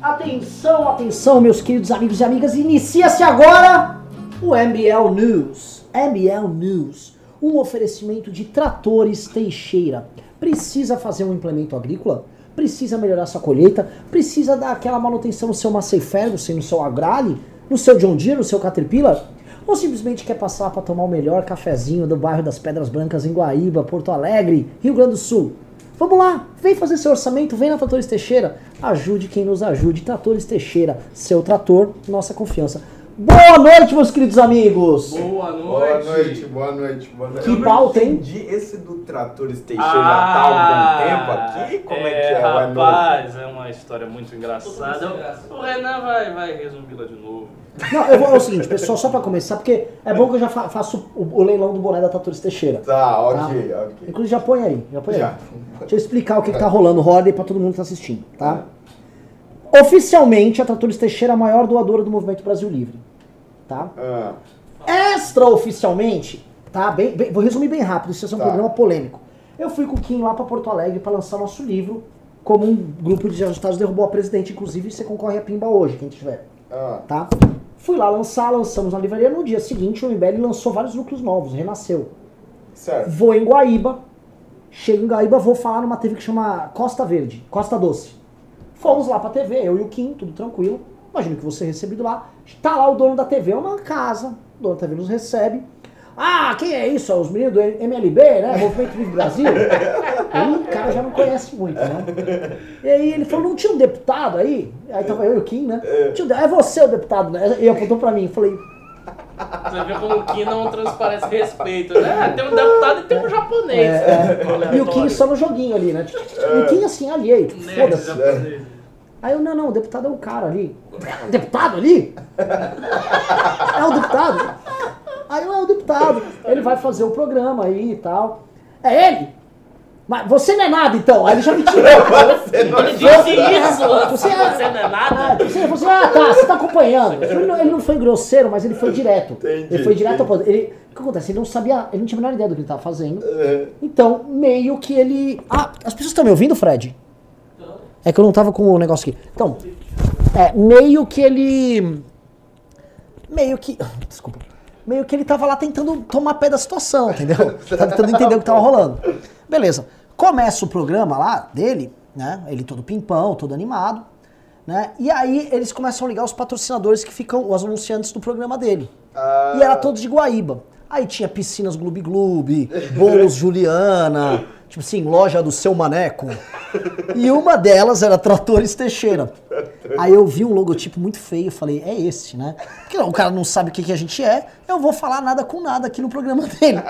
Atenção, atenção, meus queridos amigos e amigas, inicia-se agora o MBL News. MBL News, um oferecimento de tratores Teixeira. Precisa fazer um implemento agrícola? Precisa melhorar sua colheita? Precisa dar aquela manutenção no seu Massey Ferguson, no seu Agrale, no seu John Deere, no seu Caterpillar? Ou simplesmente quer passar para tomar o melhor cafezinho do bairro das Pedras Brancas em Guaíba, Porto Alegre, Rio Grande do Sul? Vamos lá, vem fazer seu orçamento, vem na Tratores Teixeira. Ajude quem nos ajude. Tratores Teixeira, seu trator, nossa confiança. Boa noite, meus queridos amigos! Boa noite. Boa noite, boa noite, boa noite. Que Eu pauta, hein? entendi. Esse do Tratores Teixeira já tá há algum tempo aqui? Como é, que é? Boa noite. Rapaz, é uma história muito engraçada. O Renan vai, vai resumi-la de novo. Não, eu vou, é o seguinte, pessoal, só pra começar, porque é bom que eu já fa- faço o, o leilão do boné da Tratores Teixeira. Tá, ok, ok. Inclusive, já põe aí, já põe aí. Já. Deixa eu explicar o que, que tá rolando, Holiday, pra todo mundo que tá assistindo, tá? Oficialmente, a Tratores Teixeira é a maior doadora do Movimento Brasil Livre, tá? Ah, Extraoficialmente, tá? Bem, bem- vou resumir bem rápido, isso é um Tá. programa polêmico. Eu fui com o Kim lá pra Porto Alegre pra lançar nosso livro, como um grupo de ajustados derrubou a presidente, inclusive você concorre a Pimba hoje, quem tiver, ah, tá? Fui lá lançar, lançamos na livraria, no dia seguinte o MBL lançou vários núcleos novos, renasceu. certo. Vou em Guaíba, chego em Guaíba, vou falar numa TV que chama Costa Verde, Costa Doce. Fomos lá pra TV, eu e o Kim, tudo tranquilo. Imagino que você recebido lá. Tá lá o dono da TV, é uma casa. O dono da TV nos recebe. Ah, quem é isso? Os meninos do MLB, né? Movimento Livre Brasil. Aí o cara já não conhece muito, né? E aí ele falou, não tinha um deputado aí? Aí tava eu e o Kim, né? Tinha um de- é você o deputado, né? E apontou pra mim, falei, Você vê como o Kim não transparece respeito, né? Tem um deputado e tem um japonês. É, né? e o Kim só no joguinho ali, né? E o Kim assim, alheio, tipo, foda-se. japonês. Aí eu, não, não, o deputado é o cara ali. Deputado ali? É o deputado? Aí eu, é o deputado. Ele vai fazer o programa aí e tal. É ele? Mas você não é nada então. Aí ele já me tirou. Ele disse isso, Você você, não é nada. você, você, ah, tá, você tá acompanhando. Ele não, ele não foi grosseiro, mas ele foi direto. Entendi, ele foi direto ao entendi. ponto. Ele, o que acontece? Ele não sabia, ele não tinha a menor ideia do que ele tava fazendo. É, Então, meio que ele. Ah, as pessoas estão me ouvindo, Fred? É que eu não tava com o negócio aqui. Então, é, meio que ele. Meio que. Desculpa. Meio que ele tava lá tentando tomar pé da situação, entendeu? Tava tentando entender o que tava rolando. Beleza. Começa o programa lá dele, né? Ele todo pimpão, todo animado. Né? E aí eles começam a ligar os patrocinadores que ficam, os anunciantes do programa dele. Ah. E era todos de Guaíba. Aí tinha piscinas Gloob Gloob, bolos Juliana, tipo assim, loja do seu maneco. E uma delas era Tratores Teixeira. Aí eu vi um logotipo muito feio, falei, é esse, né? Porque o cara não sabe o que, que a gente é, eu vou falar nada com nada aqui no programa dele.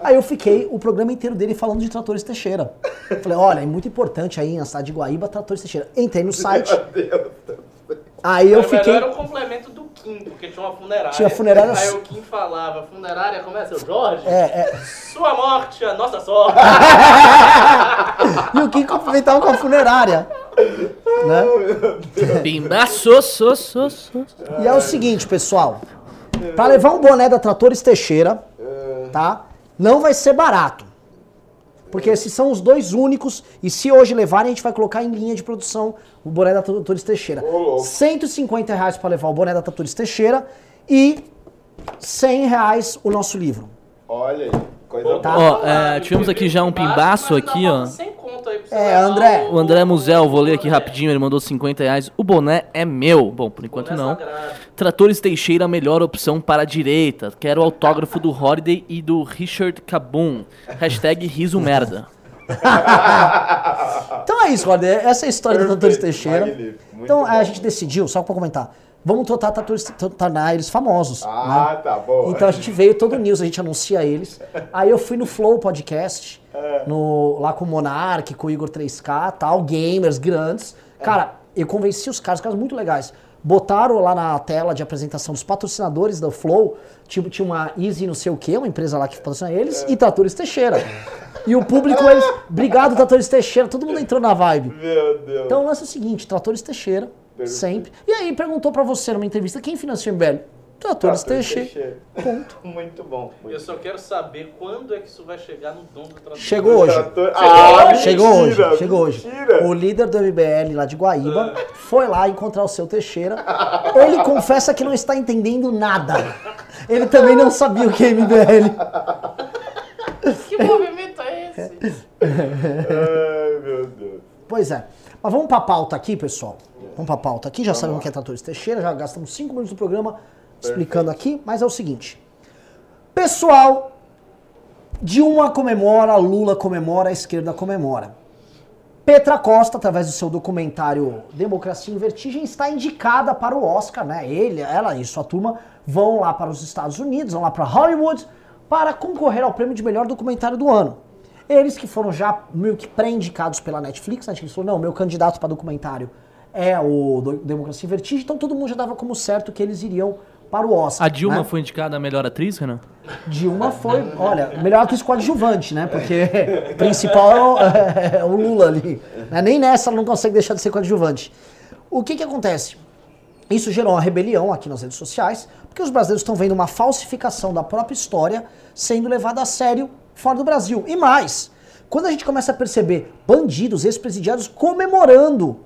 Aí eu fiquei o programa inteiro dele falando de Tratores Teixeira. Falei, olha, é muito importante aí na cidade de Guaíba, Tratores Teixeira. Entrei no site, aí eu fiquei... era o complemento do Kim, porque tinha uma funerária. Tinha funerária- Aí o Kim falava, funerária, como é, seu Jorge? É, é, Sua morte, a nossa sorte. e o Kim complementava com a funerária. Né? Pimba, so, so, so, so. E é o seguinte, pessoal. Pra levar um boné da Tratores Teixeira, tá? Não vai ser barato. Porque esses são os dois únicos. E se hoje levarem, a gente vai colocar em linha de produção o boné da Tratores Teixeira. Louco. 150 reais pra levar o boné da Tratores Teixeira e 100 reais o nosso livro. Olha aí, coisa Tá. boa. Ó, é, tivemos aqui já um pimbaço aqui, ó. É, André. O André Musel, vou ler aqui rapidinho, ele mandou 50 reais. O boné é meu. Bom, por enquanto não. sagrado. Tratores Teixeira, melhor opção para a direita. Quero o autógrafo do Holiday e do Richard Cabum. Hashtag riso merda. Então é isso, Roder. Essa é a história Tratores Perfeito, Teixeira. magnífico, muito Então bom. a gente decidiu, só pra comentar, vamos tornar, tratores, tornar eles famosos. Ah, né? tá bom. Então a gente veio todo news, a gente anuncia eles. Aí eu fui no Flow Podcast, É. no, lá com o Monark, com o Igor 3K, tal, gamers grandes. Cara, eu convenci os caras, caras muito legais. Botaram lá na tela de apresentação dos patrocinadores da Flow, tipo, tinha uma Easy não sei o que, uma empresa lá que patrocina eles, e Tratores Teixeira. E o público, eles, obrigado Tratores Teixeira, todo mundo entrou na vibe. Meu Deus. Então o lance é o seguinte, Tratores Teixeira, Perfeito. sempre. E aí perguntou pra você numa entrevista, quem financiou o MBL? Tratores Trator Teixeira. Ponto. Muito bom. Eu só quero saber quando é que isso vai chegar no dom do trator. Chegou hoje. Trator- Ah, Ah, Chegou hoje, mentira, chegou hoje. mentira. O líder do MBL lá de Guaíba foi lá encontrar o seu Teixeira. Ele confessa que não está entendendo nada. Ele também não sabia o que é MBL. Que movimento é esse? Ai, meu Deus. Pois é. Mas vamos pra pauta aqui, pessoal. Vamos pra pauta aqui. Já sabemos o que é Tratores Teixeira, já gastamos cinco minutos do programa explicando aqui, mas é o seguinte. Pessoal, Dilma comemora, Lula comemora, a esquerda comemora. Petra Costa, através do seu documentário Democracia em Vertigem, está indicada para o Oscar, né? Ele, ela e sua turma vão lá para os Estados Unidos, vão lá para Hollywood, para concorrer ao prêmio de melhor documentário do ano. Eles que foram já meio que pré-indicados pela Netflix, a Netflix falou, não, meu candidato para documentário é o Democracia em Vertigem, então todo mundo já dava como certo que eles iriam para o Oscar. A Dilma né? foi indicada a melhor atriz, Renan? Dilma foi, olha, melhor atriz coadjuvante, né? Porque o principal é o, é o Lula ali. né? Nem nessa ela não consegue deixar de ser coadjuvante. O que que acontece? Isso gerou uma rebelião aqui nas redes sociais, porque os brasileiros estão vendo uma falsificação da própria história sendo levada a sério fora do Brasil. E mais, quando a gente começa a perceber bandidos, ex-presidiários comemorando,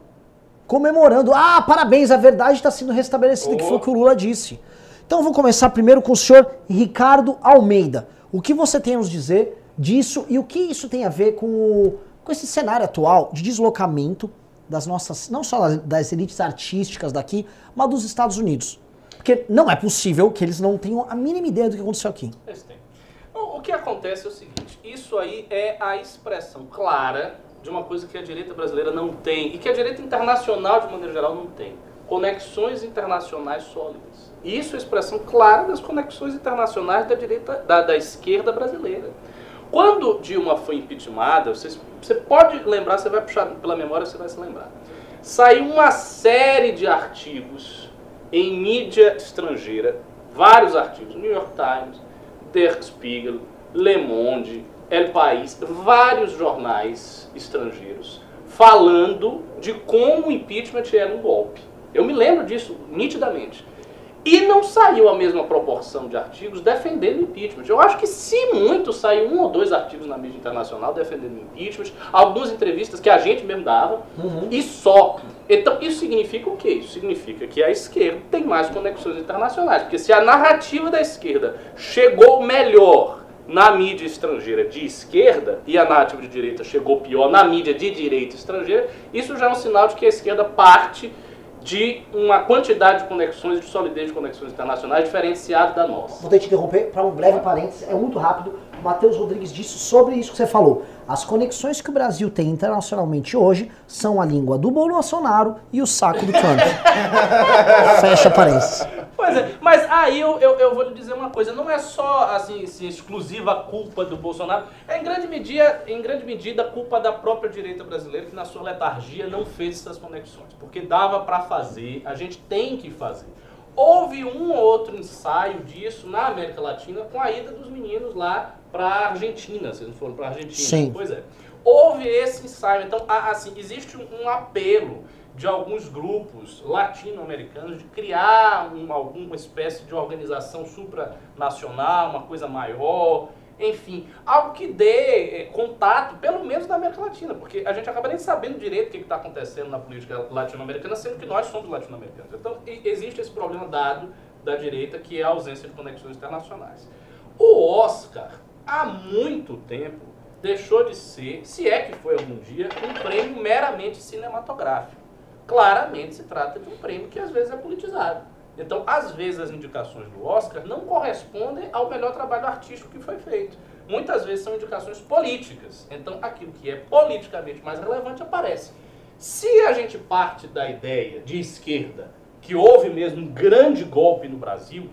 comemorando, ah, parabéns, a verdade está sendo restabelecida, que foi o que o Lula disse. Então vou começar primeiro com o senhor Ricardo Almeida. O que você tem a nos dizer disso e o que isso tem a ver com, o- com esse cenário atual de deslocamento das nossas, não só das, elites artísticas daqui, mas dos Estados Unidos? Porque não é possível que eles não tenham a mínima ideia do que aconteceu aqui. Eles têm. O que acontece é o seguinte: isso aí é a expressão clara de uma coisa que a direita brasileira não tem e que a direita internacional, de maneira geral, não tem: conexões internacionais sólidas. Isso é expressão clara das conexões internacionais da direita, da, da esquerda brasileira. Quando Dilma foi impeachmentada, vocês- você pode lembrar, você vai puxar pela memória, você vai se lembrar. Saiu uma série de artigos em mídia estrangeira, vários artigos, New York Times, Der Spiegel, Le Monde, El País, vários jornais estrangeiros falando de como o impeachment era um golpe. Eu me lembro disso nitidamente. E não saiu a mesma proporção de artigos defendendo o impeachment. Eu acho que se muito saiu um ou dois artigos na mídia internacional defendendo o impeachment, algumas entrevistas que a gente mesmo dava, e só. Então isso significa o quê? Isso significa que a esquerda tem mais conexões internacionais. Porque se a narrativa da esquerda chegou melhor na mídia estrangeira de esquerda e a narrativa de direita chegou pior na mídia de direita estrangeira, isso já é um sinal de que a esquerda parte de uma quantidade de conexões, de solidez de conexões internacionais diferenciada da nossa. Vou ter que te interromper para um breve parênteses, é muito rápido. O Matheus Rodrigues disse sobre isso que você falou. As conexões que o Brasil tem internacionalmente hoje são a língua do Bolsonaro e o saco do Trump. Fecha parênteses. Pois é, mas aí eu, eu, eu vou lhe dizer uma coisa, não é só assim, assim, exclusiva culpa do Bolsonaro, é em grande, medida, em grande medida culpa da própria direita brasileira que na sua letargia não fez essas conexões, porque dava para fazer, a gente tem que fazer. Houve um ou outro ensaio disso na América Latina com a ida dos meninos lá para a Argentina, vocês não foram para a Argentina? Sim. Pois é. Houve esse ensaio, então assim, existe um apelo de alguns grupos latino-americanos de criar um- alguma espécie de organização supranacional, uma coisa maior, enfim, algo que dê eh, contato, pelo menos na América Latina, porque a gente acaba nem sabendo direito o que está acontecendo na política latino-americana, sendo que nós somos latino-americanos. Então, existe esse problema dado da direita, que é a ausência de conexões internacionais. O Oscar, há muito tempo, deixou de ser, se é que foi algum dia, um prêmio meramente cinematográfico. Claramente se trata de um prêmio que às vezes é politizado. Então, às vezes, as indicações do Oscar não correspondem ao melhor trabalho artístico que foi feito. Muitas vezes são indicações políticas. Então, aquilo que é politicamente mais relevante aparece. Se a gente parte da ideia de esquerda que houve mesmo um grande golpe no Brasil,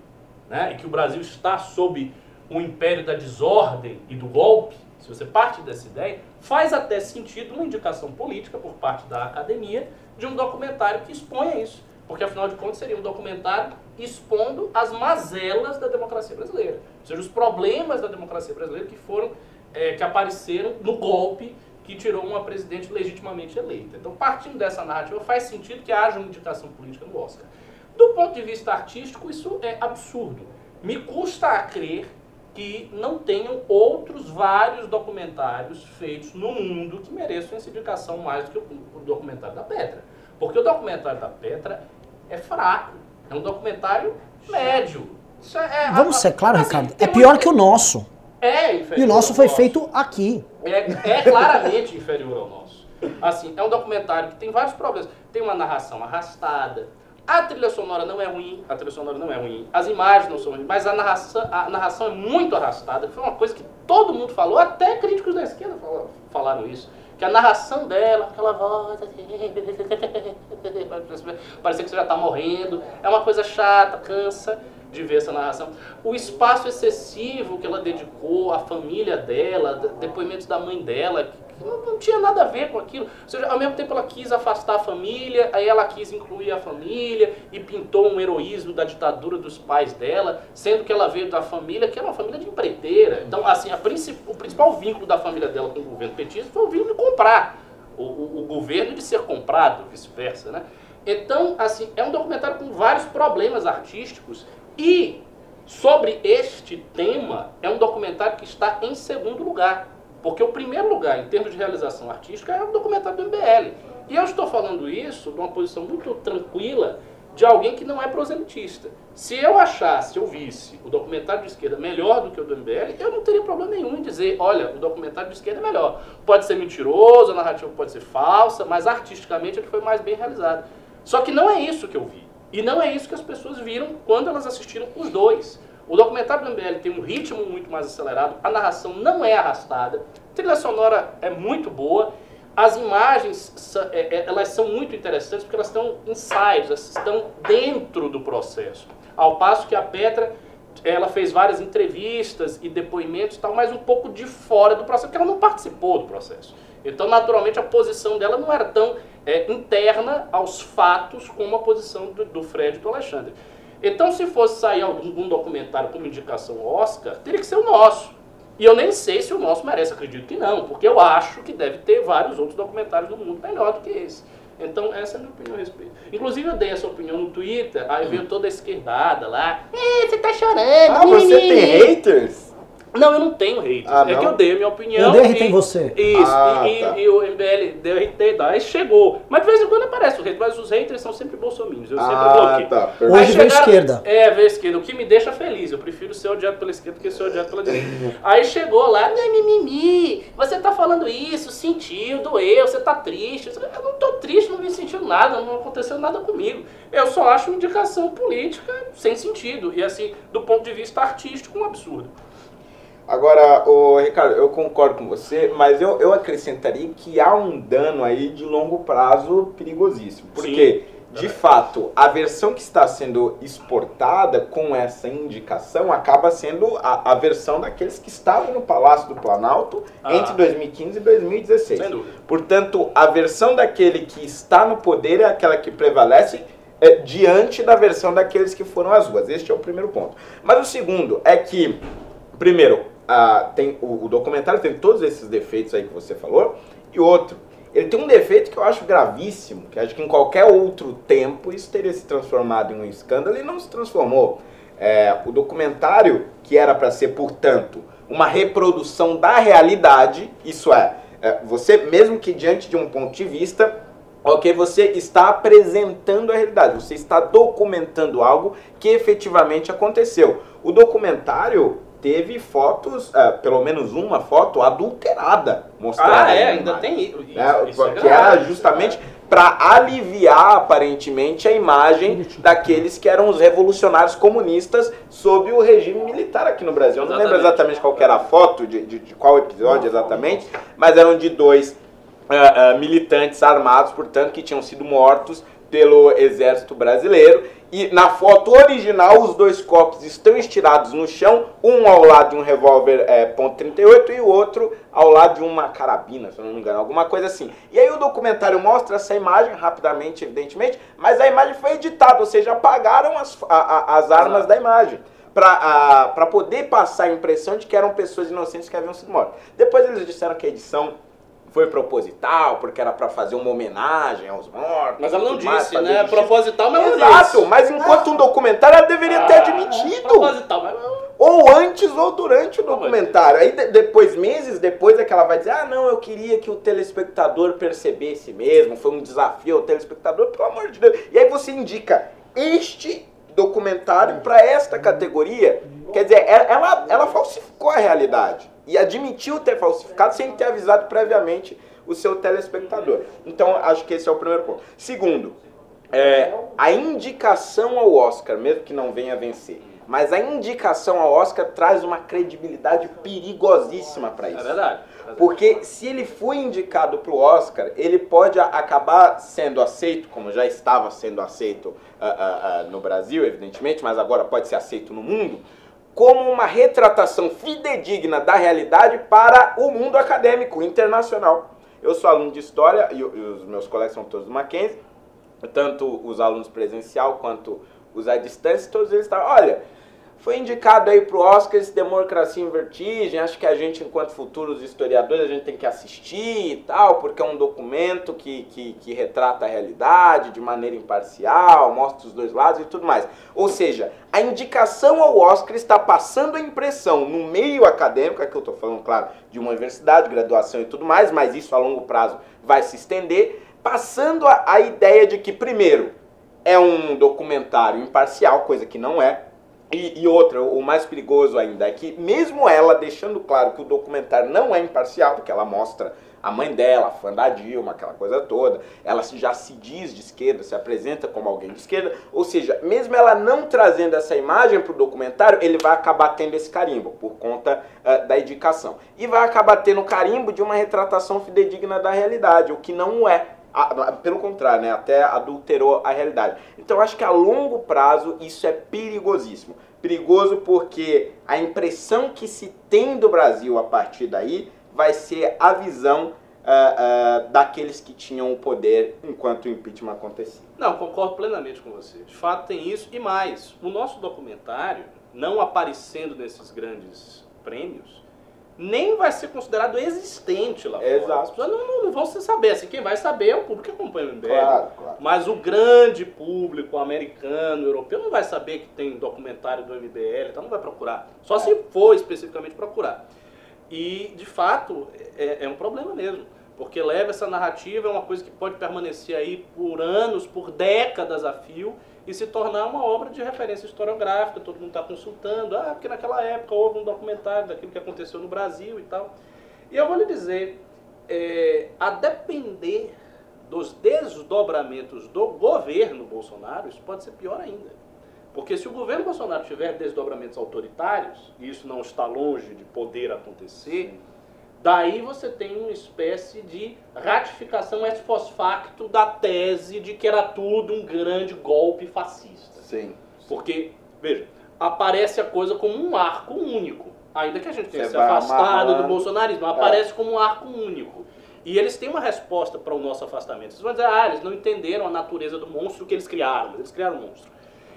né, e que o Brasil está sob o império da desordem e do golpe, se você parte dessa ideia, faz até sentido uma indicação política por parte da academia de um documentário que exponha isso. Porque, afinal de contas, seria um documentário expondo as mazelas da democracia brasileira. Ou seja, os problemas da democracia brasileira que foram, eh, que apareceram no golpe que tirou uma presidente legitimamente eleita. Então, partindo dessa narrativa, faz sentido que haja uma indicação política no Oscar. Do ponto de vista artístico, isso é absurdo. Me custa a crer que não tenham outros vários documentários feitos no mundo que mereçam essa indicação mais do que o documentário da Petra. Porque o documentário da Petra é fraco. É um documentário médio. É, Vamos ser claro, assim, Ricardo. É pior que o nosso. É inferior. E o nosso foi nosso. feito aqui. É, é claramente inferior ao nosso. Assim, é um documentário que tem vários problemas. Tem uma narração arrastada. A trilha sonora não é ruim, a trilha sonora não é ruim, as imagens não são ruins, mas a narração, a narração é muito arrastada. Foi uma coisa que todo mundo falou, até críticos da esquerda falaram isso. Que a narração dela, aquela voz assim, parecia que você já está morrendo, é uma coisa chata, cansa de ver essa narração. O espaço excessivo que ela dedicou à família dela, depoimentos da mãe dela, não, não, tinha nada a ver com aquilo. Ou seja, ao mesmo tempo ela quis afastar a família, aí ela quis incluir a família e pintou um heroísmo da ditadura dos pais dela, sendo que ela veio da família que era uma família de empreiteira. Então, assim, princip, o principal vínculo da família dela com o governo petista foi o vínculo de comprar. O, o, o governo de ser comprado, vice-versa, né? Então, assim, é um documentário com vários problemas artísticos e sobre este tema é um documentário que está em segundo lugar. Porque o primeiro lugar, em termos de realização artística, é o documentário do MBL. E eu estou falando isso de uma posição muito tranquila de alguém que não é proselitista. Se eu achasse, eu visse o documentário de esquerda melhor do que o do MBL, eu não teria problema nenhum em dizer, olha, o documentário de esquerda é melhor. Pode ser mentiroso, a narrativa pode ser falsa, mas artisticamente ele foi mais bem realizado. Só que não é isso que eu vi. E não é isso que as pessoas viram quando elas assistiram os dois. O documentário do MBL tem um ritmo muito mais acelerado, a narração não é arrastada, a trilha sonora é muito boa, as imagens é, é, elas são muito interessantes porque elas estão ensaios, elas estão dentro do processo. Ao passo que a Petra ela fez várias entrevistas e depoimentos, tal, mas um pouco de fora do processo, porque ela não participou do processo. Então, naturalmente, a posição dela não era tão é, interna aos fatos como a posição do, do Fred e do Alexandre. Então, se fosse sair algum documentário como indicação Oscar, teria que ser o nosso. E eu nem sei se o nosso merece, acredito que não, porque eu acho que deve ter vários outros documentários do mundo melhor do que esse. Então, essa é a minha opinião a respeito. Inclusive, eu dei essa opinião no Twitter, aí veio toda a esquerdada lá. você tá chorando. Ah, você tem haters? Não, eu não tenho haters. Ah, é que eu dei a minha opinião. Eu dei RT em você. Isso. Ah, e, tá. e, o MBL deu RT, aí chegou. Mas de vez em quando aparece o hater, mas os haters são sempre bolsominions. Eu sempre ah, Tá, Hoje veio esquerda. É, veio esquerda. O que me deixa feliz. Eu prefiro ser odiado pela esquerda do que ser odiado pela direita. aí chegou lá, né, mimimi, você tá falando isso, sentiu, doeu, você tá triste. Eu não tô triste, não me sentindo nada, não aconteceu nada comigo. Eu só acho uma indicação política sem sentido. E assim, do ponto de vista artístico, um absurdo. Agora, o Ricardo, eu concordo com você, mas eu, eu acrescentaria que há um dano aí de longo prazo perigosíssimo. Porque, Sim. de fato, a versão que está sendo exportada com essa indicação acaba sendo a, a versão daqueles que estavam no Palácio do Planalto ah. entre 2015 e 2016. Portanto, a versão daquele que está no poder é aquela que prevalece é, diante da versão daqueles que foram às ruas. Este é o primeiro ponto. Mas o segundo é que, primeiro, ah, tem o, o, documentário tem todos esses defeitos aí que você falou. E outro, ele tem um defeito que eu acho gravíssimo, que acho que em qualquer outro tempo isso teria se transformado em um escândalo e não se transformou. É, o documentário, que era para ser, portanto, uma reprodução da realidade, isso é, é, você, mesmo que diante de um ponto de vista, ok, você está apresentando a realidade, você está documentando algo que efetivamente aconteceu. O documentário, teve fotos, uh, pelo menos uma foto adulterada mostrando. Ah, é, ainda tem isso. É, isso é que era justamente para aliviar aparentemente a imagem daqueles que eram os revolucionários comunistas sob o regime militar aqui no Brasil. Eu não lembro exatamente qual era a foto, de, de, de qual episódio exatamente, mas eram de dois uh, uh, militantes armados, portanto, que tinham sido mortos pelo exército brasileiro e na foto original os dois copos estão estirados no chão, um ao lado de um revólver é, .38 e o outro ao lado de uma carabina, se eu não me engano, alguma coisa assim. E aí o documentário mostra essa imagem rapidamente, evidentemente, mas a imagem foi editada, ou seja, apagaram as, a, a, as armas Exato. da imagem para poder passar a impressão de que eram pessoas inocentes que haviam sido mortas. Depois eles disseram que a edição foi proposital, porque era pra fazer uma homenagem aos mortos. Mas ela não mais, disse, fazer né? justiça. Proposital, mas ela Exato, disse. mas enquanto um documentário ela deveria ter admitido. Proposital, mas Ou antes ou durante o documentário. Aí de- depois, meses depois, é que ela vai dizer, ah não, eu queria que o telespectador percebesse mesmo, foi um desafio ao telespectador, pelo amor de Deus. E aí você indica este documentário para esta categoria. Quer dizer, é- ela, ela falsificou a realidade. E admitiu ter falsificado sem ter avisado previamente o seu telespectador. Então, acho que esse é o primeiro ponto. Segundo, é, a indicação ao Oscar, mesmo que não venha vencer, mas a indicação ao Oscar traz uma credibilidade perigosíssima para é isso. verdade. Porque se ele foi indicado para o Oscar, ele pode acabar sendo aceito, como já estava sendo aceito ah, ah, ah, no Brasil, evidentemente, mas agora pode ser aceito no mundo, como uma retratação fidedigna da realidade para o mundo acadêmico internacional. Eu sou aluno de História e, os meus colegas são todos do Mackenzie, tanto os alunos presencial quanto os à distância, todos eles estavam, olha, foi indicado aí pro Oscar esse Democracia em Vertigem, acho que a gente, enquanto futuros historiadores, a gente tem que assistir e tal, porque é um documento que, que, que retrata a realidade de maneira imparcial, mostra os dois lados e tudo mais. Ou seja, a indicação ao Oscar está passando a impressão no meio acadêmico, aqui eu estou falando, claro, de uma universidade, graduação e tudo mais, mas isso a longo prazo vai se estender, passando a, a ideia de que, primeiro, é um documentário imparcial, coisa que não é. E, e outra, o mais perigoso ainda é que, mesmo ela deixando claro que o documentário não é imparcial, porque ela mostra a mãe dela, fã da Dilma, aquela coisa toda, ela se- já se diz de esquerda, se apresenta como alguém de esquerda, ou seja, mesmo ela não trazendo essa imagem para o documentário, ele vai acabar tendo esse carimbo, por conta ah, da indicação. E vai acabar tendo o carimbo de uma retratação fidedigna da realidade, o que não é. Pelo contrário, né? até adulterou a realidade. Então acho que a longo prazo isso é perigosíssimo. Perigoso porque a impressão que se tem do Brasil a partir daí vai ser a visão ah, ah, daqueles que tinham o poder enquanto o impeachment acontecia. Não, concordo plenamente com você. De fato tem isso e mais. O nosso documentário, não aparecendo nesses grandes prêmios, nem vai ser considerado existente lá fora. Exato. As pessoas não, não, não vão se saber. Assim, quem vai saber é o público que acompanha o MBL. Claro, claro. Mas o grande público americano, europeu, não vai saber que tem documentário do MBL, então não vai procurar. Só se for especificamente procurar. E, de fato, é, é um problema mesmo. Porque leva essa narrativa, é uma coisa que pode permanecer aí por anos, por décadas a fio, e se tornar uma obra de referência historiográfica, todo mundo está consultando, ah, porque naquela época houve um documentário daquilo que aconteceu no Brasil e tal. E eu vou lhe dizer, é, a depender dos desdobramentos do governo Bolsonaro, isso pode ser pior ainda. Porque se o governo Bolsonaro tiver desdobramentos autoritários, e isso não está longe de poder acontecer, daí você tem uma espécie de ratificação ex post facto da tese de que era tudo um grande golpe fascista. Sim. Porque, veja, aparece a coisa como um arco único. Ainda que a gente tenha se afastado amarrando. do bolsonarismo, aparece como um arco único. E eles têm uma resposta para o nosso afastamento. Vocês vão dizer, ah, eles não entenderam a natureza do monstro que eles criaram, mas eles criaram um monstro.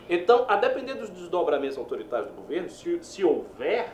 Então, a depender dos desdobramentos autoritários do governo, se, se houver,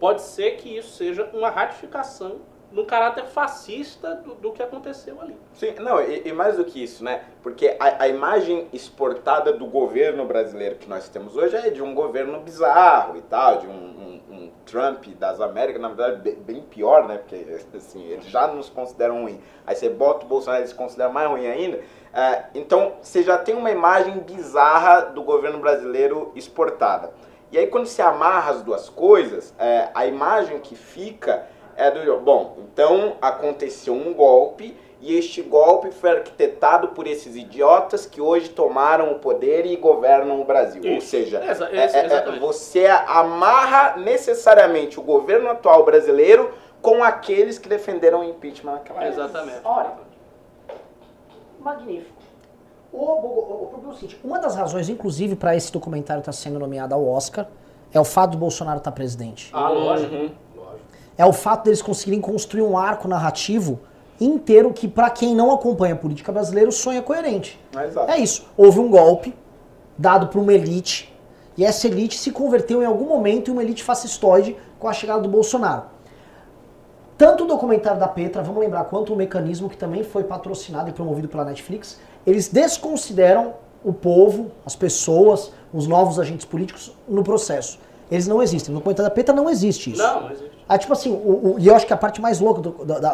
pode ser que isso seja uma ratificação no caráter fascista do, do que aconteceu ali. Sim, não, e, e mais do que isso, né? Porque a, a imagem exportada do governo brasileiro que nós temos hoje é de um governo bizarro e tal, de um, um- um Trump das Américas, na verdade, bem, bem pior, né? Porque, assim, eles já nos consideram ruim. Aí você bota o Bolsonaro, eles consideram mais ruim ainda. É, então, você já tem uma imagem bizarra do governo brasileiro exportada. E aí, quando se amarra as duas coisas, é, a imagem que fica é do. Bom, então aconteceu um golpe e este golpe foi arquitetado por esses idiotas que hoje tomaram o poder e governam o Brasil. Ou Isso. seja, Exa- é- é- é- você amarra necessariamente o governo atual brasileiro com aqueles que defenderam o impeachment naquela época. Exatamente. Olha, magnífico. O, o, o problema é o seguinte, uma das razões, inclusive, para esse documentário estar sendo nomeado ao Oscar é o fato do Bolsonaro estar presidente. Ah, lógico. Uhum. lógico. É o fato deles conseguirem construir um arco narrativo inteiro que, para quem não acompanha a política brasileira, o sonho é coerente. Exato. É isso. Houve um golpe dado por uma elite e essa elite se converteu em algum momento em uma elite fascistoide com a chegada do Bolsonaro. tanto o documentário da Petra, vamos lembrar, quanto o mecanismo que também foi patrocinado e promovido pela Netflix, eles desconsideram o povo, as pessoas, os novos agentes políticos no processo. Eles não existem. No documentário da Petra não existe isso. Não, não existe. Ah, tipo assim, o- o- e eu acho que a parte mais louca do,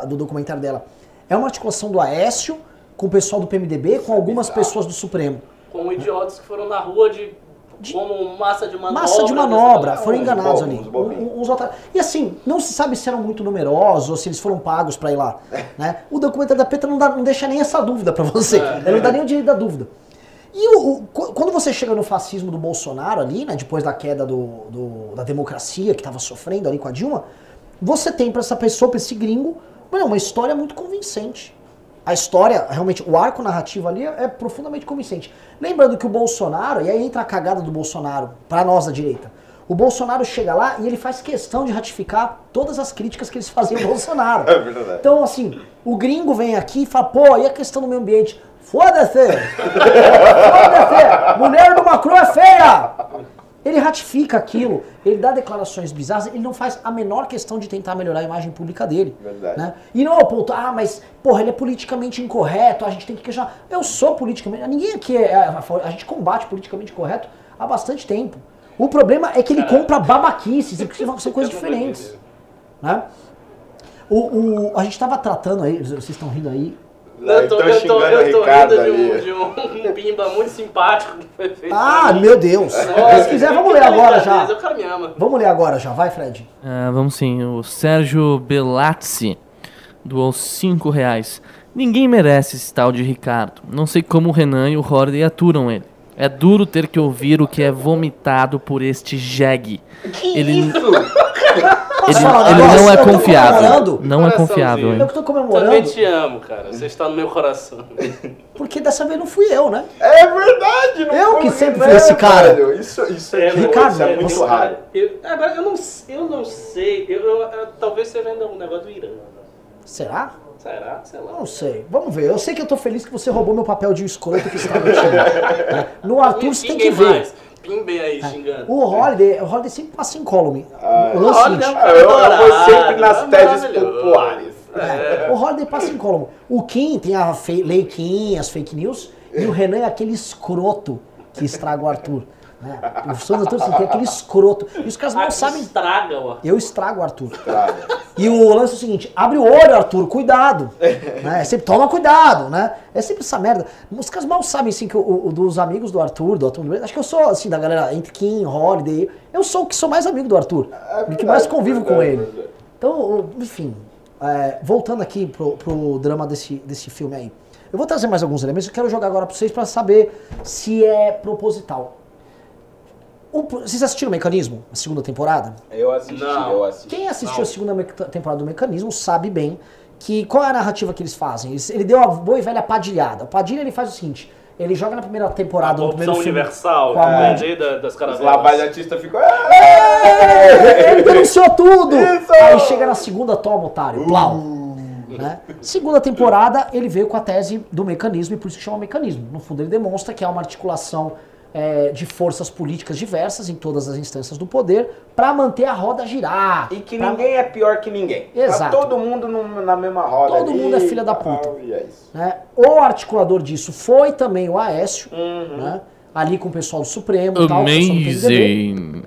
do documentário dela é uma articulação do Aécio com o pessoal do PMDB, com algumas pessoas do Supremo. Com idiotas que foram na rua de, como massa de manobra. Massa de manobra, dessa- foram enganados ali. uns uns. E assim, não se sabe se eram muito numerosos ou se eles foram pagos pra ir lá. Né? O documentário da Petra não, dá- não deixa nem essa dúvida pra você. Ele não dá nem o direito da dúvida. E o- o- qu- quando você chega no fascismo do Bolsonaro ali, né, depois da queda do, do- da democracia que estava sofrendo ali com a Dilma, você tem pra essa pessoa, pra esse gringo, mano, uma história muito convincente. A história, realmente, o arco narrativo ali é, profundamente convincente. Lembrando que o Bolsonaro, e aí entra a cagada do Bolsonaro, pra nós da direita. O Bolsonaro chega lá e ele faz questão de ratificar todas as críticas que eles faziam ao Bolsonaro. É verdade. Então, assim, o gringo vem aqui e fala, pô, e a questão do meio ambiente? Foda-se! Foda-se! Mulher do Macron é feia! Ele ratifica aquilo, ele dá declarações bizarras, ele não faz a menor questão de tentar melhorar a imagem pública dele. Verdade. Né? E não é o ponto, ah, mas, porra, ele é politicamente incorreto, a gente tem que questionar. Eu sou politicamente. Ninguém aqui é. A, favor- a gente combate politicamente correto há bastante tempo. O problema é que ele compra babaquices, e que são coisas diferentes. Né? O, o- a gente tava tratando aí, vocês estão rindo aí. Eu tô, eu tô, eu tô rindo de um, de um, pimba muito simpático que foi feito. Ah, meu Deus! Nossa, Se quiser, vamos que ler agora já. O cara me ama. Vamos ler agora já, vai, Fred. Ah, vamos sim, o Sérgio Belazzi doou 5 reais. Ninguém merece esse tal de Ricardo. Não sei como o Renan e o Hordey aturam ele. É duro ter que ouvir o que é vomitado por este jegue. Ele, Posso ele, falar um ele não é confiável. Não é confiável, hein? Eu que tô Também comemorando, te amo, cara. Você está no meu coração. porque dessa vez não fui eu, né? É verdade, não Eu que sempre Renan, fui esse cara. velho. Isso, isso é, Ricardo, isso é muito você- raro. Eu, agora, eu não, eu não sei. Eu, eu- eu- talvez seja ainda um negócio do Irã. né? Será? Será? Sei lá. Não sei. Vamos ver. Eu sei que eu tô feliz que você roubou meu papel de escroto que está no né? Arthur você tem que ver. mais. Pimbem aí xingando. O Holiday, o Holiday sempre passa incólume. Ah, o é Holiday seguinte, é um Ah, eu, eu vou sempre nas é teses populares. É. O Holiday passa incólume. O Kim tem a fe- lei Kim, as fake news, e o Renan é aquele escroto que estraga o Arthur. Né? O Santos Arthur assim, tem aquele escroto. E os caras Ah, não sabem. Estraga, ó. Eu estrago o Arthur. Traga. E o lance é o seguinte, abre o olho, Arthur, cuidado. né? É sempre toma cuidado, né? É sempre essa merda. Os caras mal sabem, assim, que o, o- dos amigos do Arthur, do Arthur acho que eu sou, assim, da galera entre Kim, Holiday, eu sou o que sou mais amigo do Arthur. e que mais convivo com verdade, ele. verdade. Então, enfim, é, voltando aqui pro, pro drama desse, desse filme aí. Eu vou trazer mais alguns elementos, eu quero jogar agora pra vocês pra saber se é proposital. O- vocês assistiram o Mecanismo, a segunda temporada? Eu assisti, Não. eu assisti. Quem assistiu Não. a segunda temporada do Mecanismo sabe bem que qual é a narrativa que eles fazem. Eles- ele deu a boa e velha padilhada. O Padilha ele faz o seguinte: ele joga na primeira A temporada, no primeiro filme. universal, com a mãe né? de- da- das Os caravelas. lavajatistas ficam. É, Ele denunciou tudo! Isso! Aí chega na segunda, toma, otário. Plau. Né? Segunda temporada, ele veio com a tese do mecanismo, e por isso que chama mecanismo. No fundo, ele demonstra que há uma articulação é, de forças políticas diversas em todas as instâncias do poder para manter a roda girar. E que pra- ninguém é pior que ninguém. Exato. Tá todo mundo num- na mesma roda. Todo ali, mundo é filha da puta. tal, e é isso. né? O articulador disso foi também o Aécio, Uhum. né? ali com o pessoal do Supremo e tal. Amazing.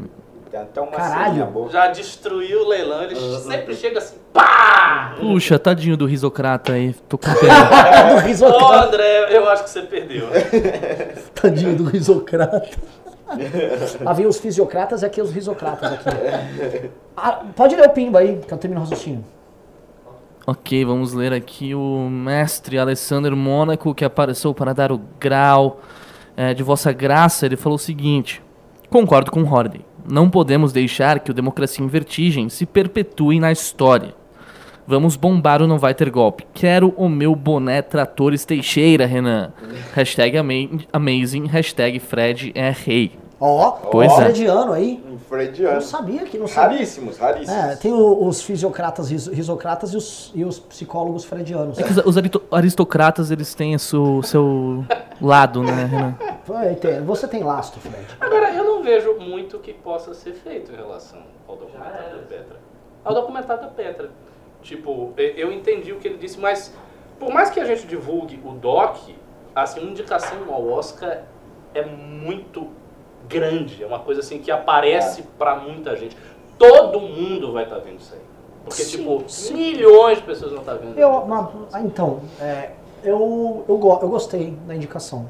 Uma Caralho. Já destruiu o leilão, ele sempre chega assim, pá! Puxa, tadinho do risocrata aí. Tô com pena. do Ô risocrata. André, eu acho que você perdeu. Tadinho do risocrata. Havia os fisiocratas e aqui os risocratas aqui. Ah, pode ler o Pimba aí, que eu termino o raciocínio. Ok, vamos ler aqui o mestre Alessandro Mônaco, que apareceu para dar o grau eh, de Vossa Graça. Ele falou o seguinte: Concordo com Hordey. Não podemos deixar que o Democracia em Vertigem se perpetue na história. Vamos bombar o Não Vai Ter Golpe. Quero o meu boné Tratores Teixeira, Renan. hashtag ama- Amazing, hashtag Fred é rei. Ó, Pois é. freudiano aí. Um Não sabia que não sabia. Raríssimos, raríssimos. É, tem o- os fisiocratas riso- risocratas e os, e os psicólogos freudianos. É que os, os aristocratas, eles têm o seu, seu lado, né, Renan? Você tem lastro, Fred. Agora, eu não vejo muito que possa ser feito em relação ao documentário da Petra. Ao documentário da Petra. Tipo, eu entendi o que ele disse, mas por mais que a gente divulgue o doc, assim, uma indicação ao Oscar é muito grande. É uma coisa assim que aparece pra muita gente. Todo mundo vai estar vendo isso aí. Porque, Sim, tipo, sim. milhões de pessoas vão estar vendo. Eu, mas, ah, então, é, eu, eu, go- eu gostei da indicação.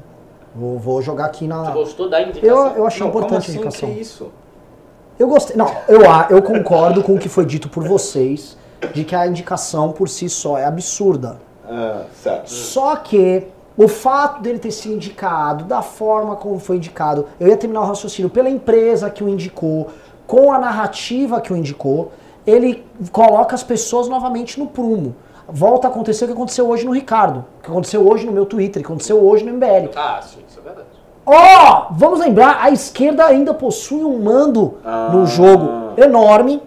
Vou, vou jogar aqui Você na. gostou da Eu, indicação? eu achei Não, como importante a assim? indicação. Que isso? Eu gostei. Não, eu, a- eu concordo com o que foi dito por vocês de que a indicação por si só é absurda. Ah, certo. Só que o fato dele ter sido indicado, da forma como foi indicado, eu ia terminar o raciocínio pela empresa que o indicou, com a narrativa que o indicou, ele coloca as pessoas novamente no prumo. Volta a acontecer o que aconteceu hoje no Ricardo, o que aconteceu hoje no meu Twitter, o que aconteceu hoje no MBL. Ah, sim, isso é verdade. Ó, vamos lembrar, a esquerda ainda possui um mando no Ah. jogo enorme.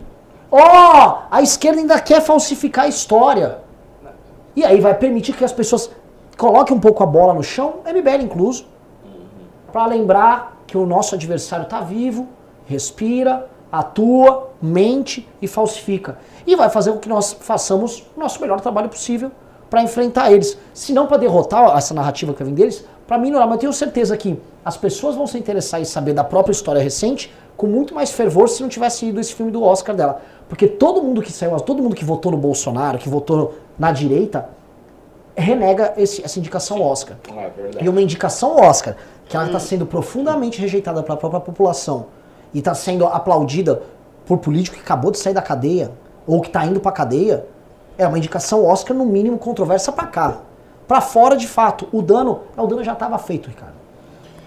Ó, a esquerda ainda quer falsificar a história. E aí vai permitir que as pessoas coloquem um pouco a bola no chão, MBL incluso, para lembrar que o nosso adversário está vivo, respira, atua, mente e falsifica. E vai fazer com que nós façamos o nosso melhor trabalho possível para enfrentar eles. Se não para derrotar essa narrativa que vem deles, para minorar. Mas eu tenho certeza que as pessoas vão se interessar em saber da própria história recente com muito mais fervor se não tivesse ido esse filme do Oscar dela. Porque todo mundo que saiu, todo mundo que votou no Bolsonaro, que votou na direita, renega esse- essa indicação Oscar. Ah, é verdade. E uma indicação Oscar, que ela está sendo profundamente rejeitada pela própria população e está sendo aplaudida por político que acabou de sair da cadeia ou que está indo para cadeia, é uma indicação Oscar no mínimo controversa para cá. Para fora, de fato, o dano, o dano já estava feito, Ricardo.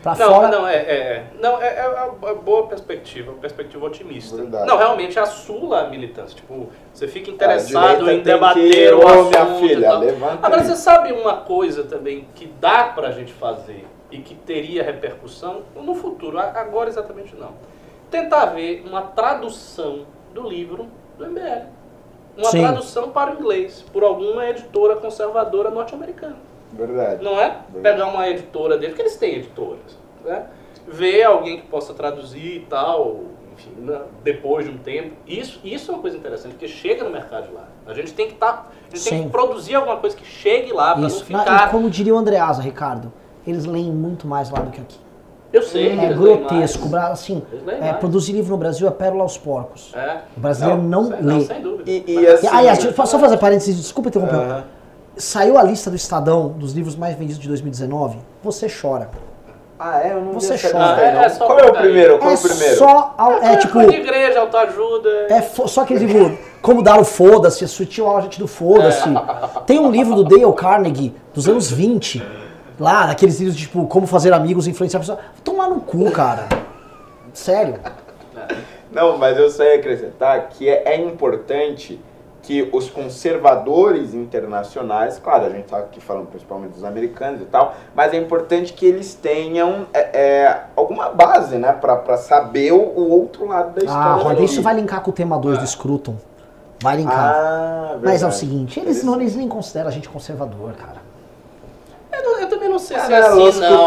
Para Não, fora, não, é, é, não, é, é uma boa perspectiva, uma perspectiva otimista. Verdade. Não, realmente assula a militância. Tipo, você fica A interessado em debater o assunto minha filha, levanta Agora, aí. você sabe uma coisa também que dá pra gente fazer e que teria repercussão no futuro, a- agora exatamente não. Tentar ver uma tradução do livro do MBL. Uma Sim. tradução para o inglês, por alguma editora conservadora norte-americana. Verdade. Não é? Pegar uma editora dele, porque eles têm editoras, né? Ver alguém que possa traduzir e tal, enfim, né, depois de um tempo. Isso, isso é uma coisa interessante, porque chega no mercado lá. A gente tem que tá, a gente tem que produzir alguma coisa que chegue lá para não ficar. e como diria o Andreasa, Ricardo, eles leem muito mais lá do que aqui. Eu sei, É grotesco. Assim, é, produzir livro no Brasil é pérola aos porcos. É. O brasileiro não, sem- lê. sem dúvida. E, e assim, Ah, só fazer parênteses, desculpa interromper. Aham. Saiu a lista do Estadão dos livros mais vendidos de 2019. Você chora. Ah, é? Eu não Você chora. É, é só Qual é o primeiro? Qual é é o primeiro? só. ao- É, tipo. coisa de igreja, autoajuda. É fo- só aquele livro, como dar o foda-se, a sutil arte do foda-se. Tem um livro do Dale Carnegie, dos anos 20, lá, daqueles livros de, tipo, como fazer amigos, influenciar pessoas. Tomar no cu, cara. Sério. Não, mas eu só ia acrescentar que é, é importante que os conservadores internacionais, claro, a gente está aqui falando principalmente dos americanos e tal, mas é importante que eles tenham é, é, alguma base, né, para saber o, o outro lado da história. Ah, Roda, isso vai linkar com o tema 2 do Scruton. Vai linkar. Ah, Mas é o seguinte, eles, não, eles nem consideram a gente conservador, cara. Eu, não- eu também não sei se é Ah, assim, não.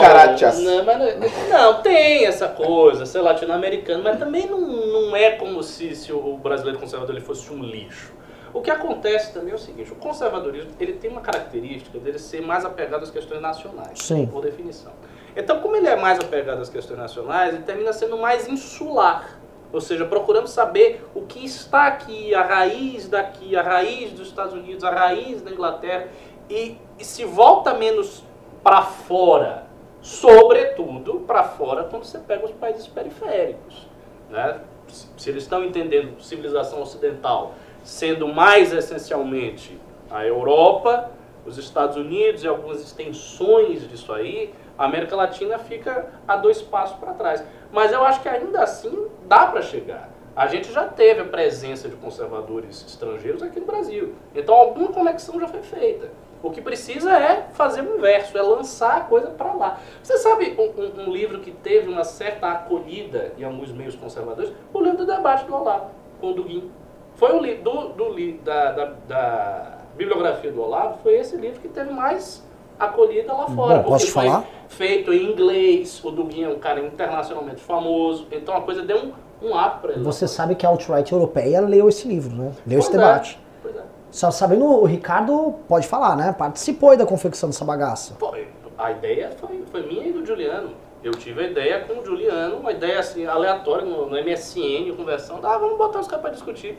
Não, mas não, não, tem essa coisa, ser latino-americano, mas também não, não é como se, se o brasileiro conservador ele fosse um lixo. O que acontece também é o seguinte, o conservadorismo ele tem uma característica dele ser mais apegado às questões nacionais, Sim. por definição. Então, como ele é mais apegado às questões nacionais, ele termina sendo mais insular. Ou seja, procurando saber o que está aqui, a raiz daqui, a raiz dos Estados Unidos, a raiz da Inglaterra, e, e se volta menos para fora, sobretudo para fora quando você pega os países periféricos. Né? Se, se eles estão entendendo civilização ocidental sendo mais essencialmente a Europa, os Estados Unidos e algumas extensões disso aí, a América Latina fica a dois passos para trás. Mas eu acho que ainda assim dá para chegar. A gente já teve a presença de conservadores estrangeiros aqui no Brasil. Então alguma conexão já foi feita. O que precisa é fazer o inverso, é lançar a coisa para lá. Você sabe um, um- um livro que teve uma certa acolhida em alguns meios conservadores? O livro do debate do Olavo, com o Duguin. Foi o livro do, do, da, da, da bibliografia do Olavo, foi esse livro que teve mais acolhida lá fora. Bom, posso foi falar? feito em inglês, o Duguin é um cara internacionalmente famoso, então a coisa deu um, um up para ele. Você sabe que a alt-right europeia leu esse livro, né? Leu esse Pois é, debate. pois é. Só sabendo, o Ricardo pode falar, né? Participou aí da confecção dessa bagaça. Foi. A ideia foi, foi minha e do Juliano. Eu tive a ideia com o Juliano, uma ideia assim, aleatória no, no MSN, conversando. Ah, vamos botar os caras para discutir.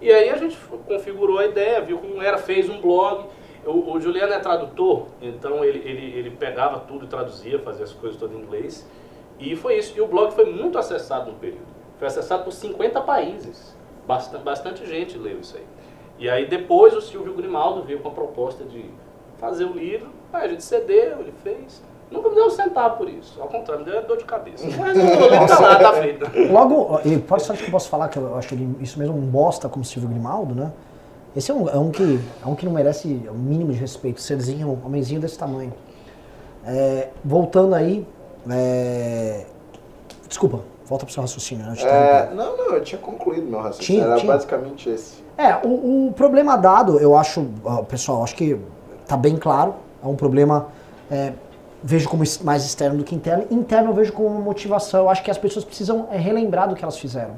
E aí a gente configurou a ideia, viu como era, fez um blog. O, o Juliano é tradutor, então ele, ele, ele pegava tudo e traduzia, fazia as coisas todas em inglês. E foi isso. E o blog foi muito acessado no período. Foi acessado por 50 países. Bastante, bastante gente leu isso aí. E aí depois o Silvio Grimaldo veio com a proposta de fazer o livro. Aí a gente cedeu, ele fez. Nunca me deu um centavo por isso. Ao contrário, me deu dor de cabeça. Mas não tá lá, tá feito. Logo, e pode só que eu posso falar que eu acho ele isso mesmo um bosta como Silvio Grimaldo, né? Esse é um, é um, que, é um que não merece o mínimo de respeito, serzinho, um homenzinho desse tamanho. É, voltando aí, é, desculpa, volta pro seu raciocínio. Né? É, não, não, eu tinha concluído meu raciocínio, Tinha, era tinha. basicamente esse. É, o, o problema dado, eu acho, pessoal, acho que tá bem claro. É um problema, é, vejo como mais externo do que interno. Interno eu vejo como motivação. Eu acho que as pessoas precisam é, relembrar do que elas fizeram.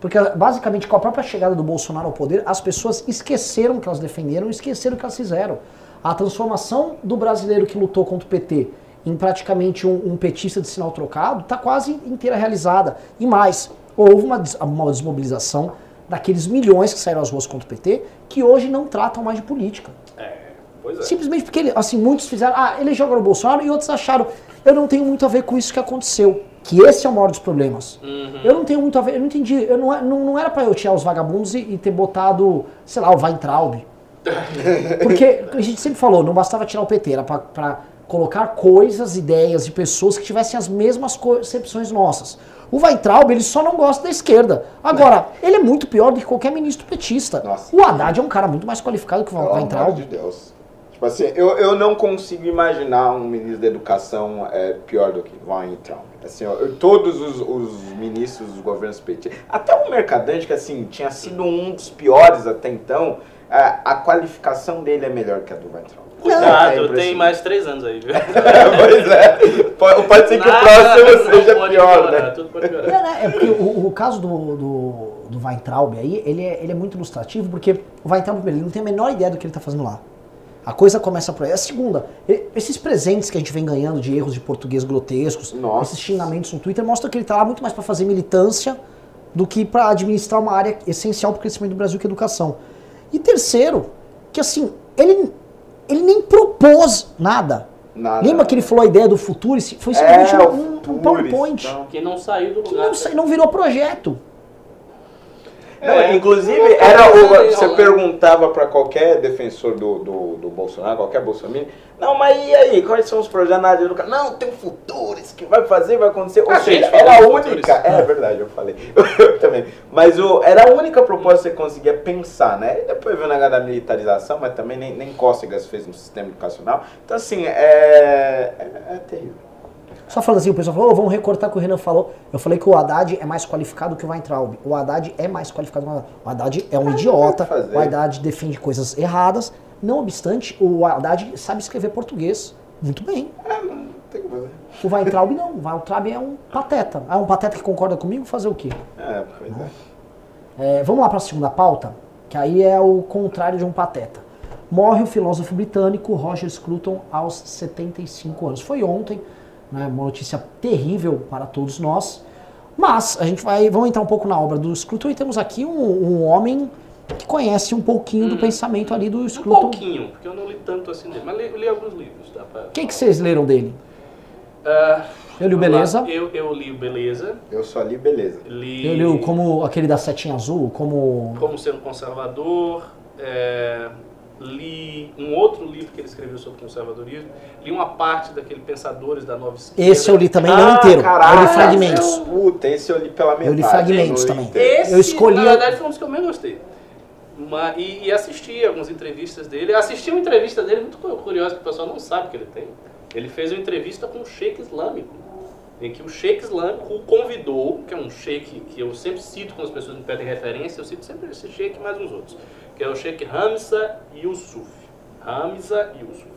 Porque, basicamente, com a própria chegada do Bolsonaro ao poder, as pessoas esqueceram o que elas defenderam, esqueceram o que elas fizeram. A transformação do brasileiro que lutou contra o PT em praticamente um, um petista de sinal trocado está quase inteira realizada. E mais, houve uma, uma desmobilização daqueles milhões que saíram às ruas contra o PT, que hoje não tratam mais de política. É, pois é. Simplesmente porque, ele, assim, muitos fizeram, ah, ele joga o Bolsonaro, e outros acharam, eu não tenho muito a ver com isso que aconteceu. Que esse é o maior dos problemas. Eu não tenho muito a ver, eu não entendi, eu não, é- não, não era pra eu tirar os vagabundos e, e ter botado, sei lá, o Weintraub. Porque a gente sempre falou, não bastava tirar o PT, era pra, pra colocar coisas, ideias e pessoas que tivessem as mesmas concepções nossas. O Weintraub, ele só não gosta da esquerda. Agora, ele é muito pior do que qualquer ministro petista. Nossa. O Haddad é um cara muito mais qualificado que o Pelo Weintraub. amor de Deus. Tipo assim, eu, eu não consigo imaginar um ministro da educação é, pior do que Weintraub. Assim, ó, todos os, os ministros dos governos petistas, até o Mercadante, que assim, tinha sido um dos piores até então, a, a qualificação dele é melhor que a do Weintraub. É Cuidado, tem impressionante. mais três anos aí, viu? pois é. Pode, pode ser que o Nada, próximo não seja pode pior, piorar, né? Tudo pode piorar. É, né? É porque o, o caso do, do, do Weintraub aí, ele é, ele é muito ilustrativo, porque o Weintraub, primeiro, ele não tem a menor ideia do que ele está fazendo lá. A coisa começa por aí. A segunda, esses presentes que a gente vem ganhando de erros de português grotescos, Nossa. esses xingamentos no Twitter, mostram que ele está lá muito mais para fazer militância do que para administrar uma área essencial para o crescimento do Brasil, que é a educação. E terceiro, que assim, ele, ele nem propôs nada. Nada. Lembra que ele falou a ideia do futuro? Foi simplesmente É, um, um PowerPoint. então. Que não saiu do Que lugar. não, sa- não virou projeto. Não, É. inclusive, era você perguntava para qualquer defensor do, do, do Bolsonaro, qualquer bolsonaro, não, mas e aí, quais são os projetos na de educação? Não, tem o Futuris que vai fazer, vai acontecer. Ou A seja, era a do única. Futuris. É verdade, eu falei. Eu também. Mas o, era a única proposta que você conseguia pensar, né? E depois veio o negócio da militarização, mas também nem, nem cócegas fez no sistema educacional. Então, assim, é, é, é terrível. Só falando assim, o pessoal falou, "Ô, vamos recortar o que o Renan falou. Eu falei que o Haddad é mais qualificado que o Weintraub. O Haddad é mais qualificado que o Haddad. O Haddad é um idiota. o Haddad defende coisas erradas. Não obstante, o Haddad sabe escrever português muito bem. É, não tem o que fazer. O Weintraub não. O Weintraub é um pateta. É um pateta que concorda comigo, fazer o quê? É, pois é. É, vamos lá para a segunda pauta, que aí é o contrário de um pateta. Morre o filósofo britânico Roger Scruton aos 75 anos. Foi ontem, né, uma notícia terrível para todos nós. Mas a gente vai, vamos entrar um pouco na obra do Scruton e temos aqui um, um homem que conhece um pouquinho do pensamento ali do Um Scruton. pouquinho, porque eu não li tanto assim dele, mas li, li alguns livros. Dá pra... O que, que vocês leram dele? Ah, Eu li o. Beleza. Eu, eu li o Beleza. Eu só li beleza. Li Eu li o como aquele da setinha azul, como Como Ser um Conservador. é, li um outro livro que ele escreveu sobre conservadorismo. Li uma parte daquele Pensadores da Nova Esquerda. esse eu li também, Ah, não inteiro. caralho, eu li fragmentos. Puta, esse eu li pela metade. Eu li fragmentos também. Esse, Eu escolhi- na verdade, foi um dos que eu menos gostei. Ma- e, e assisti algumas entrevistas dele. Assisti uma entrevista dele muito cu- curiosa, que o pessoal não sabe que ele tem. Ele fez uma entrevista com um sheik islâmico, em que o sheik islâmico o convidou, que é um sheik que eu sempre cito quando as pessoas me pedem referência, eu cito sempre esse sheik e mais uns outros, que é o sheik Hamza Yusuf. Hamza Yusuf.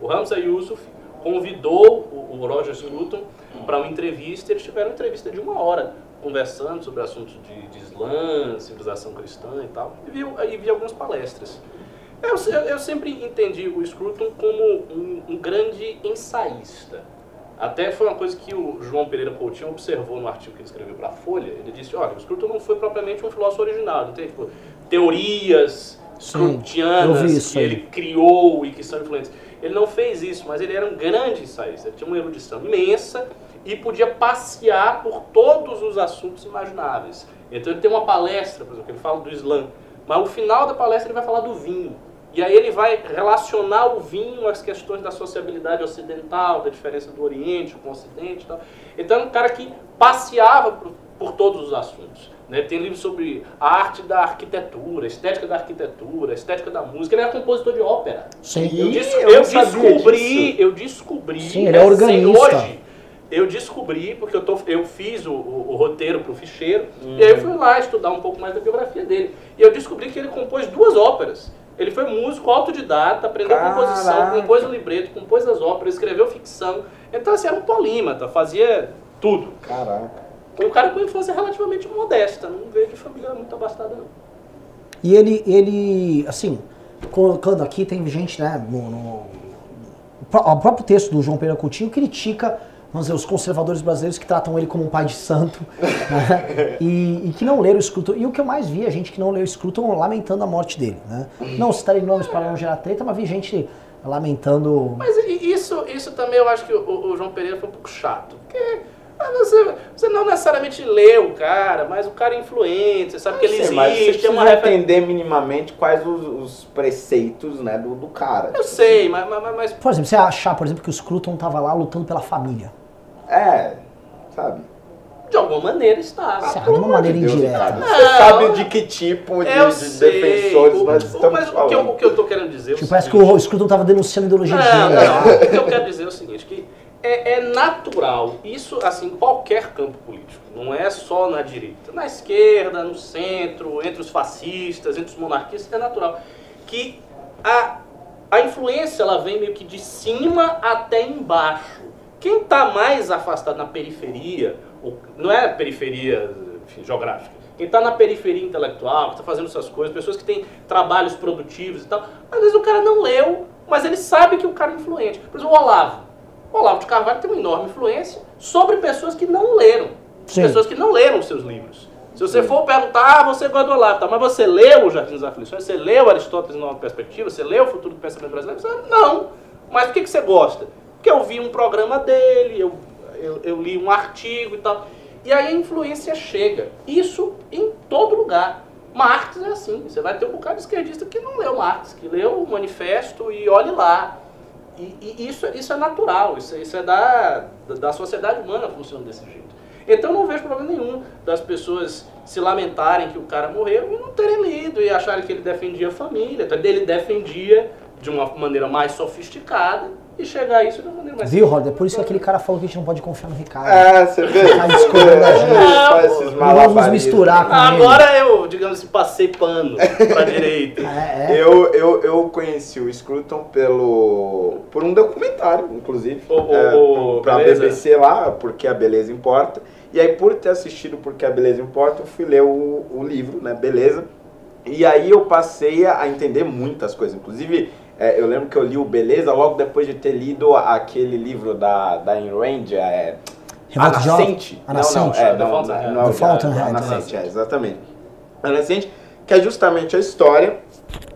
O Hamza Yusuf convidou o, o Roger Scruton para uma entrevista, eles tiveram uma entrevista de uma hora, conversando sobre assuntos de, de Islã, civilização cristã e tal, e vi, e vi algumas palestras. Eu, eu, eu sempre entendi o Scruton como um, um grande ensaísta. Até foi uma coisa que o João Pereira Coutinho observou no artigo que ele escreveu para a Folha. Ele disse, olha, o Scruton não foi propriamente um filósofo original. Ele tem tipo, teorias scrutianas que aí. ele criou e que são influentes. Ele não fez isso, mas ele era um grande ensaísta. Ele tinha uma erudição imensa e podia passear por todos os assuntos imagináveis. Então ele tem uma palestra, por exemplo, que ele fala do Islã, mas no final da palestra ele vai falar do vinho. E aí ele vai relacionar o vinho às questões da sociabilidade ocidental, da diferença do Oriente com o Ocidente e tal. Então é um cara que passeava por, por todos os assuntos. né? Tem livros sobre a arte da arquitetura, estética da arquitetura, estética da música. Ele era compositor de ópera. Sim. Eu, des- eu eu descobri, disso. eu descobri. Sim, ele é organista. Hoje, eu descobri, porque eu, tô, eu fiz o, o- o roteiro para o ficheiro, e aí eu fui lá estudar um pouco mais da biografia dele. E eu descobri que ele compôs duas óperas. Ele foi músico autodidata, aprendeu Caraca. composição, compôs o libreto, compôs as óperas, escreveu ficção. Então, assim, era um polímata, fazia tudo. Caraca. Um cara com infância relativamente modesta, não veio de família muito abastada, não. E ele, ele, assim, colocando aqui, tem gente, né, no, no- o pró- o próprio texto do João Pereira Coutinho critica, vamos dizer, os conservadores brasileiros que tratam ele como um pai de santo, né, e, e que não leram o Scruton. E o que eu mais vi, a gente que não leu o Scruton lamentando a morte dele, né. Não citarei nomes para não gerar treta, mas vi gente lamentando... Mas isso, isso também eu acho que o, o João Pereira foi um pouco chato. Porque ah, você, você não necessariamente lê o cara, mas o cara é influente, você sabe que ele Sim, mas você existe, é uma entender minimamente quais os, os preceitos né, do, do cara. Eu sei, mas, mas, mas Por exemplo, você achar, por exemplo, que o Scruton tava lá lutando pela família. É, sabe? de alguma maneira estava. Certo, de uma maneira Deus, indireta. Não. Você sabe de que tipo de, Eu de defensores O- nós o- estamos mas o que, eu, falando. o que eu tô querendo dizer é o Tipo, parece que seguinte. o Scruton tava denunciando ideologia de Não, gênero. não. O que eu quero dizer é o seguinte, que é, é natural, isso assim, em qualquer campo político, não é só na direita, na esquerda, no centro, entre os fascistas, entre os monarquistas, é natural que a, a influência ela vem meio que de cima até embaixo. Quem está mais afastado na periferia, ou- não é periferia enfim, geográfica, quem está na periferia intelectual, que está fazendo essas coisas, pessoas que têm trabalhos produtivos e tal, às vezes o cara não leu, mas ele sabe que o cara é influente. Por exemplo, o Olavo. O Olavo de Carvalho tem uma enorme influência sobre pessoas que não leram. Sim. Pessoas que não leram os seus livros. Se você for perguntar, ah, você gosta do Olavo, tá, mas você leu o Jardim das Aflições, você leu Aristóteles em Nova Perspectiva, você leu o Futuro do Pensamento Brasileiro? Você, não. Mas por que, que você gosta? Porque eu vi um programa dele, eu, eu, eu li um artigo e tal. E aí a influência chega. Isso em todo lugar. Marx é assim. Você vai ter um bocado de esquerdista que não leu Marx, que leu o manifesto e olhe lá. E, e isso, isso é natural, isso, isso é da, da sociedade humana funciona desse jeito. Então não vejo problema nenhum das pessoas se lamentarem que o cara morreu e não terem lido e acharem que ele defendia a família. Então ele defendia de uma maneira mais sofisticada e chegar a isso de uma maneira mais Viu, Roder? Por isso que aquele cara falou que a gente não pode confiar no Ricardo. É, você vê? Tá discordando da gente. Faz esses Não vamos misturar com ele. Agora eu, digamos assim, passei pano pra direita. É, é. Eu, eu, eu conheci o Scruton pelo, por um documentário, inclusive, O- o- é, o- pra Beleza. BBC lá, Porque a Beleza Importa. E aí, por ter assistido Porque a Beleza Importa, eu fui ler o, o livro, né, Beleza. E aí eu passei a entender muitas coisas. Inclusive, é, eu lembro que eu li o Beleza logo depois de ter lido aquele livro da, da Ayn Rand, é... A? Nascente. A Não, não, Nascente. é, The não, Fountainhead. não, não, é, Fountainhead, a é. Nascente, é, exatamente. A Nascente, que é justamente a história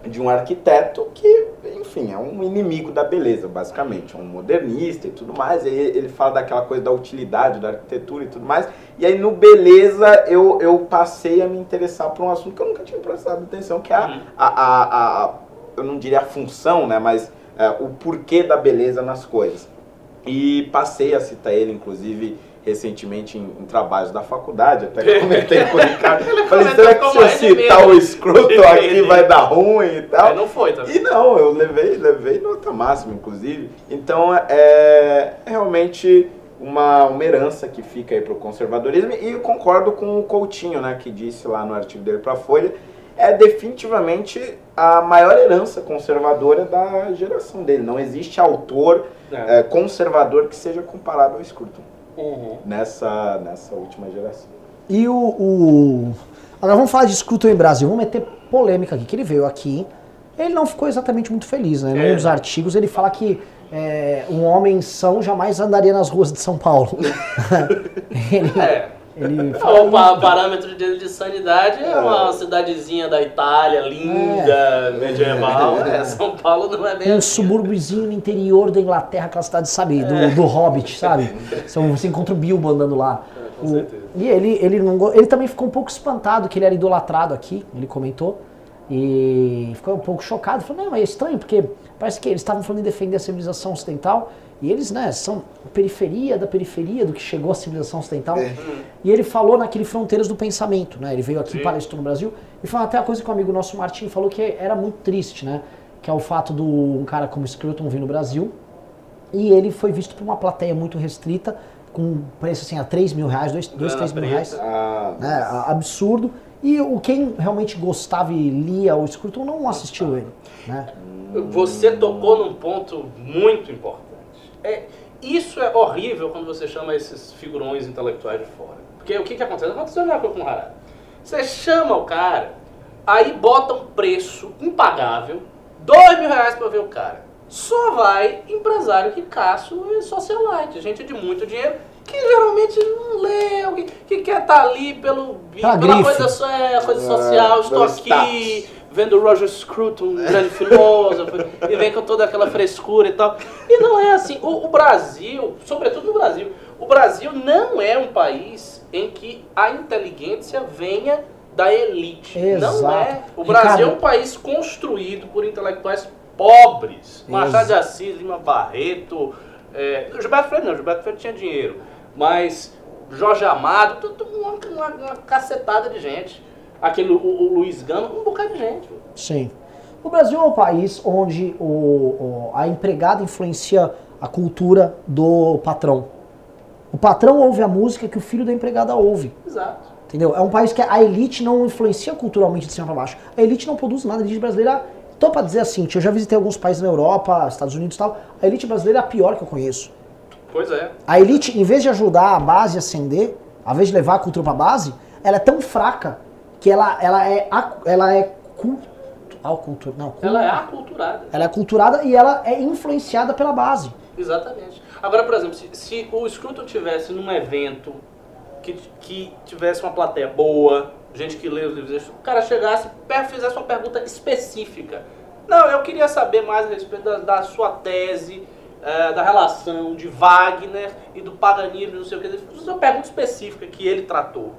de um arquiteto que, enfim, é um inimigo da beleza, basicamente, um modernista e tudo mais. E aí ele fala daquela coisa da utilidade da arquitetura e tudo mais. E aí no beleza eu, eu passei a me interessar por um assunto que eu nunca tinha prestado atenção, que é a, Uhum. a, a, a- eu não diria a função, né, mas é, o porquê da beleza nas coisas. E passei a citar ele, inclusive, recentemente em, em trabalhos da faculdade, até comentei com o Ricardo. Falei, será que se eu ele citar mesmo. o Scruton aqui vai dar ruim e tal? Aí não foi, tá vendo? E não, eu levei, levei nota máxima, inclusive. Então, é realmente uma, uma herança que fica aí pro conservadorismo. E eu concordo com o Coutinho, né, que disse lá no artigo dele pra Folha, é definitivamente a maior herança conservadora da geração dele. Não existe autor É. é, conservador que seja comparado ao Scruton Uhum. nessa, nessa última geração. E o, o- Agora vamos falar de Scruton em Brasil. Vamos meter polêmica aqui, que ele veio aqui Ele não ficou exatamente muito feliz, né? É. Num dos artigos ele fala que é, um homem são jamais andaria nas ruas de São Paulo. ele, É. ele O parâmetro dele de sanidade é uma cidadezinha da Itália, linda, medieval. É, São Paulo não é bem um assim. subúrbiozinho no interior da Inglaterra, aquela cidade, sabe, do, É. do Hobbit, sabe? Você encontra o Bilbo andando lá. com O- certeza. e ele, ele, não, ele também ficou um pouco espantado que ele era idolatrado aqui, ele comentou. E ficou um pouco chocado. Falou, não, é estranho, porque parece que eles estavam falando em defender a civilização ocidental. E eles, né, são periferia da periferia do que chegou à civilização ocidental. E ele falou naquele Fronteiras do Pensamento, né? Ele veio aqui Sim. palestrou no Brasil e falou até a coisa que o amigo nosso Martin falou que era muito triste, né? Que é o fato do um cara como Scruton vir no Brasil e ele foi visto por uma plateia muito restrita, com preço assim a 3 mil reais, 2, Grana 3 mil reais. Ah, né, absurdo. E o quem realmente gostava e lia o Scruton não assistiu ele. Né? Você tocou num ponto muito importante. É, isso é horrível quando você chama esses figurões intelectuais de fora. Porque o que, que acontece? Aconteceu na época com o Harari. Você chama o cara, aí bota um preço impagável, dois mil reais pra ver o cara. Só vai empresário ricaço e socialite, gente de muito dinheiro, que geralmente não lê, alguém que quer estar ali pelo, Pela pela grife. coisa, é, coisa social, estou aqui, status. Vendo o Roger Scruton, um grande filósofo, e vem com toda aquela frescura e tal. E não é assim. O, o Brasil, sobretudo no Brasil, o Brasil não é um país em que a inteligência venha da elite. Não Exato. é. O Brasil Ricardo- é um país construído por intelectuais pobres. Machado de Assis, Lima Barreto, é, Gilberto Freire não, Gilberto Freire tinha dinheiro. Mas Jorge Amado, tudo uma, uma, uma cacetada de gente. Aquele, o, o Luiz Gama, um bocado de gente. Sim. O Brasil é um país onde o, o- a empregada influencia a cultura do patrão. O patrão ouve a música que o filho da empregada ouve. Exato. Entendeu? É um país que a elite não influencia culturalmente de cima para baixo. A elite não produz nada. A elite brasileira, tô pra dizer assim, eu já visitei alguns países na Europa, Estados Unidos e tal. A elite brasileira é a pior que eu conheço. Pois é. A elite, em vez de ajudar a base a ascender, ao invés de levar a cultura pra base, ela é tão fraca que ela, ela é ela é culto, ah, cultura, não, Ela é aculturada. ela é culturada e ela é influenciada pela base. Exatamente. Agora, por exemplo, se, se o Scruton tivesse num evento que, que tivesse uma plateia boa, gente que lê os livros, o cara chegasse e fizesse uma pergunta específica. Não, eu queria saber mais a respeito da, da sua tese, eh, da relação de Wagner e do paganismo, não sei o que. Uma pergunta específica que ele tratou.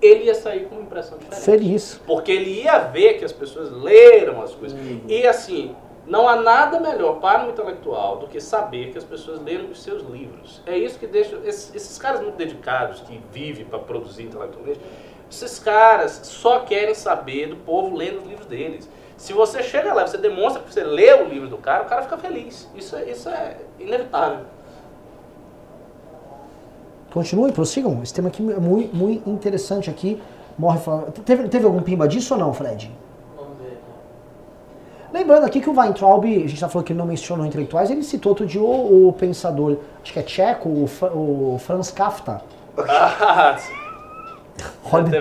Ele ia sair com uma impressão diferente. Feliz. Porque ele ia ver que as pessoas leram as coisas. E assim, não há nada melhor para um intelectual do que saber que as pessoas leram os seus livros. É isso que deixa. Esses, esses caras muito dedicados, que vivem para produzir intelectualmente, esses caras só querem saber do povo lendo os livros deles. Se você chega lá e você demonstra que você lê o livro do cara, o cara fica feliz. Isso é, isso é inevitável. Continue, prossigam. Esse tema aqui é muito, muito interessante aqui. Morre falando. Teve, teve algum pimba disso ou não, Fred? Lembrando aqui que o Weintraub, a gente tá falando que ele não mencionou intelectuais, ele citou outro dia o, o pensador, acho que é tcheco, o, o Franz Kafka. Ah, Olha, do-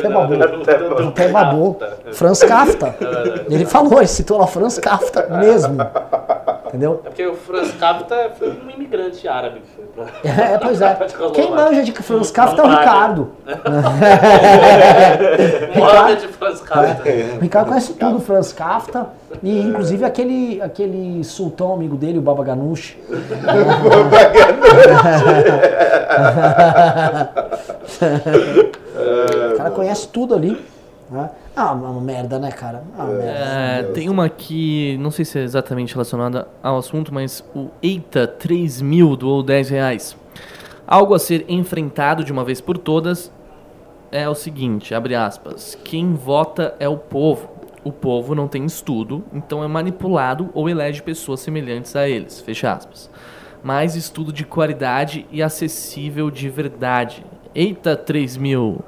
do- do- Até babou. Kafka. Franz Kafka. Ele falou, ele citou lá Franz Kafka mesmo. Entendeu? É porque o Franz Kafka foi um imigrante árabe que foi pra... É, pois é. Quem manja de Franz Kafka é o paga. Ricardo. Mohamed Franz Kafka. O Ricardo conhece tudo do Franz Kafka. E inclusive aquele, aquele sultão amigo dele, o Baba Ganoush. O cara conhece tudo ali. Né? Ah, uma merda, né, cara? Ah, uma merda. É, tem uma aqui, não sei se é exatamente relacionada ao assunto, mas o EITA 3000 doou 10 reais. Algo a ser enfrentado de uma vez por todas é o seguinte, abre aspas, quem vota é o povo. O povo não tem estudo, então é manipulado ou elege pessoas semelhantes a eles, fecha aspas. Mais estudo de qualidade e acessível de verdade. Eita 3000.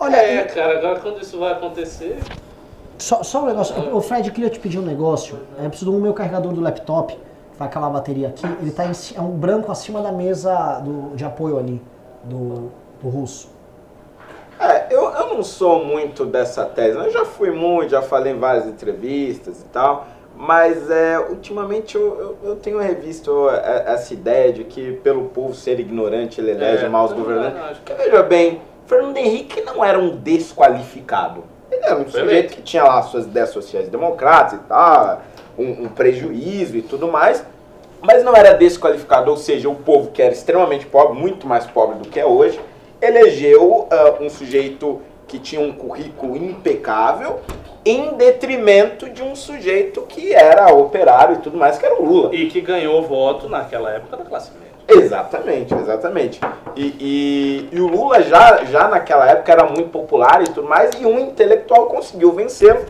Olha, É, cara, agora quando isso vai acontecer... Só, só um negócio. Ô, Fred, eu queria te pedir um negócio. É, Eu preciso do meu carregador do laptop. Vai acabar a bateria aqui. Ele tá em, é um branco acima da mesa do, de apoio ali, do, do russo. É, eu, eu não sou muito dessa tese. Eu já fui muito, já falei em várias entrevistas e tal. Mas é, ultimamente eu, eu, eu tenho revisto é, essa ideia de que pelo povo ser ignorante ele elege É, maus governantes. Porque, veja bem, Fernando Henrique não era um desqualificado. Ele era um sujeito que tinha lá suas ideias sociais democratas e tal, um, um prejuízo e tudo mais, mas não era desqualificado, ou seja, o povo que era extremamente pobre, muito mais pobre do que é hoje, elegeu ah, um sujeito que tinha um currículo impecável em detrimento de um sujeito que era operário e tudo mais, que era o Lula. E que ganhou voto naquela época da classe média. Exatamente, exatamente. E, e, e o Lula já, já naquela época era muito popular e tudo mais, e um intelectual conseguiu vencê-lo.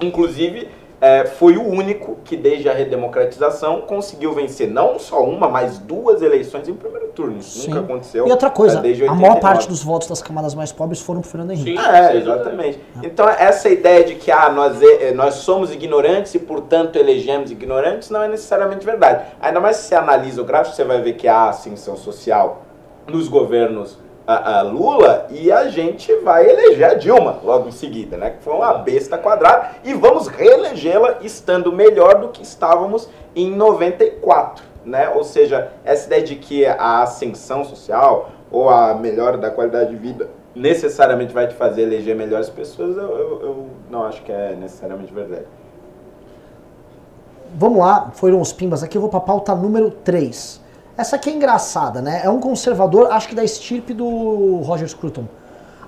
Inclusive, é, foi o único que, desde a redemocratização, conseguiu vencer não só uma, mas duas eleições em primeiro turno. Isso Sim. nunca aconteceu. E outra coisa, é, a maior 89. parte dos votos das camadas mais pobres foram pro Fernando Henrique. Sim. É, exatamente. Então, essa ideia de que ah, nós, eh, nós somos ignorantes e, portanto, elegemos ignorantes não é necessariamente verdade. Ainda mais se você analisa o gráfico, você vai ver que há ascensão social nos governos ah, ah, Lula e a gente vai eleger a Dilma logo em seguida, né? Que foi uma besta quadrada e vamos reelegê-la estando melhor do que estávamos em 94, né? Ou seja, essa ideia de que a ascensão social ou a melhora da qualidade de vida necessariamente vai te fazer eleger melhores pessoas, eu, eu, eu não acho que é necessariamente verdade. Vamos lá, foram os pimbas aqui, eu vou pra pauta número 3. Essa aqui é engraçada, né? É um conservador, acho que da estirpe do Roger Scruton.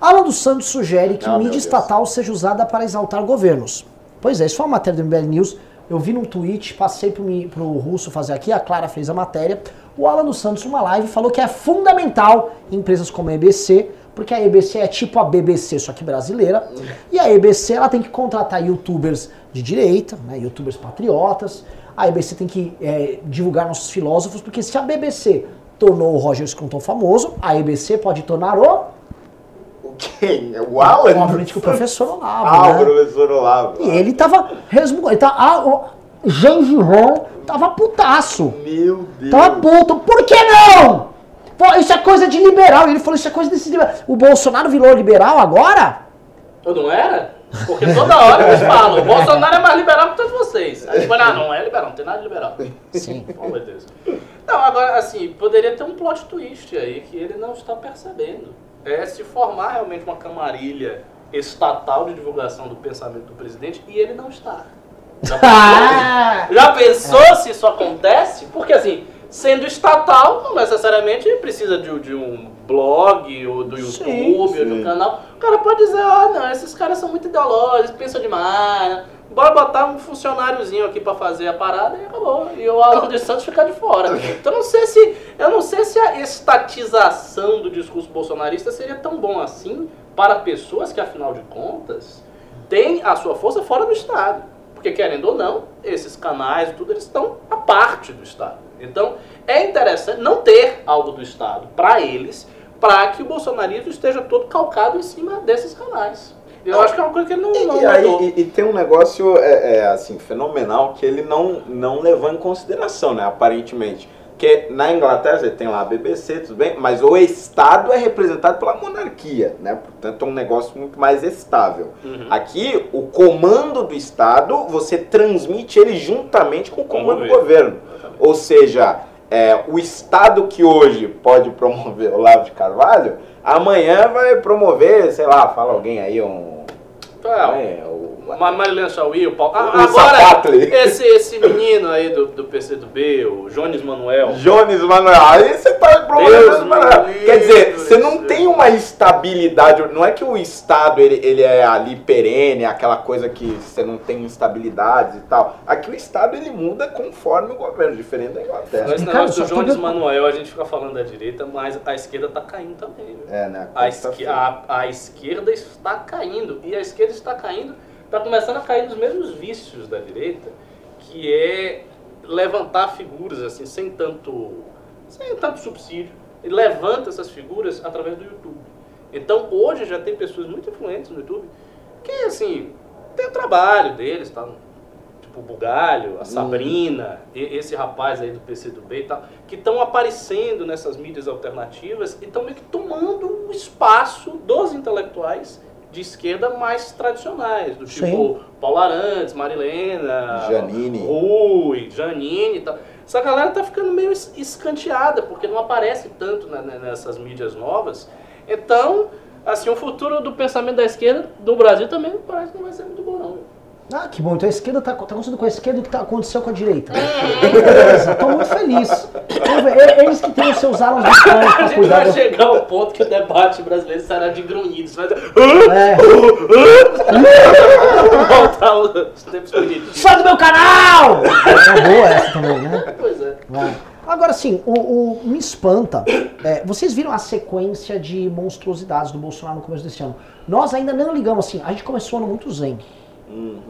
Alan dos Santos sugere que Ah, mídia estatal seja usada para exaltar governos. Pois é, isso foi uma matéria do MBL News. Eu vi num tweet, passei pro, pro Russo fazer aqui, a Clara fez a matéria. O Alan dos Santos, numa live, falou que é fundamental em empresas como a EBC, porque a EBC é tipo a BBC, só que brasileira. E a EBC ela tem que contratar youtubers de direita, né, youtubers patriotas. A EBC tem que é, divulgar nossos filósofos, porque se a BBC tornou o Roger Scruton famoso, a EBC pode tornar o. O quem? O Alan? Obviamente que o professor Olavo. Ah, né? o professor Olavo. E ele tava resmungando. Ele tá, ah, o Gengiron tava putaço. Meu Deus. Tava puto. Por que não? Pô, isso é coisa de liberal. E ele falou, isso é coisa desse liberal. O Bolsonaro virou liberal agora? Eu não era? Porque toda hora eles falam, o Bolsonaro é mais liberal que todos vocês. Aí tipo, ah, não é liberal, não tem nada de liberal. Sim. Oh, meu Deus. Não, agora, assim, poderia ter um plot twist aí que ele não está percebendo. É se formar realmente uma camarilha estatal de divulgação do pensamento do presidente e ele não está. Já pensou? Ah! Já pensou se isso acontece? Porque assim, sendo estatal, não necessariamente precisa de, de um blog, ou do YouTube, Sim, ou sim. canal. O cara pode dizer, ah, não, esses caras são muito ideológicos, pensam demais. Bora botar um funcionáriozinho aqui pra fazer a parada e acabou. E o Alan dos Santos ficar de fora. Então eu não sei se. Eu não sei se a estatização do discurso bolsonarista seria tão bom assim para pessoas que, afinal de contas, têm a sua força fora do Estado. Porque, querendo ou não, esses canais, tudo, eles estão à parte do Estado. Então, é interessante não ter algo do Estado para eles, para que o bolsonarismo esteja todo calcado em cima desses canais. Eu acho que é uma coisa que ele não, não E, aí, e, e tem um negócio é, é, assim fenomenal que ele não, não levou em consideração, né? Aparentemente. Porque na Inglaterra você tem lá a BBC, tudo bem, mas o Estado é representado pela monarquia, né? Portanto, é um negócio muito mais estável. Uhum. Aqui, o comando do Estado, você transmite ele juntamente com o Com o comando do governo. Ou seja, é, o Estado que hoje pode promover o Olavo de Carvalho, amanhã vai promover, sei lá, fala alguém aí, um. É, o, Ma- Marilena Chauí, o Paulo. Ah, agora, esse, esse menino aí do, do PCdoB, o Jones Manuel. Jones Manuel. Aí você tá Deus Manuel. me Quer dizer, você não tem uma estabilidade. Não é que o Estado ele, ele é ali perene, aquela coisa que você não tem instabilidades e tal. Aqui o Estado ele muda conforme o governo, diferente da Inglaterra. Esse negócio do Jones Manuel, a gente fica falando da direita, mas a esquerda tá caindo também. viu? É, né? A, a- a esquerda está caindo. E a esquerda está caindo, está começando a cair nos mesmos vícios da direita, que é levantar figuras assim, sem tanto, sem tanto subsídio. E levanta essas figuras através do YouTube. Então hoje já tem pessoas muito influentes no YouTube que assim, tem o trabalho deles, tá? Tipo o Bugalho, a Sabrina, e- esse rapaz aí do PCdoB e tal, que estão aparecendo nessas mídias alternativas e estão meio que tomando o espaço dos intelectuais de esquerda mais tradicionais, do tipo Sim. Paulo Arantes, Marilena, Janine. Rui, Janine e tal. Essa galera tá ficando meio es- escanteada, porque não aparece tanto na- nessas mídias novas. Então, assim, o futuro do pensamento da esquerda no Brasil também parece que não vai ser muito bom, não. Ah, que bom. Então a esquerda tá, tá acontecendo com a esquerda o que tá, aconteceu com a direita. Beleza, tô muito feliz. E- Eles que têm os seus alas de pão A pra gente cuidar vai chegar ao ponto que o debate brasileiro será de grunhidos. Vai É. voltar os tempos bonitos. Sai do meu canal! É boa essa também, né? Pois é. Vai. Agora sim, o, o- me espanta. é, vocês viram a sequência de monstruosidades do Bolsonaro no começo desse ano. Nós ainda não ligamos assim, a gente começou no muito zen.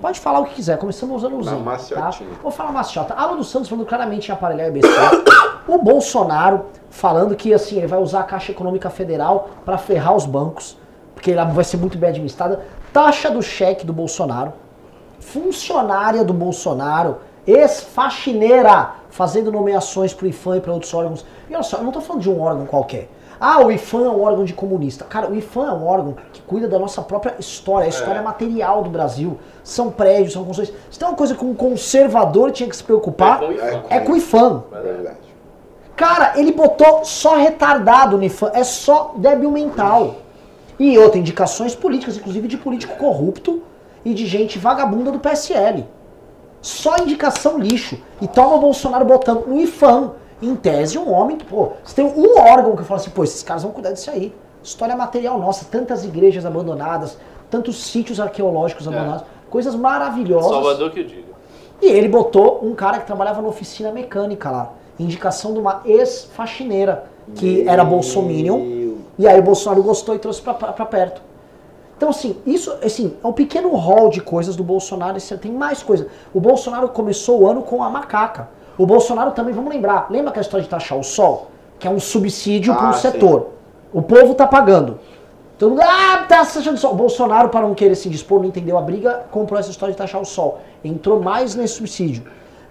Pode falar o que quiser, começamos usando o zen. Tá? Vou falar maciota. Alan dos Santos falando claramente em aparelhar IBC. o Bolsonaro falando que assim, ele vai usar a Caixa Econômica Federal para ferrar os bancos, porque ela vai ser muito bem administrada. Taxa do cheque do Bolsonaro. Funcionária do Bolsonaro, ex-faxineira, fazendo nomeações pro IFAM e para outros órgãos. E olha só, eu não tô falando de um órgão qualquer. Ah, o IFAM é um órgão de comunista. Cara, o IFAM é um órgão que cuida da nossa própria história, a história material do Brasil. São prédios, são construções. Se tem uma coisa que um conservador tinha que se preocupar, É com o IFAM. é com o IFAM. É verdade. Cara, ele botou só retardado no IFAM, é só débil mental. E outra, indicações políticas, inclusive de político corrupto e de gente vagabunda do PSL. Só indicação lixo. E toma o Bolsonaro botando no IFAM. Em tese, um homem, pô, você tem um órgão que fala assim, pô, esses caras vão cuidar disso aí. História material nossa, tantas igrejas abandonadas, tantos sítios arqueológicos abandonados, coisas maravilhosas. Salvador que o diga. E ele botou um cara que trabalhava na oficina mecânica lá. Indicação de uma ex-faxineira, que era bolsominion. E aí o Bolsonaro gostou e trouxe pra, pra perto. Então, assim, isso assim, é um pequeno hall de coisas do Bolsonaro. Ano tem mais coisa. O Bolsonaro começou o ano com a macaca. O Bolsonaro também, vamos lembrar, lembra aquela história de taxar o sol? Que é um subsídio para um Ah, sim. setor. O povo tá pagando. Todo mundo, ah, tá taxando o sol. O Bolsonaro, para não querer se dispor, não entendeu a briga, comprou essa história de taxar o sol. Entrou mais nesse subsídio.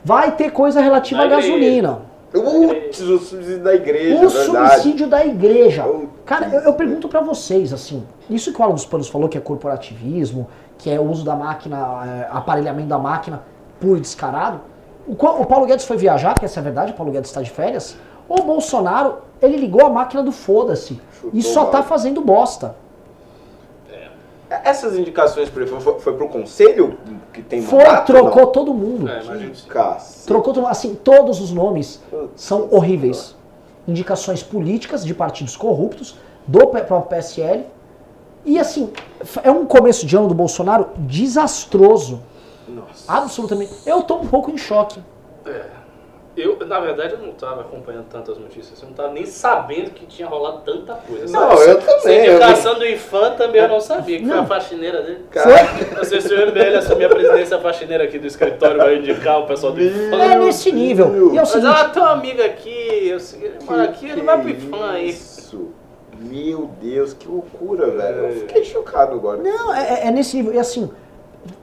Vai ter coisa relativa à gasolina. Putz, o subsídio da igreja, O verdade. subsídio da igreja. Cara, eu, eu pergunto pra vocês, assim, isso que o Alan dos Panos falou, que é corporativismo, que é o uso da máquina, é, aparelhamento da máquina puro e descarado. O, o Paulo Guedes foi viajar, porque essa é a verdade, o Paulo Guedes está de férias. O Bolsonaro, ele ligou a máquina do foda-se. E só tá bola. fazendo bosta. Essas indicações por exemplo, foi, foi pro conselho que tem Foi, mandato, trocou não? todo mundo. É. Trocou todo mundo. Assim, todos os nomes Putz, são horríveis. Indicações políticas de partidos corruptos, do próprio PSL. E assim, é um começo de ano do Bolsonaro desastroso. Nossa. Absolutamente. Eu tô um pouco em choque. É. Eu, na verdade, eu não estava acompanhando tantas notícias. Eu não estava nem sabendo que tinha rolado tanta coisa. Não, Essa- eu também, Essa eu indicação do IFAM também eu não sabia, que foi Não. a faxineira dele. Cara, Não sei se o MBL assumir a presidência, a faxineira aqui do escritório vai indicar o pessoal do IFAM. É nesse nível. E é o Mas ela tem uma amiga aqui, eu sei, ele mora aqui, ele vai pro IFAM aí. Isso. Meu Deus, que loucura, velho. Eu fiquei chocado agora. Não, é, é nesse nível. E assim,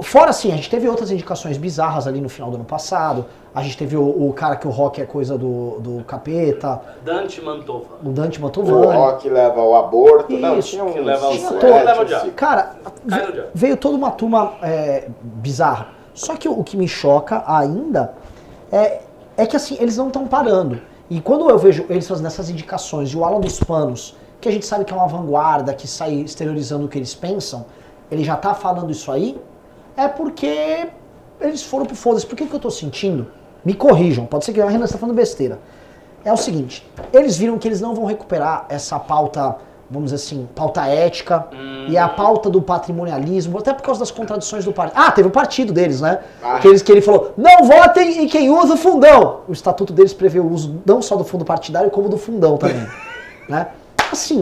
fora assim, a gente teve outras indicações bizarras ali no final do ano passado. A gente teve o, o cara que o rock é coisa do, do capeta, Dante Mantova. o Dante O Mantovani. rock leva ao aborto. Não, Isso, tinha um que leva ao Tinha sol, todo- leva diabo. Cara, Cai ve- no diabo. veio toda uma turma é, bizarra. Só que o, o que me choca ainda é, é que assim, eles não estão parando. E quando eu vejo eles fazendo essas indicações e o Alan dos Panos, que a gente sabe que é uma vanguarda, que sai exteriorizando o que eles pensam, ele já tá falando isso aí, é porque eles foram pro foda-se. Por que, que eu tô sentindo? Me corrijam, pode ser que a Renan está falando besteira. É o seguinte, eles viram que eles não vão recuperar essa pauta, vamos dizer assim, pauta ética e a pauta do patrimonialismo, até por causa das contradições do partido. Ah, teve o partido deles, né? Ah. Que, eles, que ele falou, não votem em quem usa o fundão. O estatuto deles prevê o uso não só do fundo partidário, como do fundão também. né? Assim,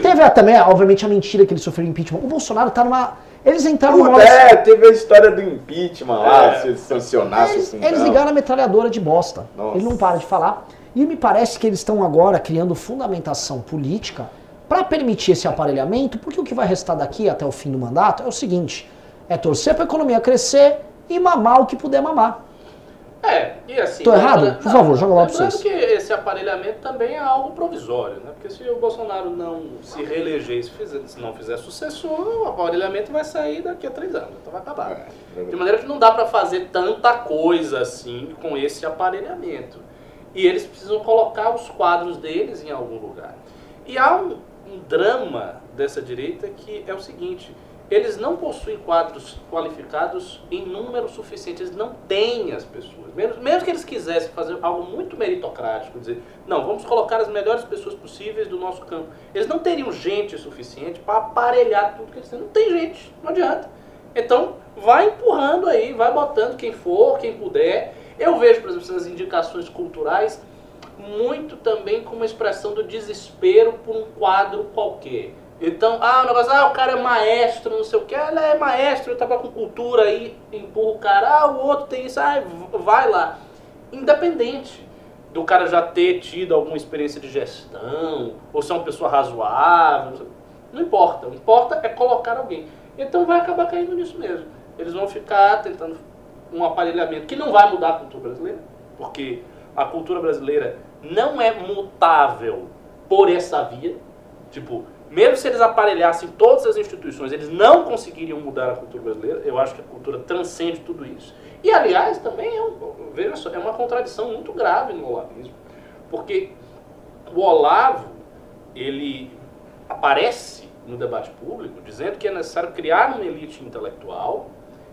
teve também, obviamente, a mentira que ele sofreu impeachment. O Bolsonaro tá numa... Eles entraram numa... Puta, é, teve a história do impeachment lá, É. se ele sancionasse Eles, o fundão. eles ligaram a metralhadora de bosta. Nossa. Ele não para de falar. E me parece que eles estão agora criando fundamentação política para permitir esse aparelhamento, porque o que vai restar daqui até o fim do mandato é o seguinte: é torcer para a economia crescer e mamar o que puder mamar. É, e assim. Tô errado? Por favor, joga lá pra lembrando vocês. que esse aparelhamento também é algo provisório, né? Porque se o Bolsonaro não se reeleger, se, fizer, se não fizer sucessor, o aparelhamento vai sair daqui a três anos, então vai acabar. É, De maneira que não dá para fazer tanta coisa assim com esse aparelhamento. E eles precisam colocar os quadros deles em algum lugar. E há um, um drama dessa direita que é o seguinte: eles não possuem quadros qualificados em número suficiente, eles não têm as pessoas. Mesmo, mesmo que eles quisessem fazer algo muito meritocrático, dizer, não, vamos colocar as melhores pessoas possíveis do nosso campo, eles não teriam gente suficiente para aparelhar tudo que eles têm. Não tem gente, não adianta. Então, vai empurrando aí, vai botando quem for, quem puder. Eu vejo, por exemplo, nas indicações culturais, muito também como uma expressão do desespero por um quadro qualquer. Então, ah, o negócio, ah, o cara é maestro, não sei o que, ele é maestro, ele trabalha com cultura aí, empurra o cara, ah, o outro tem isso, ah, vai lá. Independente do cara já ter tido alguma experiência de gestão, ou ser uma pessoa razoável, não importa. O que importa é colocar alguém. Então vai acabar caindo nisso mesmo. Eles vão ficar tentando um aparelhamento que não vai mudar a cultura brasileira, porque a cultura brasileira não é mutável por essa via. Tipo, mesmo se eles aparelhassem todas as instituições, eles não conseguiriam mudar a cultura brasileira. Eu acho que a cultura transcende tudo isso. E, aliás, também é, um, veja só, é uma contradição muito grave no olavismo. Porque o Olavo, ele aparece no debate público dizendo que é necessário criar uma elite intelectual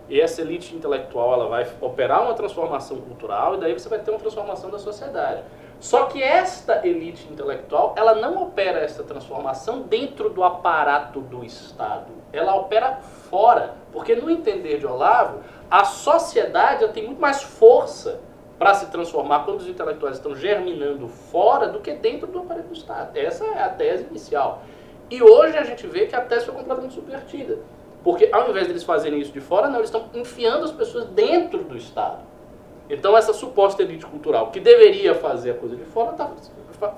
e essa elite intelectual ela vai operar uma transformação cultural e daí você vai ter uma transformação da sociedade. Só que esta elite intelectual, ela não opera essa transformação dentro do aparato do Estado. Ela opera fora. Porque no entender de Olavo, a sociedade tem muito mais força para se transformar quando os intelectuais estão germinando fora do que dentro do aparelho do Estado. Essa é a tese inicial. E hoje a gente vê que a tese foi completamente subvertida. Porque ao invés deles fazerem isso de fora, não, eles estão enfiando as pessoas dentro do Estado. Então essa suposta elite cultural que deveria fazer a coisa de fora está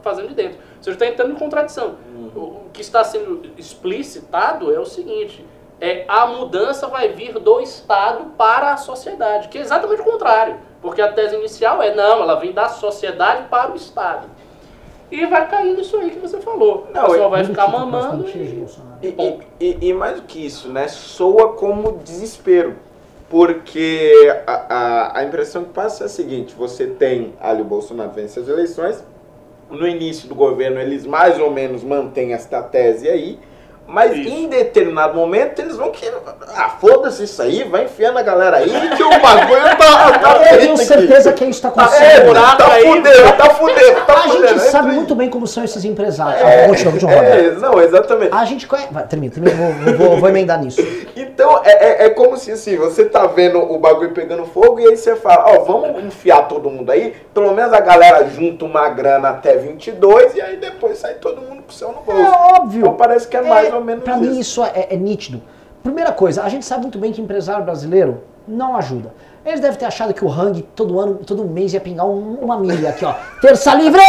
fazendo de dentro. Você está entrando em contradição. Uhum. O que está sendo explicitado é o seguinte: é, a mudança vai vir do Estado para a sociedade, que é exatamente o contrário. Porque a tese inicial é não, ela vem da sociedade para o Estado. E vai caindo isso aí que você falou. Não, o pessoal vai ficar mamando. E, e, e, e, mais do que isso, né? Soa como desespero. Porque a, a, a, impressão que passa é a seguinte: você tem ali o Bolsonaro vence as eleições, no início do governo eles mais ou menos mantêm esta tese aí, mas isso. em determinado momento eles vão querer. Ah, foda-se isso aí, vai enfiando a galera aí que o bagulho tá. tá Eu tenho certeza que a gente tá conseguindo. Tá, é, tá fudendo, tá fudendo. Tá a fudendo, gente é sabe muito bem como são esses empresários. É, ah, continua, continua, é, não, exatamente. A gente conhece. Vai, termina, termina vou, vou, vou, emendar nisso. Então, é, é, é, como se assim, você tá vendo o bagulho pegando fogo e aí você fala, ó, oh, vamos enfiar todo mundo aí, pelo menos a galera junta uma grana até 22 e aí depois sai todo mundo com o céu no bolso. É óbvio. Então parece que é mais ou menos Pra isso. mim isso é, é nítido. Primeira coisa, a gente sabe muito bem que empresário brasileiro não ajuda. Eles devem ter achado que o Hang todo ano, todo mês ia pingar um, uma milha aqui, ó. Terça livre!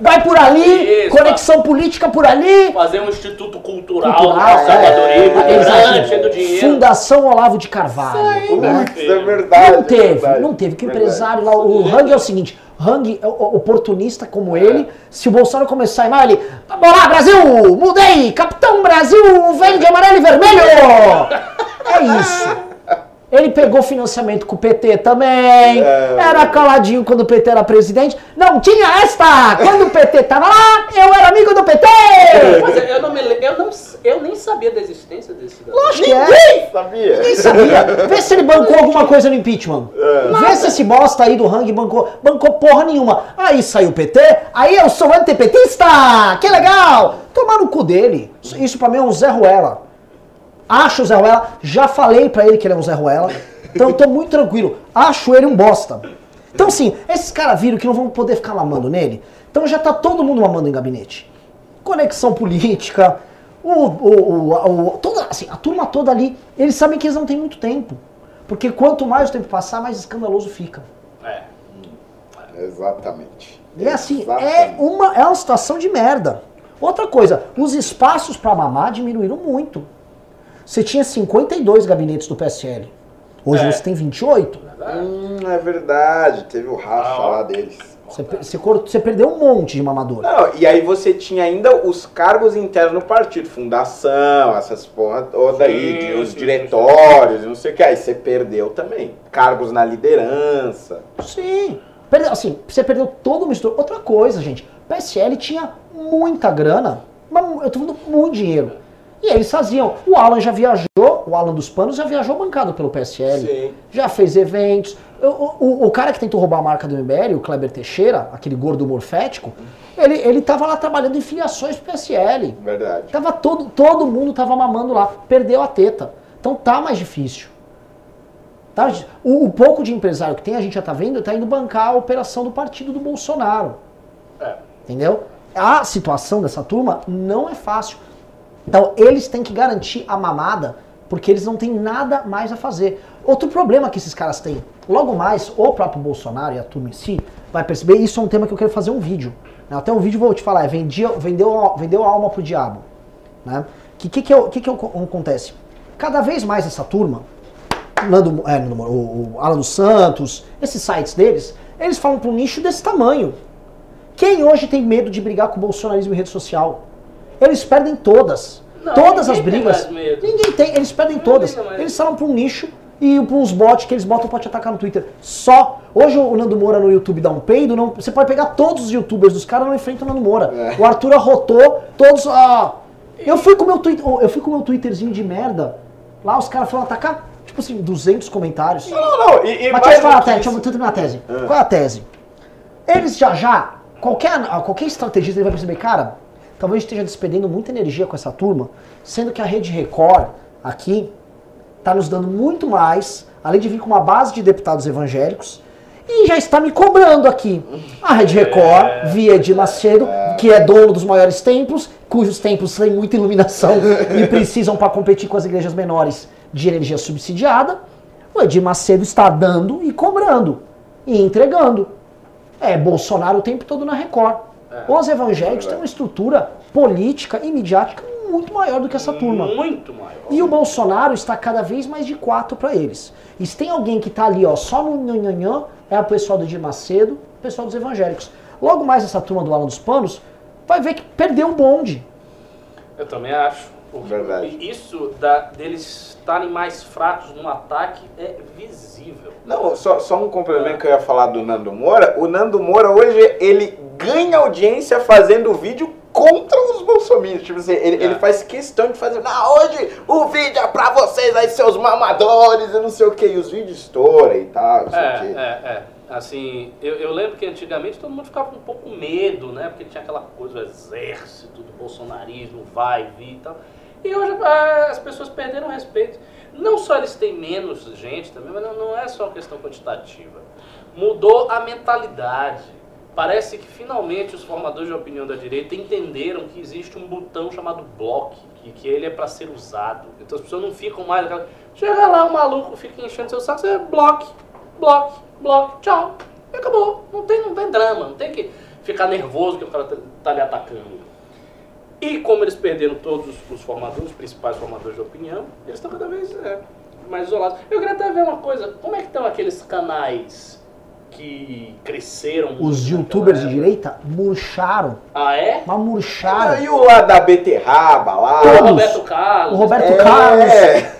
Vai por ali! Isso, conexão política por ali! Fazer um instituto cultural, cultural conservadorismo, é, é, Fundação Olavo de Carvalho. Isso, aí, né? isso é verdade. Não teve, é verdade, não teve. Que o empresário lá, o Hang é o seguinte, Hang, oportunista como ele, se o Bolsonaro começar a ir mal, ele. Vamos lá, Brasil! Mudei! Capitão Brasil vem de amarelo e vermelho! É isso. Ele pegou financiamento com o PT também. É, era caladinho quando o PT era presidente. Não tinha esta! Quando o PT tava lá, eu era amigo do PT! Mas eu, não me, eu, não, eu nem sabia da cidadão. Lógico que é. sabia. Ninguém sabia. Vê se ele bancou alguma coisa no impeachment. É. Vê se esse bosta aí do Hang bancou. Bancou porra nenhuma. Aí saiu o PT, aí eu sou antipetista! Que legal! Tomar no cu dele. Isso pra mim é um Zé Ruela acho o Zé Ruela, já falei para ele que ele é um Zé Ruela, então tô muito tranquilo. Acho ele um bosta. Então, assim, esses caras viram que não vão poder ficar mamando nele, então já tá todo mundo mamando em gabinete. Conexão política, o, o, o, o toda, assim, a turma toda ali, eles sabem que eles não têm muito tempo. Porque quanto mais o tempo passar, mais escandaloso fica. É. Exatamente. E é assim, é uma, é uma situação de merda. Outra coisa, os espaços para mamar diminuíram muito. Você tinha 52 gabinetes do PSL. Hoje é. você tem 28. Hum, é verdade. Teve o Rafa ah, lá deles. Você, você você perdeu um monte de mamador. Não, e aí você tinha ainda os cargos internos no partido, fundação, essas porra toda aí, Sim, de os sim, diretórios, não sei o que. Aí você perdeu também. Cargos na liderança. Sim. Perdeu, assim, você perdeu todo o mistura. Outra coisa, gente. PSL tinha muita grana, mas eu tô falando muito dinheiro. E eles faziam. O Alan já viajou, o Alan dos Panos já viajou bancado pelo PSL. Sim. Já fez eventos. O, o, o cara que tentou roubar a marca do MBL, o Kleber Teixeira, aquele gordo morfético, ele, ele tava lá trabalhando em filiações do PSL. Verdade. Tava todo, todo mundo tava mamando lá, perdeu a teta. Então tá mais difícil. Tá? O, o pouco de empresário que tem, a gente já tá vendo, tá indo bancar a operação do partido do Bolsonaro. É. Entendeu? A situação dessa turma não é fácil. Então, eles têm que garantir a mamada, porque eles não têm nada mais a fazer. Outro problema que esses caras têm, logo mais, o próprio Bolsonaro e a turma em si vai perceber, isso é um tema que eu quero fazer um vídeo. né? Até um vídeo vou te falar, é vendia, vendeu, vendeu a alma pro diabo. Né? Que que que, eu- que que eu- acontece? Cada vez mais essa turma, Nando, é, Nando o, o Alan dos Santos, esses sites deles, eles falam para um nicho desse tamanho. Quem hoje tem medo de brigar com o bolsonarismo em rede social? Eles perdem todas. Não, todas as brigas. Ninguém tem, eles perdem Ninguém todas. Eles falam para um nicho e uns bots que eles botam pra te atacar no Twitter. Só. Hoje o Nando Moura no YouTube dá um peido, não, você pode pegar todos os youtubers dos caras não enfrentam o Nando Moura. É. O Arthur arrotou todos. Ah, eu fui com o meu Twitter, eu fui com meu Twitterzinho de merda. Lá os caras foram atacar, tipo assim, 200 comentários. Não, não, e, e Mas deixa eu falar a tese, deixa eu terminar a tese. Qual é a tese? Eles já já, qualquer, qualquer estrategista ele vai perceber, cara, talvez esteja despendendo muita energia com essa turma, sendo que a Rede Record aqui está nos dando muito mais, além de vir com uma base de deputados evangélicos, e já está me cobrando aqui. A Rede Record, via de Macedo, que é dono dos maiores templos, cujos templos têm muita iluminação e precisam para competir com as igrejas menores de energia subsidiada. O Edir Macedo está dando e cobrando e entregando. É Bolsonaro o tempo todo na Record. Os evangélicos têm uma estrutura política e midiática muito maior do que essa turma. Muito maior. E o Bolsonaro está cada vez mais de quatro para eles. E se tem alguém que está ali, ó, só no nhanhanhã, é o pessoal do Edir Macedo, o pessoal dos evangélicos. Logo mais essa turma do Alan dos Panos vai ver que perdeu o bonde. Eu também acho. Verdade. Isso da, deles estarem mais fracos no ataque é visível. Não, só, só um complemento que eu ia falar do Nando Moura. O Nando Moura hoje, ele ganha audiência fazendo vídeo contra os bolsominions. Tipo assim, ele, É. ele faz questão de fazer, não, hoje o vídeo é pra vocês aí, seus mamadores, e não sei o que. E os vídeos estouram e tal, não sei o É, que. é, é. Assim, eu, eu lembro que antigamente todo mundo ficava com um pouco medo, né? Porque tinha aquela coisa do exército, do bolsonarismo, vai, vir e tal. E hoje ah, as pessoas perderam o respeito. Não só eles têm menos gente também, mas não, não é só uma questão quantitativa. Mudou a mentalidade. Parece que finalmente os formadores de opinião da direita entenderam que existe um botão chamado bloque, que, que ele é para ser usado. Então as pessoas não ficam mais. Chega lá, o maluco fica enchendo seu saco, você bloque, bloque, bloque, tchau. E acabou. Não tem, não tem drama, não tem que ficar nervoso que o cara tá, tá lhe atacando. E como eles perderam todos os, os formadores, os principais formadores de opinião, eles estão cada vez é, mais isolados. Eu queria até ver uma coisa, como é que estão aqueles canais que cresceram muito Os youtubers de direita murcharam, Ah, é? mas murcharam. E o lá da beterraba lá? O. Roberto Carlos. O Roberto É. Carlos,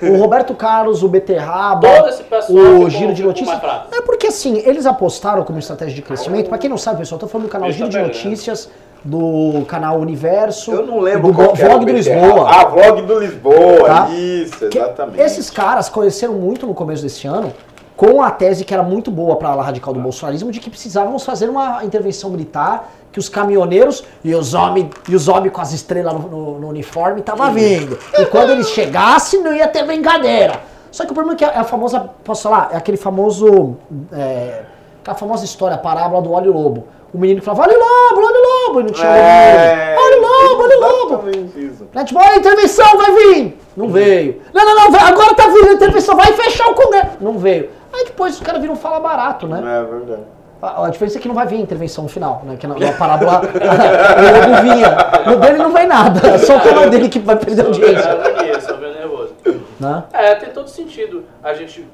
o Roberto Carlos, o Beterraba, Todo esse pessoal o Giro de Notícias. É porque assim, eles apostaram como estratégia de crescimento. Pra quem não sabe, pessoal, eu tô falando do canal Giro de né? Notícias, do canal Universo. Eu não lembro do qual que Vlog do. Lisboa. Ah, vlog do Lisboa, Tá? isso, Que exatamente. Esses caras conheceram muito no começo desse ano com a tese que era muito boa para a ala radical do bolsonarismo de que precisávamos fazer uma intervenção militar, que os caminhoneiros e os homens e os homens com as estrelas no, no- no uniforme estavam vindo. E quando eles chegassem não ia ter brincadeira. Só que o problema é que é a famosa, posso falar, é aquele famoso, é, aquela famosa história, a parábola do óleo lobo. O menino que falava, olha o lobo, olha o lobo, e não tinha É, olha o lobo, olha o lobo. isso. Né? Tipo, olha a intervenção, vai vir! Não veio. Não, não, não, agora tá vindo a intervenção, vai fechar o Congresso. Não veio. Aí depois os caras viram fala barato, né? É verdade. A, a diferença é que não vai vir a intervenção no final, né? Que na, na parábola o lobo vinha. No dele não vem nada, só o canal dele que vai perder audiência. É, só meio nervoso. Né? É, tem todo sentido. A gente,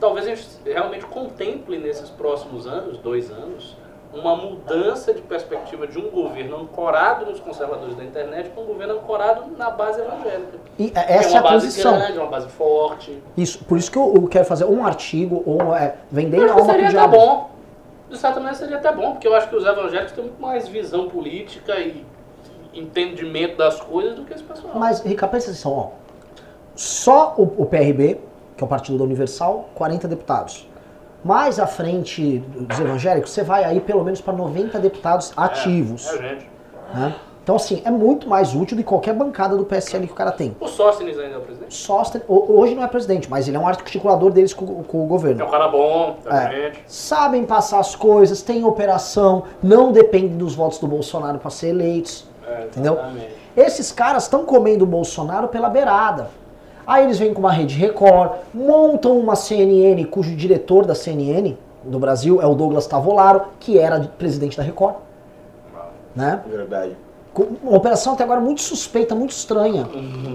talvez a gente realmente contemple nesses próximos anos, dois anos, uma mudança de perspectiva de um governo ancorado nos conservadores da internet para um governo ancorado na base evangélica. E Que essa é, uma a base transição. grande, uma base forte. Isso, por isso que eu, eu quero fazer um artigo ou é, vender Eu a acho que alma seria até bom. De certa maneira seria até bom, porque eu acho que os evangélicos têm muito mais visão política e entendimento das coisas do que esse pessoal. Mas, Ricardo, presta atenção, ó. Só o, o PRB, que é o Partido da Universal, 40 deputados. Mais à frente dos evangélicos, você vai aí pelo menos para 90 deputados ativos. É, gente. né? Então, assim, é muito mais útil do que qualquer bancada do PSL que o cara tem. O Sóstenes ainda é o presidente? Sóstenes, ho- hoje não é presidente, mas ele é um articulador deles com, com o É governo. um cara bom, É. gente. Sabem passar as coisas, têm operação, não dependem dos votos do Bolsonaro para ser eleitos. É, Entendeu? exatamente. Esses caras estão comendo o Bolsonaro pela beirada. Aí eles vêm com uma rede Record, montam uma CNN cujo diretor da CNN do Brasil é o Douglas Tavolaro, que era presidente da Record. Né? Verdade. Uma operação até agora muito suspeita, muito estranha.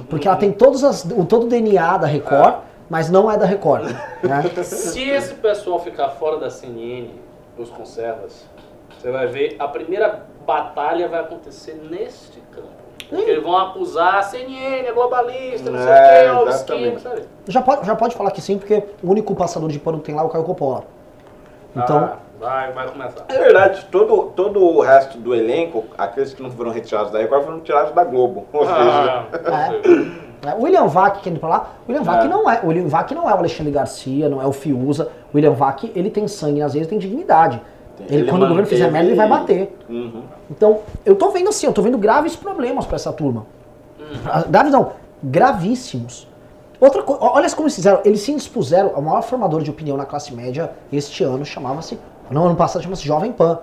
Porque ela tem todas as, todo o DNA da Record, mas não é da Record. Né? Se esse pessoal ficar fora da CNN, os conservas, você vai ver a primeira batalha vai acontecer neste campo. Porque eles vão acusar a CNN, é globalista, não sei É, o quê, ó, o esquema, sabe? Já, pode, já pode falar que sim, porque o único passador de pano que tem lá é o Caio Coppola. Então, Ah, vai, vai começar. É verdade, todo, todo o resto do elenco, aqueles que não foram retirados da Record, foram tirados da Globo. Ou seja, Ah, É. né, o William Vac, que indo pra lá, o William Vac É. não é, o William Vac não é o Alexandre Garcia, não é o Fiuza. O William Vac, ele tem sangue nas vezes, tem dignidade. Ele, Ele quando o governo fizer merda, ele vai bater. Uhum. Então, eu tô vendo assim, eu tô vendo graves problemas pra essa turma. Uhum. Ah, Graves não, gravíssimos. Outra coisa, olha como eles fizeram, eles se dispuseram, o maior formador de opinião na classe média este ano chamava-se, não, ano passado chamava-se Jovem Pan.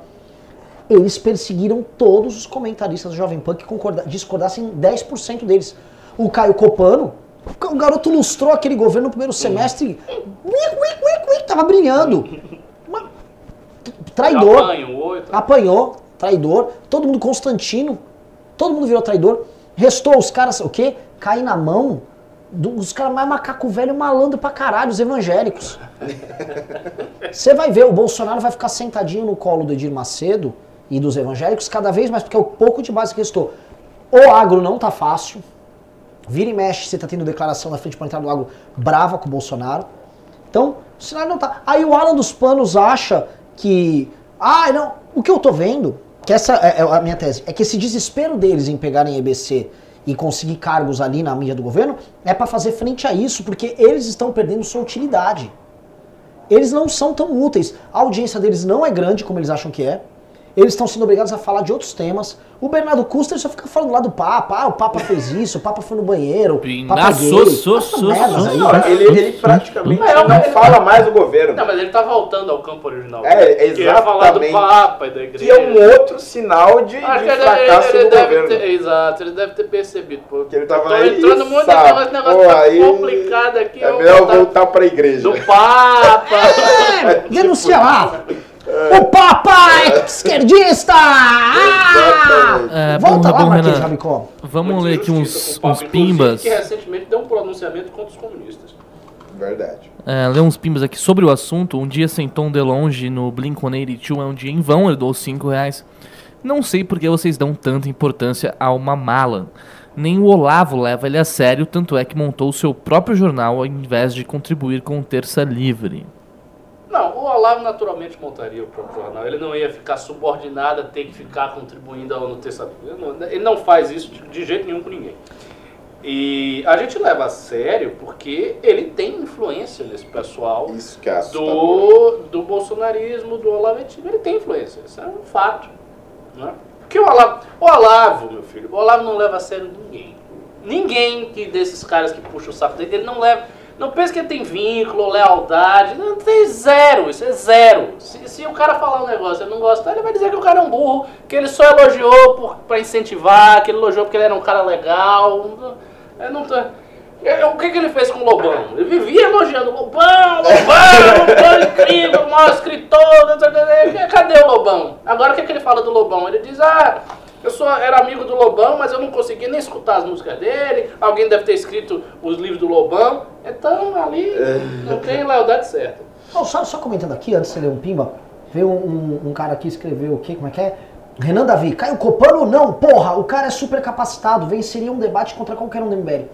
Eles perseguiram todos os comentaristas do Jovem Pan que discordassem 10% deles. O Caio Copano, o garoto lustrou aquele governo no primeiro semestre, ui, ui, ui, ui, tava brilhando. Traidor oito. apanhou, traidor, todo mundo Constantino, todo mundo virou traidor. Restou os caras, o quê? Cair na mão dos caras mais macaco velho malandro pra caralho, os evangélicos. Você vai ver, o Bolsonaro vai ficar sentadinho no colo do Edir Macedo e dos evangélicos cada vez mais, porque é o pouco de base que restou. O agro não tá fácil. Vira e mexe, você tá tendo declaração na frente planetária do agro brava com o Bolsonaro. Então, o cenário não tá. Aí o Alan dos Panos acha que. Ah, não. O que eu tô vendo, que essa é é a minha tese, é que esse desespero deles em pegarem EBC e conseguir cargos ali na mídia do governo é pra fazer frente a isso, porque eles estão perdendo sua utilidade. Eles não são tão úteis. A audiência deles não é grande como eles acham que é. Eles estão sendo obrigados a falar de outros temas. O Bernardo Custer só fica falando lá do Papa. Ah, o Papa fez isso, o Papa foi no banheiro. o Papa gay. so, so, so. ele, ele praticamente Não, não fala mais do governo. Não, mas ele tá voltando ao campo original. É, Que ia falar do exatamente. Papa e da igreja. Que é um outro sinal de, Acho de que ele, fracasso ele do deve governo. ter, exato, ele deve ter percebido. Pô, Que ele tava aí, entrando muito sabe? negócio, esse negócio Pô, tá aí complicado aqui. É melhor voltar pra igreja. do Papa. É, denuncia lá. O Papa é esquerdista! Ah! É, Volta bom, lá, Renan, Rabicó. Vamos ler aqui uns, uns pimbas. Que recentemente deu um pronunciamento contra os comunistas. Verdade. É, ler uns pimbas aqui sobre o assunto. Um dia sem Tom DeLonge no Blink-182 é um dia em vão, ele dou 5 reais. Não sei por que vocês dão tanta importância a uma mala. Nem o Olavo leva ele a sério, tanto é que montou o seu próprio jornal ao invés de contribuir com o Terça Livre. Não, o Olavo naturalmente montaria o próprio jornal. Ele não ia ficar subordinado a ter que ficar contribuindo ao no terça ele não, faz isso de, jeito nenhum com ninguém. E a gente leva a sério porque ele tem influência nesse pessoal Isso que é do, do bolsonarismo, do olaventismo. Ele tem influência, isso é um fato. Né? Porque o Olavo, o Olavo, meu filho, o Olavo não leva a sério ninguém. Ninguém que desses caras que puxam o saco dele, ele não leva. Não pensa que ele tem vínculo, lealdade. Não tem zero, isso é zero. Se, se o cara falar um negócio e eu não gostar, ele vai dizer que o cara é um burro, que ele só elogiou por, pra incentivar, que ele elogiou porque ele era um cara legal. Eu não tô... É, O que, que ele fez com o Lobão? Ele vivia elogiando Lobão, Lobão, Lobão incrível, o maior escritor. Cadê o Lobão? Agora o que, que ele fala do Lobão? Ele diz, ah, eu era amigo do Lobão, mas eu não conseguia nem escutar as músicas dele. Alguém deve ter escrito os livros do Lobão. Então ali não tem lealdade certa. Não, só, só comentando aqui, antes de você ler um pimba, Veio um, um- um cara aqui escreveu o quê? Como é que é? Renan Davi, Caio Copano não, porra, o cara é super capacitado, venceria um debate contra qualquer um do MBL.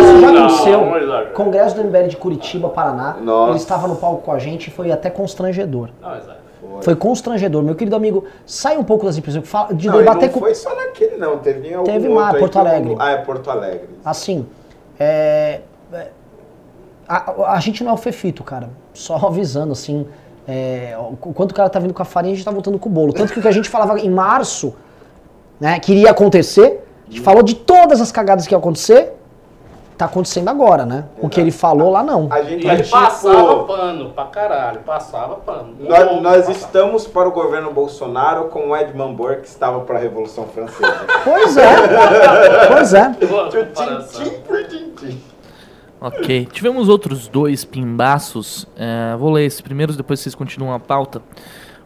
Isso já aconteceu. não. Congresso do MBL de Curitiba, Paraná. Nossa. Ele estava no palco com a gente e foi até constrangedor. Não, exato. Foi constrangedor. Meu querido amigo, sai um pouco das impressões. Fala- De Não, debater não com. foi só naquele, não. Teve em algum Teve outro mais, aí Porto que Alegre. Ah, é Porto Alegre. Assim, é, é, a, a gente não é o Fefito, cara. Só avisando, assim, é, o quanto o cara tá vindo com a farinha, a gente tá voltando com o bolo. Tanto que o que a gente falava em março, né, que iria acontecer, a gente falou de todas as cagadas que ia acontecer, tá acontecendo agora, né? O que ele falou lá, não. A gente E é ele tipo... passava pano pra caralho, passava pano. Nós, nós estamos para o governo Bolsonaro como Edmund Burke estava para a Revolução Francesa. Pois é, pois é. Tintim por. Ok, tivemos outros dois pimbaços. É, vou ler esses primeiros, depois vocês continuam a pauta.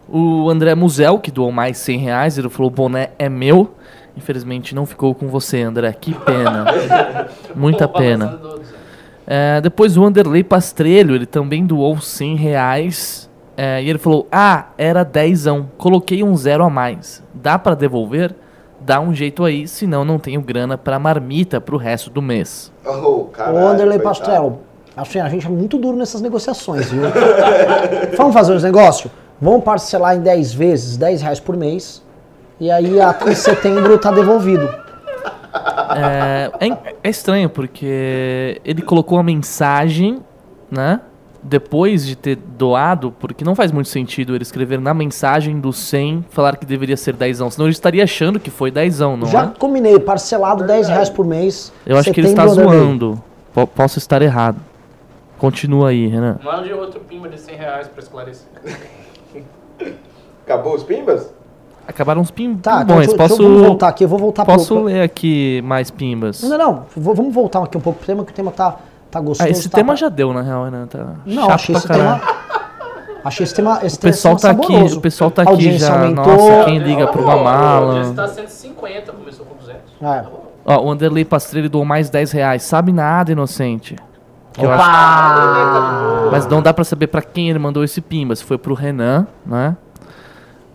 O André Muzel, que doou mais 100 reais, ele falou: o boné é meu. Infelizmente não ficou com você, André. Que pena. Muita pena. né? É, depois o Anderley Pastrelho, ele também doou 100 reais. É, e ele falou: Ah, era dezão. Coloquei um zero a mais. Dá pra devolver? Dá um jeito aí, senão não tenho grana pra marmita pro resto do mês. Oh, caralho, Ô, Anderley coitado. Pastel, assim, a gente é muito duro nessas negociações, viu? Vamos fazer os negócios? Vamos parcelar em 10 vezes, 10 reais por mês. E aí até em setembro tá devolvido. É, é, é estranho, porque ele colocou a mensagem, né? Depois de ter doado, porque não faz muito sentido ele escrever na mensagem do 100 falar que deveria ser 10, senão ele estaria achando que foi 10, não Já é? combinei, parcelado 10 reais por mês. Eu acho que ele está zoando. Po- posso estar errado. Continua aí, Renan. Mande outro pimba de 100 reais pra esclarecer. Acabou os pimbas? Acabaram os pim Tá, então pimbões. deixa, posso deixa eu vamos voltar aqui, eu vou voltar posso pro... ler aqui mais pimbas? Não, não, v- vamos voltar aqui um pouco pro tema, que o tema tá, tá gostoso. Ah, esse tá- tema já deu, na real, Renan. Tá Não, chato achei pra esse caralho. tema... Achei esse tema, esse O pessoal tá tema aqui, saboroso. o pessoal tá aqui já. aumentou. Nossa, quem liga pra uma mala. Esse tá 150, começou com 200. É. Ó, o Anderley Pastrelli doou mais 10 reais. Sabe nada, inocente. Que eu acho- Opa! Mas não dá pra saber pra quem ele mandou esse pimba. Se foi pro Renan, né?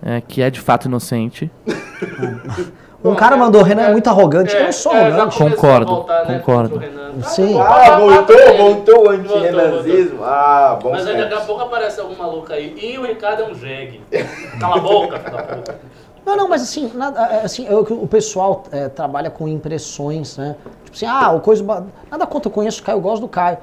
É, que é de fato inocente. Um cara mandou, Renan é muito arrogante. eu não sou já arrogante. Concordo, a voltar, né, concordo. Renan. Sim. Ah, voltou, voltou o Voltou, anti-renazismo. Ah, bom Mas aí daqui a pouco aparece algum maluco aí. E o Ricardo é um jegue. Cala a boca, filho da puta. Não, não, mas assim, nada, é, assim eu- o pessoal é, trabalha com impressões, né? Tipo assim, ah, o coisa. Nada contra, eu conheço o Caio, eu gosto do Caio.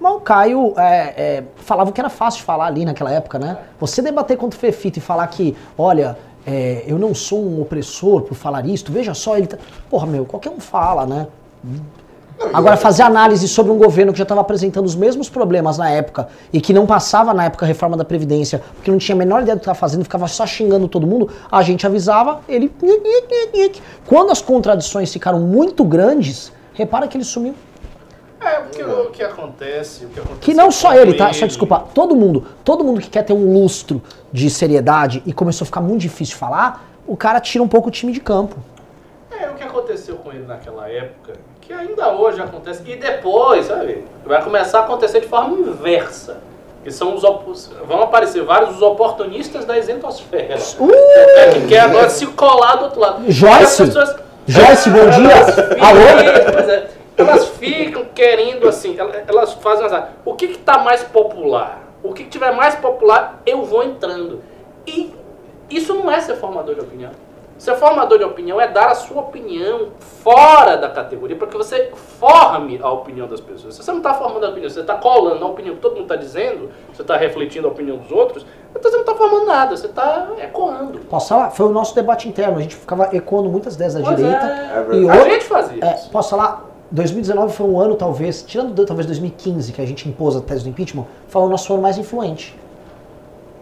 Mas o Caio é, é, falava o que era fácil de falar ali naquela época, né? Você debater contra o Fefito e falar que, olha, é, eu não sou um opressor por falar isto, veja só, ele tá. Porra, meu, qualquer um fala, né? Agora, fazer análise sobre um governo que já estava apresentando os mesmos problemas na época e que não passava na época a reforma da Previdência, porque não tinha a menor ideia do que estava fazendo, ficava só xingando todo mundo, a gente avisava, ele. Quando as contradições ficaram muito grandes, repara que ele sumiu. É, porque o que acontece, o que acontece Que não só ele, tá? Só desculpa, todo mundo, todo mundo que quer ter um lustro de seriedade e começou a ficar muito difícil falar, o cara tira um pouco o time de campo. É, o que aconteceu com ele naquela época, que ainda hoje acontece, e depois, sabe, vai começar a acontecer de forma inversa. Que são os vão aparecer vários os oportunistas da isentosfera. É, que quer agora se colar do outro lado. Joyce? As pessoas- Joyce, bom dia. Alô? Pois é. Elas ficam querendo assim, ela- elas fazem assim, o que está mais popular? O que que tiver mais popular, eu vou entrando. E isso não é ser formador de opinião. Ser formador de opinião é dar a sua opinião fora da categoria, para que você forme a opinião das pessoas. Se você não está formando a opinião, você está colando a opinião que todo mundo está dizendo, você está refletindo a opinião dos outros, então você não está formando nada, você está ecoando. Posso falar? Foi o nosso debate interno, a gente ficava ecoando muitas ideias da Pois direita. é. verdade. E A outro- gente fazia É, isso. posso falar? 2019 foi um ano, talvez, tirando do- talvez 2015, que a gente impôs a tese do impeachment, foi o nosso ano mais influente.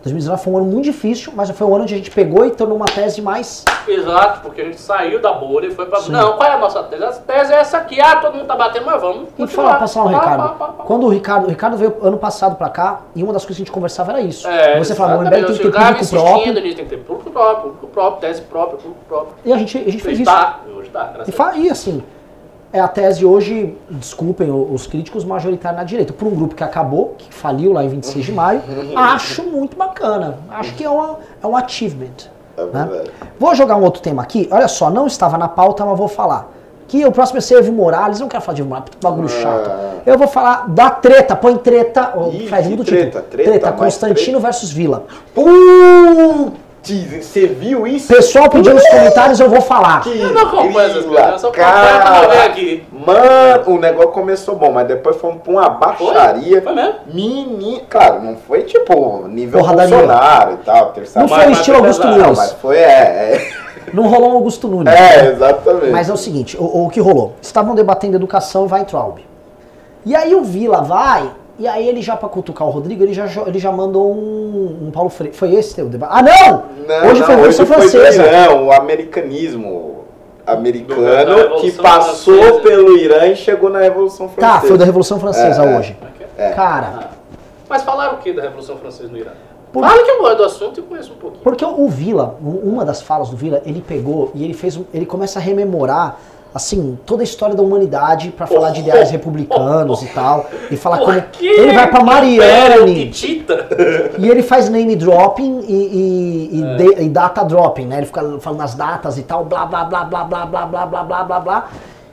2019 foi um ano muito difícil, mas foi um ano onde a gente pegou e tornou uma tese mais. Exato, porque a gente saiu da bolha e foi pra. Sim. Não, qual é a nossa tese? A tese é essa aqui. Ah, todo mundo tá batendo, mas vamos. E continuar. falar, posso falar um pá, pá, pá. Quando o Ricardo, o Ricardo veio ano passado pra cá, e uma das coisas que a gente conversava era isso. É, Você falava, o. MBL tem que ter público próprio. nisso, tem que ter público próprio, público próprio, tese própria, público próprio. E a gente, a gente fez Hoje isso. tá, hoje tá, graças E, a fa- e assim, é a tese hoje, desculpem os críticos, majoritária na direita. Por um grupo que acabou, que faliu lá em 26 de maio, acho muito bacana. Acho que é, uma, é um achievement. É né? Vou jogar um outro tema aqui. Olha só, não estava na pauta, mas vou falar. Que o próximo é ser Evo Morales. Não quero falar de Evo Morales, é bagulho chato. Eu vou falar da treta. Põe treta. Ih, Fred, muda o treta, título. treta, mais Constantino versus Vila. Putz, você viu isso? Pessoal pediu nos comentários, eu vou falar. Que Eu não acompanho essas coisas, eu só eu venho aqui. Mano, o negócio começou bom, mas depois fomos pra uma baixaria. Foi mesmo? Menino, claro, não foi tipo nível Porradaria. Bolsonaro e tal, terça Não foi estilo foi Augusto Nunes. mas foi, é, Não rolou um Augusto Nunes. é, é, exatamente. Mas é o seguinte, o, o que rolou? Estavam debatendo educação em Weintraub. E aí o Vila vai, e aí ele já pra cutucar o Rodrigo, ele já, ele já mandou um, um Paulo Freire. Foi esse teu debate? Ah, não! Não, hoje não, foi a Revolução hoje foi Francesa. Irã, o americanismo americano que passou Francesa. pelo Irã e chegou na Revolução Francesa. Tá, foi o da Revolução Francesa É, é. hoje. É. Cara, Ah. Mas falaram o que da Revolução Francesa no Irã? Por- Fala que eu gosto do assunto e conheço um pouquinho. porque o Vila, um- uma das falas do Vila, ele pegou e ele fez, um- ele começa a rememorar assim, toda a história da humanidade pra falar de ideais republicanos e tal, e falar como ele vai pra Hitita? E ele faz name dropping e, e- e É. de- e data dropping, né? Ele fica falando as datas e tal, blá blá blá blá blá blá blá blá blá blá blá.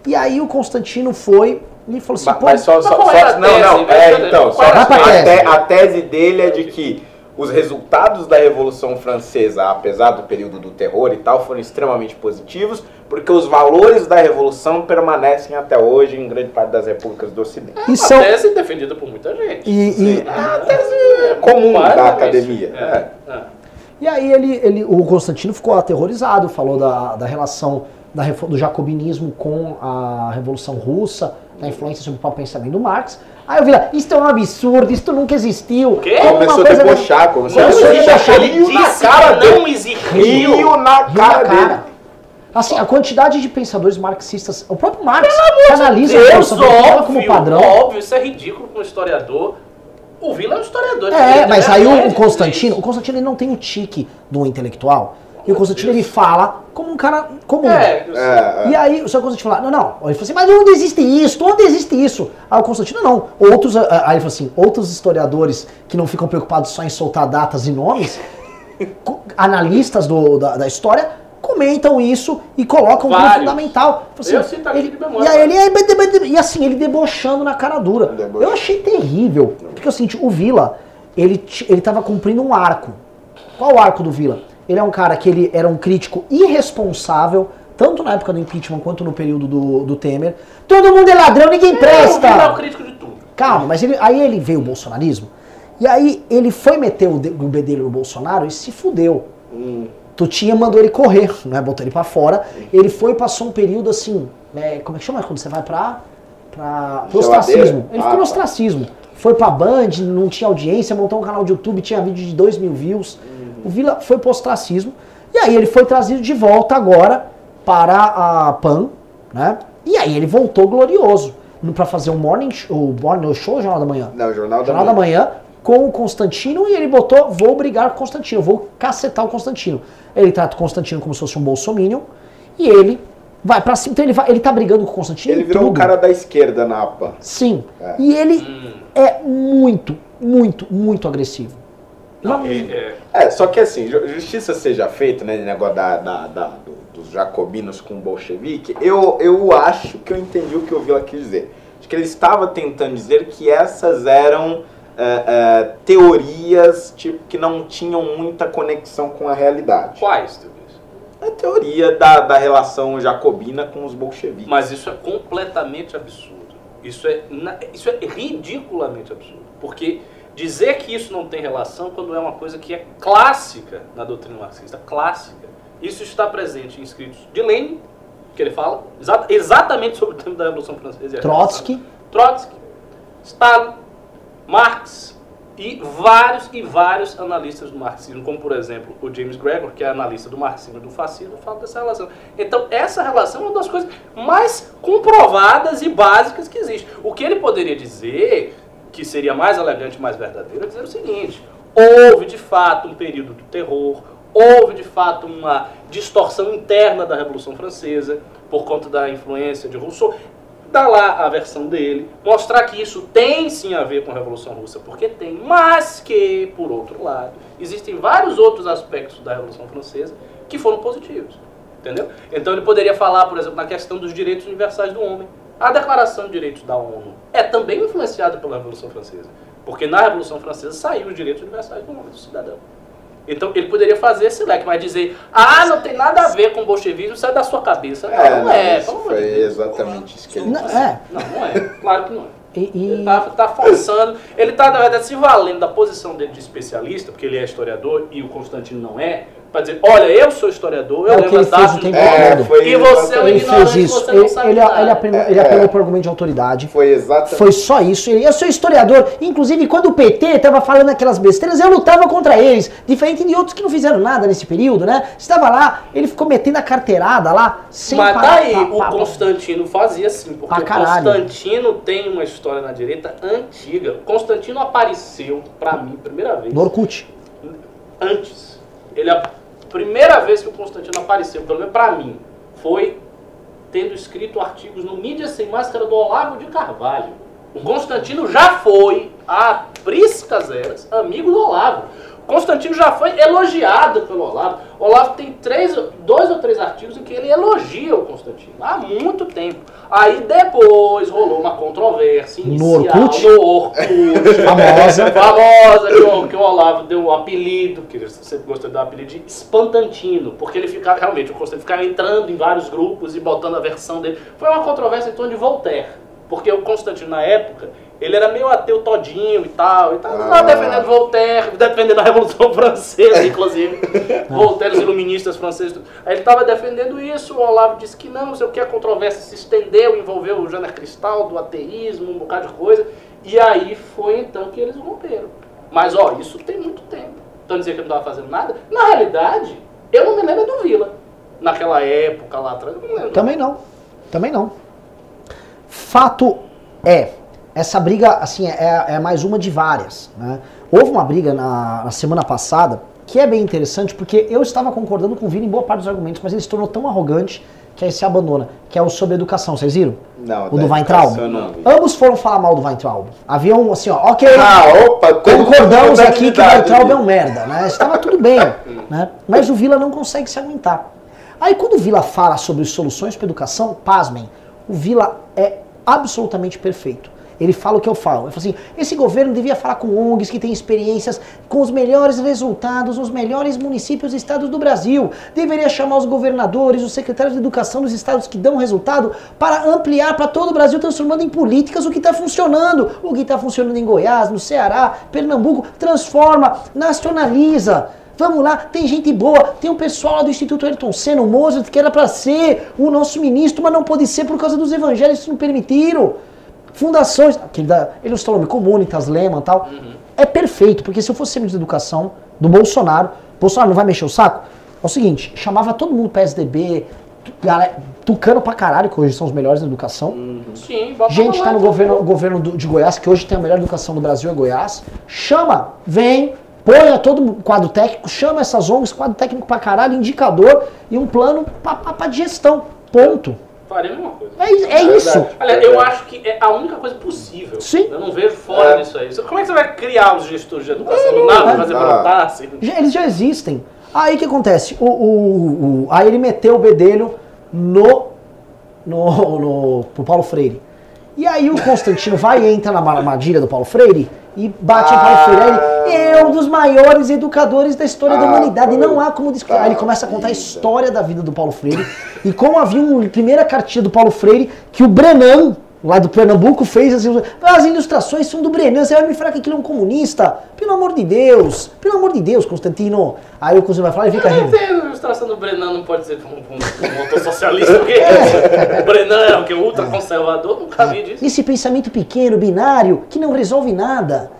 E aí o Constantino foi e falou assim, Ma- pô, Mas só, mas só, só- não, não, é, então, só, a, tese. te- a tese dele é de que os resultados da Revolução Francesa, apesar do período do terror e tal, foram extremamente positivos, porque os valores da Revolução permanecem até hoje em grande parte das repúblicas do Ocidente. e Uma são tese defendida por muita gente. e, e, É a tese comum Mas, da academia. é, é. é. e aí ele, ele o Constantino ficou aterrorizado, falou da, da relação da, do jacobinismo com a Revolução Russa, da influência sobre o pensamento do Marx. Aí eu vi lá, isso é um absurdo, isso nunca existiu. quê? Como uma Começou a coisa- debochar, começou a ele rio na cara que não existiu. Rio na Rio cara dele. Assim, a quantidade de pensadores marxistas, o próprio Marx que analisa a Deus, Francesa óbvio, como padrão. óbvio, isso é ridículo para um historiador. O Vila é um historiador. de É, mas aí o, Constantino, o Constantino ele não tem o tique do intelectual. E o Constantino ele fala como um cara comum. É, eu sei. É, E aí o seu Constantino fala, não, não. Ele falou assim, mas onde existe isso? Onde existe isso? Aí o Constantino, não. Outros, ah, aí ele falou assim, outros historiadores que não ficam preocupados só em soltar datas e nomes, analistas do- da, da história, comentam isso e colocam como Vários. fundamental. Falou Eu cito ele- de memória. E aí ele, aí, e assim, ele debochando na cara dura. Deboche. Eu achei terrível. Porque é o seguinte, o Vila, ele, ele tava cumprindo um arco. Qual o arco do Vila? Ele é um cara que ele era um crítico irresponsável, tanto na época do impeachment quanto no período do, do Temer. Todo mundo é ladrão, ninguém O Vila é o presta! crítico de tudo. Calma, mas ele, aí ele veio o bolsonarismo, e aí ele foi meter o, o bedelho no Bolsonaro e se fudeu. Tu tinha mandou ele correr, né? Botou ele pra fora. Ele foi e passou um período assim. né, como é que chama quando você vai pra. pra pro ostracismo. Ele Ah, ficou no tá. ostracismo. Foi pra Band, não tinha audiência, montou um canal de YouTube, tinha vídeo de 2 mil views. O Vila foi pro ostracismo. E aí ele foi trazido de volta agora para a PAN, né? E aí ele voltou glorioso. Pra fazer um morning show, o morning show, ou Jornal da Manhã. Não, Jornal da Jornal da Manhã. Manhã com o Constantino e ele botou, vou brigar com o Constantino, vou cacetar o Constantino. Ele trata o Constantino como se fosse um bolsominion e ele vai pra cima. Então ele, vai, ele tá brigando com o Constantino Ele virou o tudo. cara da esquerda na APA. Sim. É. E ele Hum. é muito, muito, muito agressivo. Não, é, é, É, só que assim, ju- justiça seja feita, né, negócio da, da- da- do- dos jacobinos com o bolchevique, eu, eu acho que eu entendi o que o Vila quis dizer. Acho que ele estava tentando dizer que essas eram é, é, teorias tipo, que não tinham muita conexão com a realidade. quais, teorias? A teoria da, da relação jacobina com os bolcheviques. Mas isso é completamente absurdo. Isso é, isso é ridiculamente absurdo. Porque dizer que isso não tem relação quando é uma coisa que é clássica na doutrina marxista, clássica. Isso está presente em escritos de Lenin, que ele fala exa- exatamente sobre o tema da Revolução Francesa. Trotsky, Trotsky, Stalin, Marx e vários e vários analistas do marxismo, como por exemplo o James Gregor, que é analista do marxismo e do fascismo, fala dessa relação. Então essa relação é uma das coisas mais comprovadas e básicas que existe. O que ele poderia dizer, que seria mais elegante mais verdadeiro, é dizer o seguinte: houve de fato um período do terror, houve de fato uma distorção interna da Revolução Francesa por conta da influência de Rousseau. dar lá a versão dele, mostrar que isso tem sim a ver com a Revolução Russa, porque tem, mas que, por outro lado, existem vários outros aspectos da Revolução Francesa que foram positivos. Entendeu? Então ele poderia falar, por exemplo, na questão dos direitos universais do homem. A Declaração de Direitos da ONU é também influenciada pela Revolução Francesa, porque na Revolução Francesa saiu os direitos universais do homem, do cidadão. Então ele poderia fazer esse leque, mas dizer, ah, não tem nada a ver com o bolchevismo, sai da sua cabeça. Não, É, não é. isso foi de exatamente isso que ele Não, disse. é. Não, não é. Claro que não é. E, e- Ele tá, tá forçando, ele tá, na verdade, se valendo da posição dele de especialista, porque ele é historiador e o Constantino não é, pra dizer, olha, eu sou historiador, eu É o lembro que ele as fez datas o do- tempo É, todo. foi E você é um Ele ignorante, fez isso. você Ele, não sabe ele, nada. ele apelou, ele É. apelou por argumento de autoridade. Foi exatamente. Foi só isso. Ele- Eu sou historiador. Inclusive, quando o PT tava falando aquelas besteiras, eu lutava contra eles. Diferente de outros que não fizeram nada nesse período, né? Estava lá, ele ficou metendo a carteirada lá, sem Mas tá parar. aí, Pá, o pá, pá. Constantino fazia assim, porque o. Constantino tem uma história na direita antiga. Constantino apareceu, pra mim, primeira vez, No Orkut. antes. Ele, a primeira vez que o Constantino apareceu, pelo menos pra mim, foi tendo escrito artigos no Mídia Sem Máscara do Olavo de Carvalho. O Constantino já foi, há priscas eras, amigo do Olavo. Constantino já foi elogiado pelo Olavo. Olavo tem três, dois ou três artigos em que ele elogia o Constantino há muito tempo. Aí depois rolou uma controvérsia No inicial Orkut? no Orkut. Famosa. famosa que o, Olavo deu o apelido, que ele sempre gostou de dar o apelido de Espantantino, porque ele ficava, realmente, o Constantino ficava entrando em vários grupos e botando a versão dele. Foi uma controvérsia em torno de Voltaire, porque o Constantino, na época, ele era meio ateu todinho e tal, e tal, Ah. defendendo Voltaire, defendendo a Revolução Francesa, inclusive, Voltaire, os iluministas franceses. Aí ele estava defendendo isso, o Olavo disse que não, não sei o que, a controvérsia se estendeu, envolveu o Janer Cristal, do ateísmo, um bocado de coisa, e aí foi então que eles romperam. Mas, ó, isso tem muito tempo. Então dizer que eu não estava fazendo nada? Na realidade, eu não me lembro do Vila. Naquela época lá atrás, eu não lembro. Também não. Também não. Fato é, essa briga, assim, é, é mais uma de várias. Né? Houve uma briga na, na semana passada que é bem interessante, porque eu estava concordando com o Vini em boa parte dos argumentos, mas ele se tornou tão arrogante que aí se abandona, que é o sobre educação, vocês viram? Não, O do Weintraub? Ambos foram falar mal do Weintraub. Havia um assim, ó, ok, Ah, opa, concordamos aqui que o Weintraub é um merda, né? Estava tudo bem, né? Mas o Vila não consegue se aguentar. Aí quando o Vila fala sobre soluções para educação, pasmem, o Vila é absolutamente perfeito. Ele fala o que eu falo. Ele fala assim: esse governo devia falar com ONGs que têm experiências com os melhores resultados nos melhores municípios e estados do Brasil. Deveria chamar os governadores, os secretários de educação dos estados que dão resultado para ampliar para todo o Brasil, transformando em políticas o que está funcionando. O que está funcionando em Goiás, no Ceará, Pernambuco, transforma, nacionaliza. Vamos lá, tem gente boa, tem um pessoal do Instituto Ayrton Senna, o Mozart, que era para ser o nosso ministro, mas não pôde ser por causa dos evangelhos que não permitiram. Fundações, aquele da, ele está nome Comunitas, Lehman e tal. É perfeito, porque se eu fosse ministro da educação do Bolsonaro, Bolsonaro não vai mexer o saco? É o seguinte, chamava todo mundo PSDB, galera, tucano pra caralho, que hoje são os melhores na educação. Sim, bota Gente tá no governo, governo do- de Goiás, que hoje tem a melhor educação do Brasil, é Goiás. Chama, vem, põe a todo o quadro técnico, chama essas ONGs, quadro técnico pra caralho, indicador e um plano pra, pra, pra de gestão. Ponto. Faria a mesma coisa. É, is- é isso. verdade. Aliás, eu acho que é a única coisa possível. Sim. Eu não vejo fora É. disso aí. Como é que você vai criar os gestores de educação do nada, fazer Ah. brotar assim? Eles já existem. Aí o que acontece? O, o- o- aí ele meteu o bedelho no, no, no pro Paulo Freire. E aí o Constantino vai e entra na armadilha do Paulo Freire e bate em Paulo Ah. Freire. Aí, é um dos maiores educadores da história da Ah, humanidade. E não há como discutir. Aí ele começa a contar a história da vida do Paulo Freire. e como havia uma primeira cartilha do Paulo Freire que o Brenan, lá do Pernambuco, fez assim, as ilustrações são do Brenan, você vai me falar que aquilo é um comunista? Pelo amor de Deus, pelo amor de Deus, Constantino. Aí o Constantino vai falar e fica rindo. tem a ilustração do Brenan, não pode ser um, um, um autor socialista, porque o Brenan é o que? Ultraconservador, nunca vi disso. Esse pensamento pequeno, binário, que não resolve nada.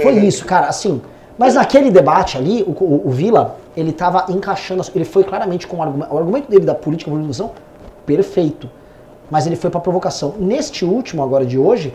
Foi isso, cara, assim. Mas naquele debate ali, o, o, o Vila, ele tava encaixando, as- ele foi claramente com o argumento, o argumento dele da política, política perfeito. Mas ele foi pra provocação. Neste último, agora de hoje,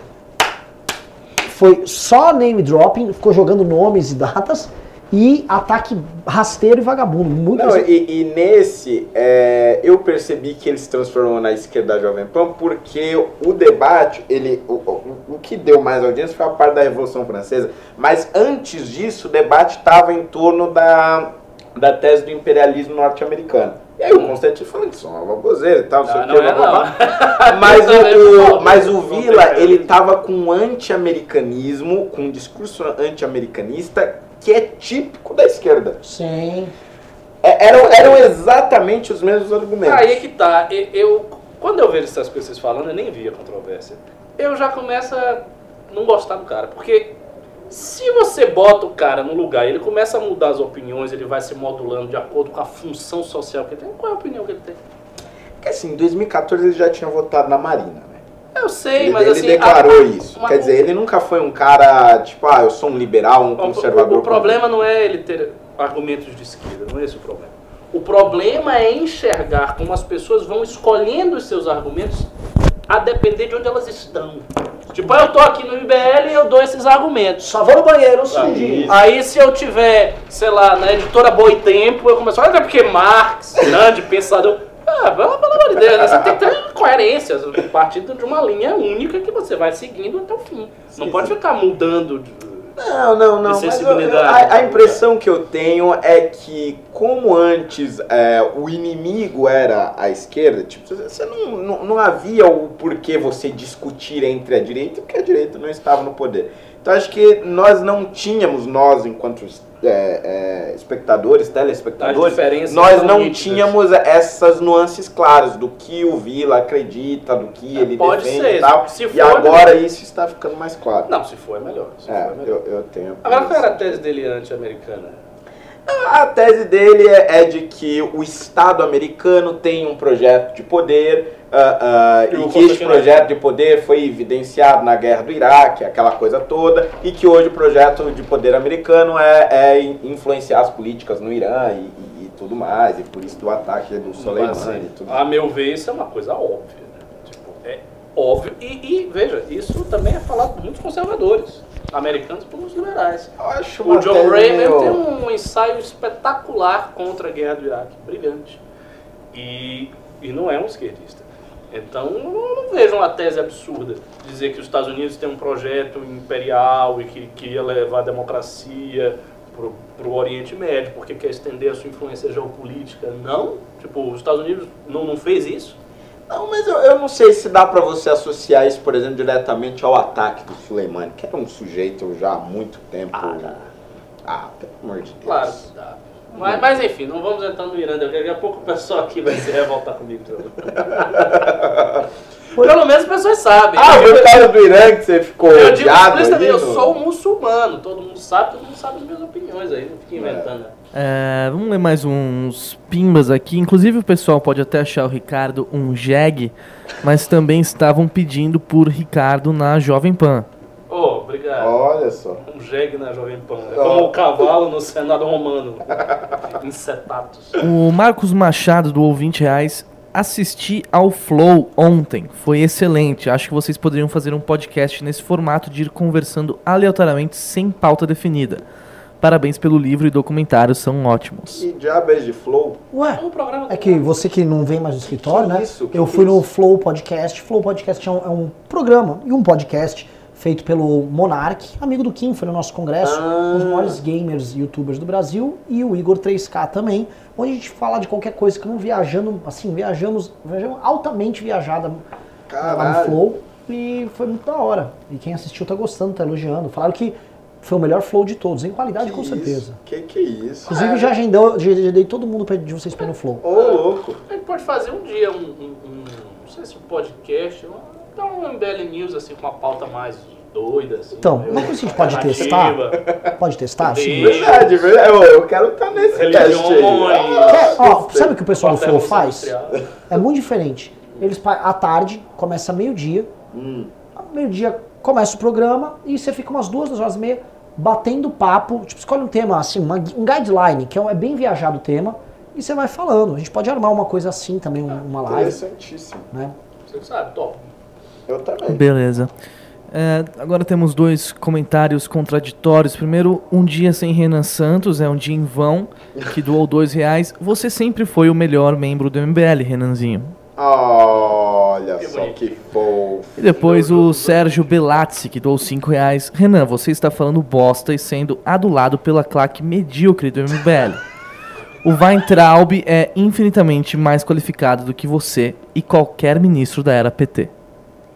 foi só name dropping, ficou jogando nomes e datas, e ataque rasteiro e vagabundo. Muito Não, e, e nesse, é, eu percebi que ele se transformou na esquerda da Jovem Pan porque o debate, ele, o, o, o que deu mais audiência foi a parte da Revolução Francesa, mas antes disso o debate estava em torno da, da tese do imperialismo norte-americano. E aí o Constantino falando que isso é uma baboseira e tal, não sei o que, não é blá, blá, blá. não. Mas o, mas o Vila, ele tava com um anti-americanismo, com um discurso anti-americanista que é típico da esquerda. Sim. É, eram, eram exatamente os mesmos argumentos. Aí é que tá. Eu, quando eu vejo essas coisas falando, eu nem via controvérsia. Eu já começo a não gostar do cara. Porque se você bota o cara no lugar ele começa a mudar as opiniões, ele vai se modulando de acordo com a função social que ele tem. Qual é a opinião que ele tem? Porque assim, em 2014 ele já tinha votado na Marina, né? Eu sei, Ele, mas ele assim. declarou a- isso. uma- Quer dizer, ele nunca foi um cara, tipo, ah, eu sou um liberal, um conservador. O, o problema não é ele ter argumentos de esquerda, não é esse o problema. O problema é enxergar como as pessoas vão escolhendo os seus argumentos a depender de onde elas estão. Tipo, ah, eu tô aqui no IBL e eu dou esses argumentos. Só vou no banheiro Ah, um dia. isso. Aí se eu tiver, sei lá, na editora Boitempo, eu começo a olha, é porque Marx, grande pensador. Ah, pelo amor de Deus, né? você tem que ter coerência, partindo de uma linha única que você vai seguindo até o fim. Não Sim, pode ficar mudando. de- Não, não, não. Mas eu- sensibilidade. a, a impressão que eu tenho é que, como antes é, o inimigo era a esquerda, tipo, você não, não, não havia o porquê você discutir entre a direita, porque a direita não estava no poder. Então acho que nós não tínhamos, nós, enquanto é, é, espectadores, telespectadores, nós não nítidas. tínhamos essas nuances claras do que o Vila acredita, do que ele É, Pode defende ser, e tal. se e for, agora isso está ficando mais claro. Não, se for é melhor. Se É, for é melhor. eu, eu tenho. Agora qual era a tese dele anti-americana? A tese dele é, é de que o Estado americano tem um projeto de poder ah, Eu e que este projeto de poder foi evidenciado na guerra do Iraque, aquela coisa toda, e que hoje o projeto de poder americano é, é in- influenciar as políticas no Irã e, e- e tudo mais, e por isso do ataque do Soleimani Assim, e tudo a meu ver, isso é uma coisa óbvia. Né? Tipo, é óbvio. E, e, veja, isso também é falado por muitos conservadores, americanos por muitos liberais. Eu acho O John tese Ray meio- mesmo tem um ensaio espetacular contra a guerra do Iraque, brilhante. E, e não é um esquerdista. Então, eu não, vejo uma tese absurda dizer que os Estados Unidos têm um projeto imperial e que queria levar a democracia para o Oriente Médio, porque quer estender a sua influência geopolítica. Não. Tipo, os Estados Unidos não, não fez isso. Não, mas eu, eu não sei se dá pra você associar isso, por exemplo, diretamente ao ataque do Soleimani, que era um sujeito já há muito tempo. Ah. Ah, pelo amor de Deus. Claro que dá. Mas, mas enfim, não vamos entrar no Irã, daqui a pouco o pessoal aqui vai se revoltar comigo. Pelo menos as pessoas sabem. Ah, Eu- foi o cara do Irã que você ficou Eu digo explicitamente, eu sou no- um muçulmano, todo mundo sabe, todo mundo sabe as minhas opiniões aí, não fica inventando. É, vamos ler mais uns pimbas aqui. Inclusive o pessoal pode até achar o Ricardo um jegue, mas também estavam pedindo por Ricardo na Jovem Pan. Ô, obrigado. Olha só. Um jegue na Jovem Pan. É como o cavalo no Senado Romano. Incetatus. O Marcos Machado, do Ouvinte Reais, assisti ao Flow ontem. Foi excelente. Acho que vocês poderiam fazer um podcast nesse formato de ir conversando aleatoriamente sem pauta definida. Parabéns pelo livro e documentário, são ótimos. Que diabo é de flow? Ué, É um programa é que você que não vem mais no escritório, Que né? isso? Que eu que fui é no isso? Flow Podcast. Flow Podcast é um, é um programa e um podcast feito pelo Monark, amigo do Kim, foi no nosso congresso, Ah. um dos maiores gamers e youtubers do Brasil, e o Igor 3K também, onde a gente fala de qualquer coisa que não viajando, assim, viajamos, viajamos altamente viajada lá no. Flow, e foi muito da hora. E quem assistiu tá gostando, tá elogiando. Falaram que foi o melhor Flow de todos, em qualidade com Que certeza. Isso? Que que é isso? Inclusive já agendou, já agendei todo mundo pra, de vocês pra ir no Flow. Ô, louco. A gente pode fazer um dia um, um- um- não sei se um podcast, um- dar um MBL News assim com uma pauta mais doida. Assim, Então, coisa que a gente pode alternativa. Pode testar? Sim. Verdade, verdade. Eu, eu quero estar nesse Religiões. teste aí. Quer- ó, sabe o que o pessoal do Flow faz? Industrial. É muito diferente. Eles à tarde, começa meio-dia, Hum. meio-dia começa o programa e você fica umas duas, duas horas e meia batendo papo. Tipo, escolhe um tema, assim, uma- um guideline, que é, um- é bem viajado o tema, e você vai falando. A gente pode armar uma coisa assim também, um- uma live, Interessantíssimo. né? Você sabe, top. Eu também. Beleza. É, agora temos dois comentários contraditórios. Primeiro, um dia sem Renan Santos é um dia em vão, que doou dois reais. Você sempre foi o melhor membro do MBL, Renanzinho. Olha Que só bonito. que fofo. E depois o Sérgio Belazzi, que doou cinco reais. Renan, você está falando bosta e sendo adulado pela claque medíocre do MBL. O Weintraub é infinitamente mais qualificado do que você e qualquer ministro da era PT.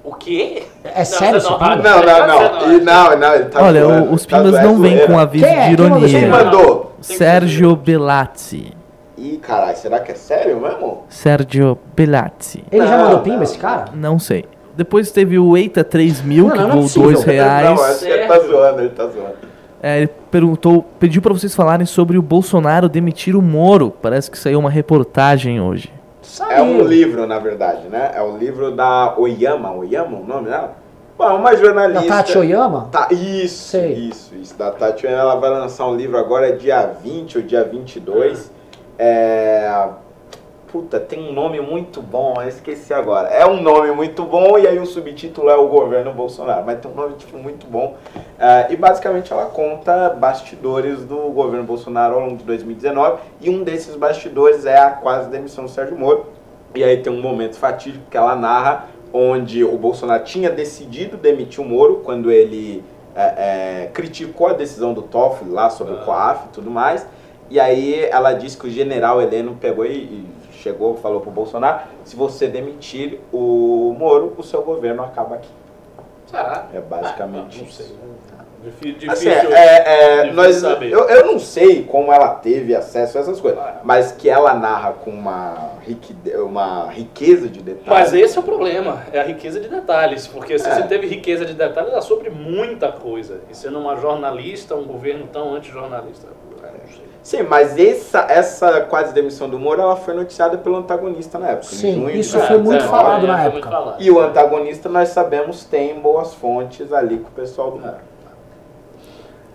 O quê? É sério isso, não, Pimba? Não, não, não. E não, não, ele tá Olha, zoando, os tá pimbas zoando, não vêm com aviso Quem é? de mandou Quem ironia. mandou? Sérgio Belazzi. Ih, caralho, será que é sério mesmo? Sérgio Belazzi. Ele já Não, mandou não. pimba, esse cara? Não sei. Depois teve o Eita 3000, Não, que não, não é possível. 2 reais. Não, acho que ele tá zoando, ele tá zoando. É, ele perguntou, pediu pra vocês falarem sobre o Bolsonaro demitir o Moro. Parece que saiu uma reportagem hoje. Saiu. É um livro, na verdade, né? É o livro da Oyama. Oyama o nome dela? Bom, uma jornalista. Da Tati Oyama? Tá, isso, Sei. isso, isso. Da Tati Oyama, ela vai lançar um livro agora, é dia 20 ou dia 22. É... Puta, tem um nome muito bom, eu esqueci agora. É um nome muito bom e aí o subtítulo é o governo Bolsonaro. Mas tem um nome tipo, muito bom. É, e basicamente ela conta bastidores do governo Bolsonaro ao longo de 2019. E um desses bastidores é a quase demissão do Sérgio Moro. E aí tem um momento fatídico que ela narra onde o Bolsonaro tinha decidido demitir o Moro quando ele é, é, criticou a decisão do Toffoli lá sobre o COAF e tudo mais. E aí ela disse que o general Heleno pegou e, e chegou e falou pro Bolsonaro, se você demitir o Moro, o seu governo acaba aqui. Será? É basicamente Ah, não sei. isso. Difí- Difícil. Assim, é, é, difícil nós, eu, eu não sei como ela teve acesso a essas coisas, Ah. mas que ela narra com uma, riquide- uma riqueza de detalhes. Mas esse é o problema, é a riqueza de detalhes. Porque se É. você teve riqueza de detalhes, é sobre muita coisa. E sendo uma jornalista, um governo tão anti-jornalista, é. Sim, mas essa, essa quase demissão do Moro, ela foi noticiada pelo antagonista na época. Sim, de isso É, foi muito é, falado é, na época. falado. E o antagonista, nós sabemos, tem boas fontes ali com o pessoal do Moro.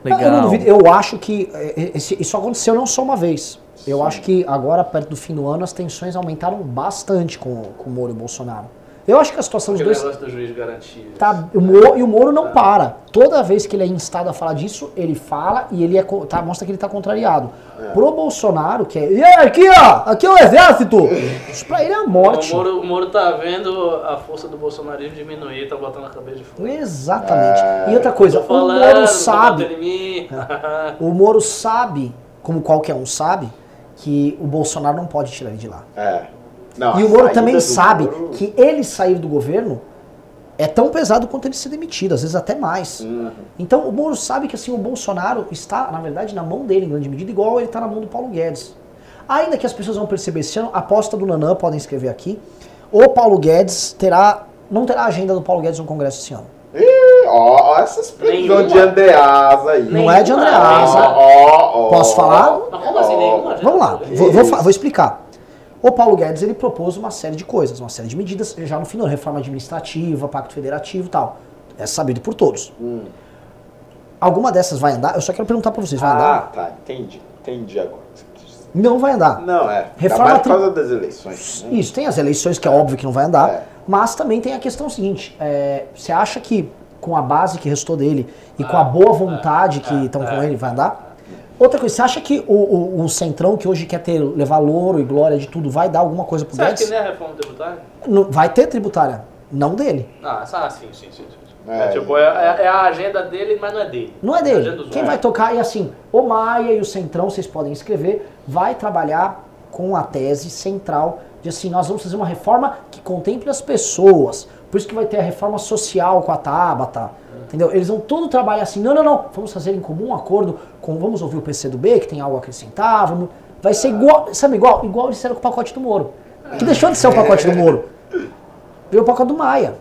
Eu não Legal. duvido, eu acho que é, esse- isso aconteceu não só uma vez. Eu acho que agora, perto do fim do ano, as tensões aumentaram bastante com, com o Moro e o Bolsonaro. Eu acho que a situação dos Aquele dois. negócio do juiz de garantia. Tá, o Moro, e o Moro não para. Toda vez que ele é instado a falar disso, ele fala e ele é, tá, mostra que ele tá contrariado. Pro Bolsonaro, que é. E aqui, ó! Aqui é o exército! Isso pra ele é a morte. O Moro, o Moro tá vendo a força do bolsonarismo diminuir, tá botando a cabeça de fora. Exatamente. É. E outra coisa, Tô o falando, Moro sabe. O Moro sabe, como qualquer um sabe, que o Bolsonaro não pode tirar ele de lá. É. Não, E o Moro também sabe Moro- que ele sair do governo é tão pesado quanto ele ser demitido, às vezes até mais. Uhum. Então o Moro sabe que assim o Bolsonaro está, na verdade, na mão dele em grande medida, igual ele está na mão do Paulo Guedes. Ainda que as pessoas vão perceber esse ano, a aposta do Nanã, podem escrever aqui, o Paulo Guedes terá, não terá agenda do Paulo Guedes no Congresso esse ano. Ih, Ó, ó essas previsões de. Andreasa aí. Não é de. Andreasa. Ó, ó, ó. Posso falar? Como assim, Ó. nenhuma? Vamos lá, Gente, vou, vou vou explicar. O Paulo Guedes ele propôs uma série de coisas, uma série de medidas já no final, reforma administrativa, pacto federativo e tal. É sabido por todos. Hum. Alguma dessas vai andar? Eu só quero perguntar pra vocês, vai Ah, andar? tá, entendi. Entendi agora. Não vai andar. Não, é. Reforma por causa das eleições. né? Isso, tem as eleições que é óbvio que não vai andar, É. mas também tem a questão seguinte, é, você acha que com a base que restou dele e com a boa vontade que estão com ele vai andar? Outra coisa, você acha que o, o- o Centrão, que hoje quer ter, levar louro e glória de tudo, vai dar alguma coisa pro Você acha que Guedes? nem a reforma tributária? Não- vai ter tributária, não dele. Ah, ah, sim, sim, sim. sim. É. É, tipo, é, é- é a agenda dele, mas não é dele. Não é dele. Quem vai tocar, e assim, o Maia e o Centrão, vocês podem escrever, vai trabalhar com a tese central de assim, nós vamos fazer uma reforma que contemple as pessoas. Por isso que vai ter a reforma social com a Tabata. Entendeu? Eles vão todo trabalhar assim, não, não, não, vamos fazer em comum acordo com, vamos ouvir o PCdoB, que tem algo a acrescentar, vamos, vai ser igual, sabe igual? Igual eles fizeram com o pacote do Moro. Que deixou de ser o pacote do Moro. Virou o pacote do Maia.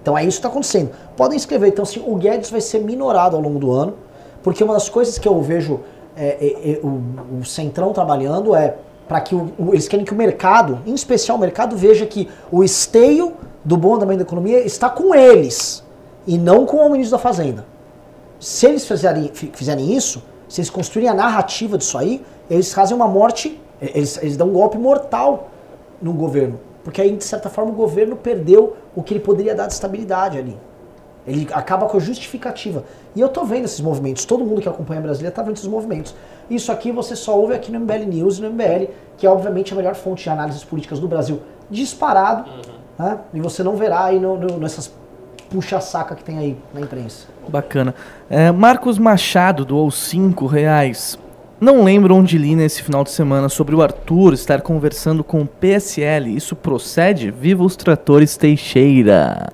Então é isso que está acontecendo. Podem escrever, então, assim, o Guedes vai ser minorado ao longo do ano, porque uma das coisas que eu vejo é, é, é, o, o Centrão trabalhando é para que o, o- eles querem que o mercado, em especial o mercado, veja que o esteio do bom andamento da economia está com eles e não com o ministro da Fazenda. Se eles fizerem, fi- fizerem isso, se eles construírem a narrativa disso aí, eles fazem uma morte, eles, eles dão um golpe mortal no governo. Porque aí, de certa forma, o governo perdeu o que ele poderia dar de estabilidade ali. Ele acaba com a justificativa. E eu tô vendo esses movimentos, todo mundo que acompanha a Brasília tá vendo esses movimentos. Isso aqui você só ouve aqui no MBL News e no MBL, que é obviamente a melhor fonte de análises políticas do Brasil, disparado, né? E você não verá aí no- no- nessas puxa-saca que tem aí na imprensa. Bacana. É, Marcos Machado doou 5 reais. Não lembro onde li nesse final de semana sobre o Arthur estar conversando com o PSL. Isso procede? Viva os tratores Teixeira.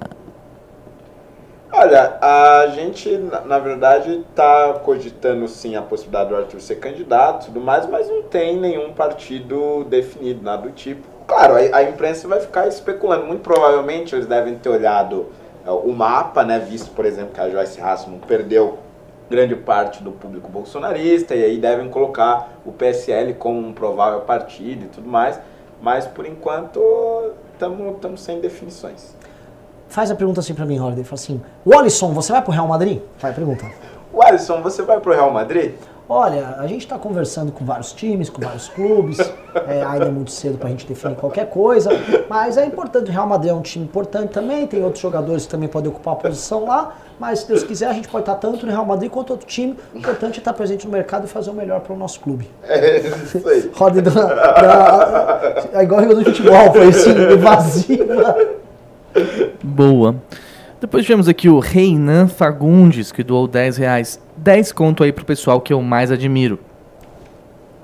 Olha, a gente, na, verdade, está cogitando sim a possibilidade do Arthur ser candidato e tudo mais, mas não tem nenhum partido definido, nada do tipo. Claro, a, a imprensa vai ficar especulando. Muito provavelmente eles devem ter olhado é, o mapa, né? Visto, por exemplo, que a Joyce Hasselman perdeu grande parte do público bolsonarista, e aí devem colocar o PSL como um provável partido e tudo mais. Mas por enquanto estamos sem definições. Faz a pergunta assim pra mim, Holiday. Fala assim, Wallison, você vai pro Real Madrid? Vai, pergunta. O Alisson, você vai pro Real Madrid? Olha, a gente está conversando com vários times, com vários clubes, é, ainda é muito cedo para a gente definir qualquer coisa, mas é importante, o Real Madrid é um time importante também, tem outros jogadores que também podem ocupar a posição lá, mas se Deus quiser a gente pode estar tanto no Real Madrid quanto outro time, o importante é estar presente no mercado e fazer o melhor para o nosso clube. É isso aí. Roda da, da, é igual jogador de futebol, foi assim, evasiva. Boa. Depois tivemos aqui o Reinan Fagundes, que doou 10 reais. 10 conto aí pro pessoal que eu mais admiro.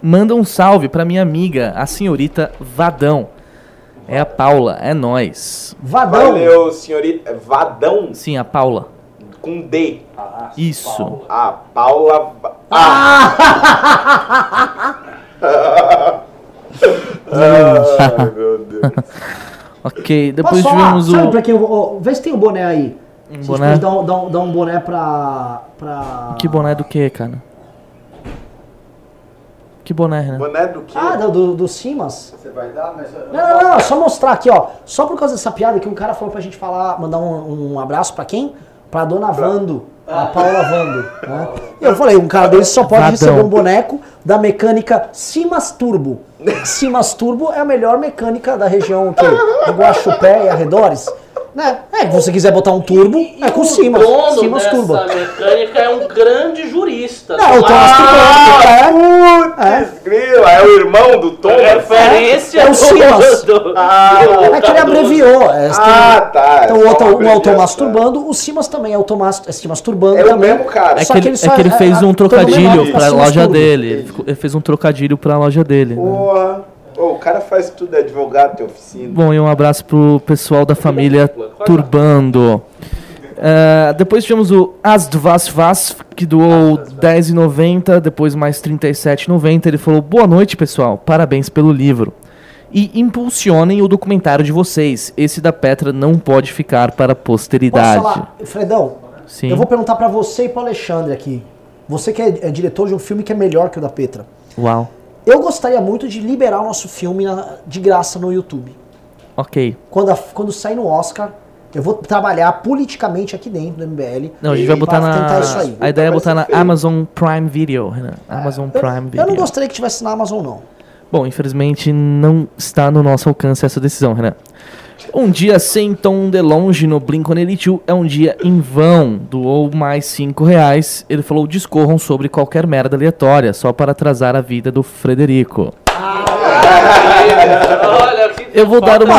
Manda um salve pra minha amiga, a senhorita Vadão. É a Paula, é nós. Vadão, Valeu, senhorita. Vadão Sim, a Paula. com D. Ah, Isso. Paula. Ah, Paula. Ah! Ai, meu Deus. Ok, depois posso falar? Sabe o. pra quem eu vou, ó, vê se tem um boné aí. Um Se a gente boné? pode dar um, um- dar um boné pra, pra... Que boné do que, cara? Que boné, né? Boné do quê? Ah, do, do, Simas. Você vai dar, mas. Não, não, não, é só mostrar aqui, ó. Só por causa dessa piada que um cara falou pra gente falar, mandar um, um abraço pra quem? Pra dona Vando, a Paula Vando. Né? E eu falei, um cara desse só pode Vadão. receber um boneco da mecânica Simas Turbo. Simas Turbo é a melhor mecânica da região do Guaxupé e arredores. Né? É, se você quiser botar um turbo, é com o Simas. dono Simas dessa Turbo. mecânica é um grande jurista. Não, o Thomas Turbo. É. Putz, grila, é o irmão do Tom? É referência É o do- Simas. Ah, É que ele abreviou. É, tem- Ah, tá. Então é o um é o Tomás. Turbando, o Simas também é o Tomás, é Simas Turbando É o mesmo cara. É Só que, ele, é que ele é- fez é- um trocadilho pra loja dele. Ele, fez um trocadilho pra loja dele. né? Porra. O cara faz tudo, é advogado, tem oficina. Bom, e um abraço pro pessoal da família Turbando. É, depois tivemos o Asdvas Vas, que doou R$10,90, depois mais R$37,90. Ele falou, boa noite, pessoal, parabéns pelo livro. E impulsionem o documentário de vocês. Esse da Petra não pode ficar para a Posso posteridade. falar, Fredão? Sim. Eu vou perguntar pra você e pro Alexandre aqui. Você que é, é diretor de um filme que é melhor que o da Petra. Uau. Eu gostaria muito de liberar o nosso filme na- de graça no YouTube. Ok. Quando, a- quando sair no Oscar, eu vou trabalhar politicamente aqui dentro do MBL. Não, a gente vai botar na. isso aí. A ideia é botar na feio. Amazon Prime Video, Renan. Amazon Eu, Prime Video. eu não gostaria que tivesse na Amazon, não. Bom, infelizmente não está no nosso alcance essa decisão, Renan. Um dia sem tom de longe no Blink-182 é um dia em vão. Doou mais 5 reais. Ele falou, discorram sobre qualquer merda aleatória, só para atrasar a vida do Frederico. Eu vou dar uma,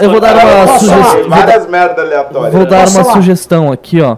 eu vou dar uma sugestão. várias aleatórias. Vou né? dar Posso uma sugestão aqui, ó.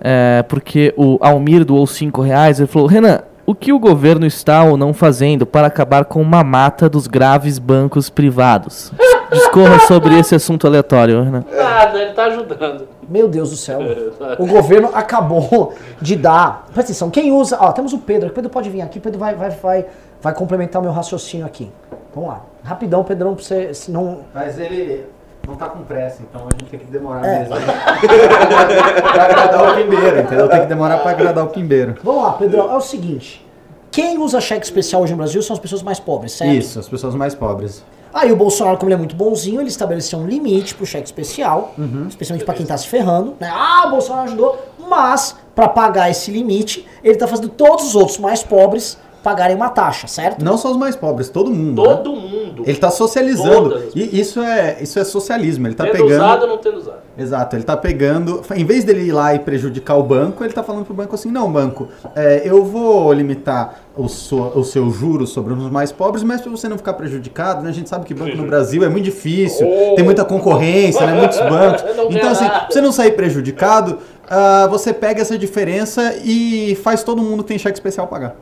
É, porque o Almir doou 5 reais. Ele falou: Renan, o que o governo está ou não fazendo para acabar com uma mata dos graves bancos privados? Discorra sobre esse assunto aleatório, Renan. nada, ele tá ajudando. Meu Deus do céu. O governo acabou de dar. Presta atenção, quem usa. Ó, temos o Pedro. O Pedro pode vir aqui. O Pedro vai, vai, vai, vai complementar o meu raciocínio aqui. Vamos lá. Rapidão, Pedrão, pra você. Não... Mas ele não tá com pressa, então a gente tem que demorar É. mesmo. pra agradar o Pimbeiro, entendeu? Tem que demorar pra agradar o Pimbeiro. Vamos lá, Pedrão. É o seguinte. Quem usa cheque especial hoje no Brasil são as pessoas mais pobres, certo? Isso, as pessoas mais pobres. Aí o Bolsonaro, como ele é muito bonzinho, ele estabeleceu um limite pro cheque especial, Uhum. especialmente pra quem tá se ferrando, né? Ah, o Bolsonaro ajudou, mas pra pagar esse limite, ele tá fazendo todos os outros mais pobres pagarem uma taxa, certo? Não só os mais pobres, todo mundo. né? Todo mundo. Ele tá socializando. Todas. E isso é, isso é socialismo. Ele tá tendo pegando. usado ou não tendo usado. Exato, ele tá pegando, em vez dele ir lá e prejudicar o banco, ele tá falando pro banco assim, não, banco, é, eu vou limitar o, seu- o seu juros sobre os mais pobres, mas para você não ficar prejudicado, né? A gente sabe que banco no Brasil é muito difícil, Oh. tem muita concorrência, né? Muitos bancos. Então, assim, pra você não sair prejudicado, ah, você pega essa diferença e faz todo mundo que tem cheque especial pagar.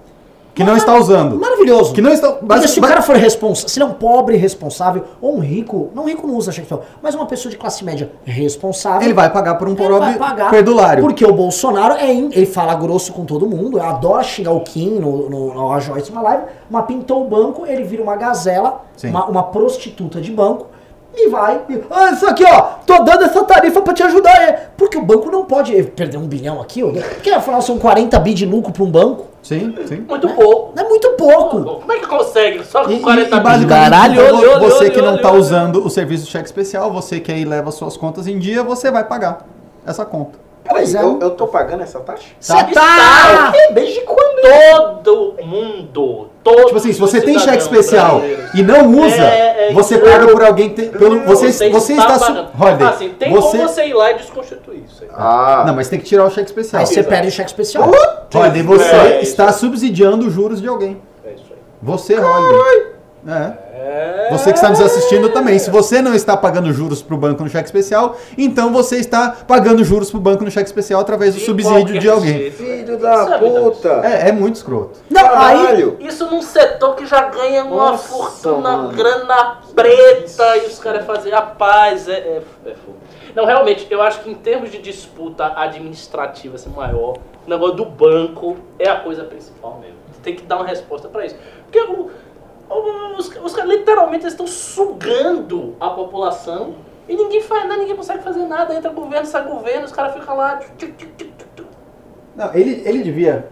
Que não está usando. Maravilhoso. Que não está. Porque se o cara for responsável, se ele é um pobre responsável, ou um rico, não rico não usa cheque mas uma pessoa de classe média responsável. Ele vai pagar por um pobre perdulário. Porque o Bolsonaro é in- ele fala grosso com todo mundo, adora xingar o Kim no, no, no A Joyce uma live, mas pintou o banco, ele vira uma gazela, uma, uma prostituta de banco, e vai. E, ah, isso aqui, ó, tô dando essa tarifa pra te ajudar. É. Porque o banco não pode perder um bilhão aqui, ó. Porque afinal são 40 bi de lucro pra um banco. Sim, sim. Muito pouco. É muito pouco. Como é que consegue? Só com E, e, 40 e mil? basicamente, Caralho, olha, você que não olha. usando o serviço de cheque especial, você que aí leva suas contas em dia, você vai pagar essa conta. Pois é. Eu, eu tô pagando essa taxa? Você Tá. tá. Desde quando? Todo mundo, todo Tipo assim, se você tem cheque especial e não usa, É, é, você isso. paga por alguém que tem, pelo, você, você, está, su- pagando. Holiday, Assim, tem você, como você ir lá e desconstituir isso aí. Ah, não, mas tem que tirar o cheque especial. Aí você Exato. perde o cheque especial. Holiday, você É, está subsidiando os juros de alguém. É isso aí. Você, Holiday. É. É... Você que está nos assistindo também. Se você não está pagando juros para o banco no cheque especial, então você está pagando juros para o banco no cheque especial através do De subsídio de alguém. jeito. filho da Sabe, puta. É, é muito escroto. Não, aí. Isso num setor que já ganha uma Nossa, fortuna, mano. grana preta, e os caras fazem, rapaz, é, é, é fogo. Não, realmente, eu acho que em termos de disputa administrativa assim, maior, o negócio do banco é a coisa principal mesmo. Você tem que dar uma resposta pra isso. Porque o- os, os caras literalmente eles estão sugando a população e ninguém faz nada, ninguém consegue fazer nada. Entra governo, sai governo, os caras ficam lá. tchuc, tchuc, tchuc. Não, ele, ele devia.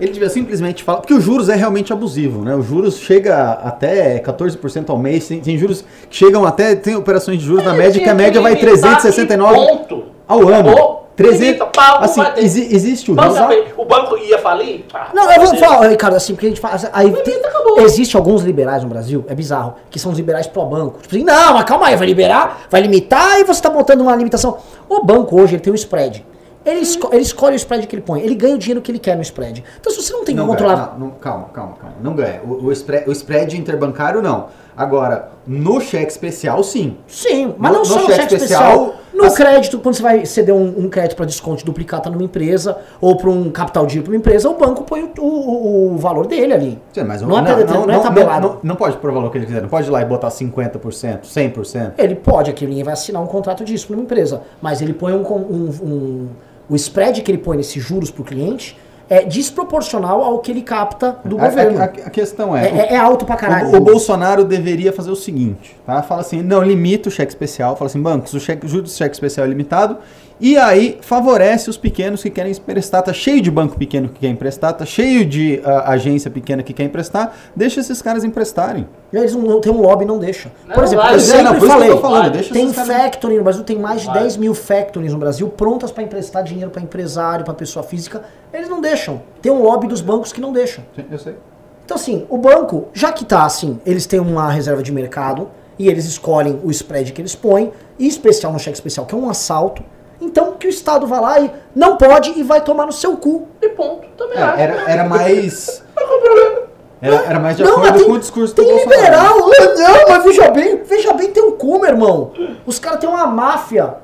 Ele devia simplesmente falar. Porque os juros é realmente abusivo, né? Os juros chega até 14% ao mês. Tem, tem juros que chegam até. Tem operações de juros na média que a média vai Limitar e 369 Ponto. ao ano. 300. Limita, pau, Assim, exi- existe o Banco, o banco ia falir? Ah, Não, eu vou falar, Ricardo, assim, porque a gente fala. Aí tem, acabou. existe alguns liberais no Brasil, é bizarro, que são os liberais pró-banco. Tipo assim, não, mas calma aí, vai liberar, vai limitar e você tá botando uma limitação. O banco hoje, ele tem um spread. Ele, esco- ele escolhe o spread que ele põe, ele ganha o dinheiro que ele quer no spread. Então, se você não tem Não como ganha, controlar. não, não, calma, calma, calma. Não ganha. O, o, spread, o spread interbancário, não. Agora, no cheque especial, sim. Sim, mas No- não no só no cheque cheque especial. especial, No crédito, quando você vai ceder um, um crédito para desconto duplicata numa empresa, ou para um capital giro para uma empresa, o banco põe o, o- o valor dele ali. Sim, mas Não é predeterminado, não é tabelado. Não, não pode pôr o valor que ele quiser. Não pode ir lá e botar 50%, 100%. Ele pode, aqui ninguém vai assinar um contrato disso para uma empresa, mas ele põe um, um, um- o spread que ele põe nesses juros para o cliente é desproporcional ao que ele capta do A- governo. A, a- questão é, é. é- é alto pra caralho. O, o Bolsonaro deveria fazer o seguinte, tá? Fala assim, não, limita o cheque especial, fala assim, bancos, o cheque, juros do cheque especial é limitado, e aí favorece os pequenos que querem emprestar, tá cheio de banco pequeno que quer emprestar, tá cheio de ah, agência pequena que quer emprestar, deixa esses caras emprestarem. Eles não tem um lobby não deixa. Não, Por exemplo, vai, eu não, sempre por isso que eu falei, tô falando, tem factoring no Brasil, tem mais de Vai. 10 mil factories no Brasil prontas para emprestar dinheiro para empresário, para pessoa física. Eles não deixam. Tem um lobby dos bancos que não deixam. Sim, eu sei. Então, assim, o banco, já que tá assim, eles têm uma reserva de mercado e eles escolhem o spread que eles põem, e especial no cheque especial, que é um assalto. Então, que o Estado vá lá e não pode e vai tomar no seu cu. E ponto. Também É, acho. era, era mais... Era, era mais de Não, acordo tem- com o discurso do Tem Bolsonaro. liberal, não, mas veja bem, veja bem, tem um cu, meu irmão. Os caras têm uma máfia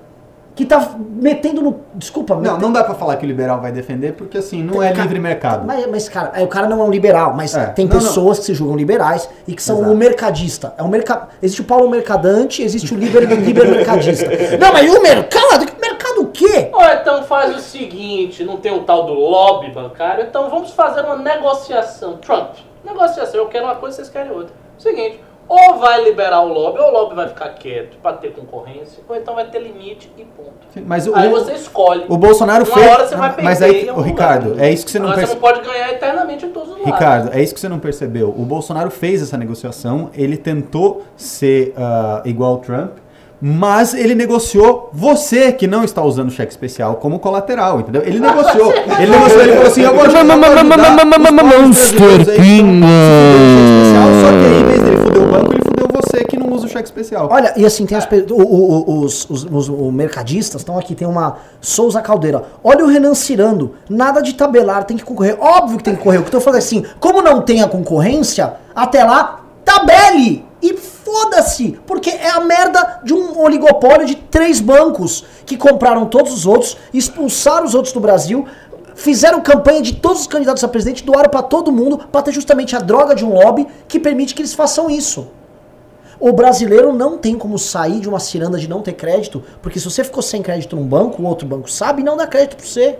que tá metendo no. Desculpa, Não, metendo- não dá pra falar que o liberal vai defender, porque assim, não é Cara, livre mercado. Mas, mas, cara, o cara não é um liberal, mas É. tem Não, não. pessoas que se julgam liberais e que são Exato. o mercadista. É um merca... Existe o Paulo Mercadante, existe o liber, liber mercadista. Não, mas e o mercado? Mercado o quê? Ou então faz o seguinte, não tem um tal do lobby bancário, então vamos fazer uma negociação. Trump, negociação, eu quero uma coisa, vocês querem outra. Seguinte, ou vai liberar o lobby, ou o lobby vai ficar quieto para ter concorrência, ou então vai ter limite e ponto. Sim, Mas o, Aí você escolhe. o Bolsonaro Uma fez. hora você vai perder mas aí, o algum Ricardo, lugar. é isso que você não Agora você percebeu. não pode ganhar eternamente em todos os lados. Ricardo, é isso que você não percebeu. O Bolsonaro fez essa negociação, ele tentou ser ah, igual ao Trump, mas ele negociou você que não está usando cheque especial como colateral, entendeu? Ele negociou. Ele negociou, ele falou assim, eu vou ajudar, cheque especial, Só que aí, em vez dele fuder o banco, ele fudeu você que não usa o cheque especial. Olha, e assim, tem as, o- o- os, os, os- o mercadistas estão aqui, tem uma Souza Caldeira. Olha o Renan Cirando, nada de tabelar, tem que concorrer. Óbvio que tem que correr. O que eu tô falando é assim, como não tem a concorrência, até lá, tabele! E foda-se! Porque é a merda de um oligopólio de três bancos que compraram todos os outros, expulsaram os outros do Brasil, fizeram campanha de todos os candidatos a presidente, doaram pra todo mundo pra ter justamente a droga de um lobby que permite que eles façam isso. O brasileiro não tem como sair de uma ciranda de não ter crédito, porque se você ficou sem crédito num banco, o outro banco sabe e não dá crédito pra você.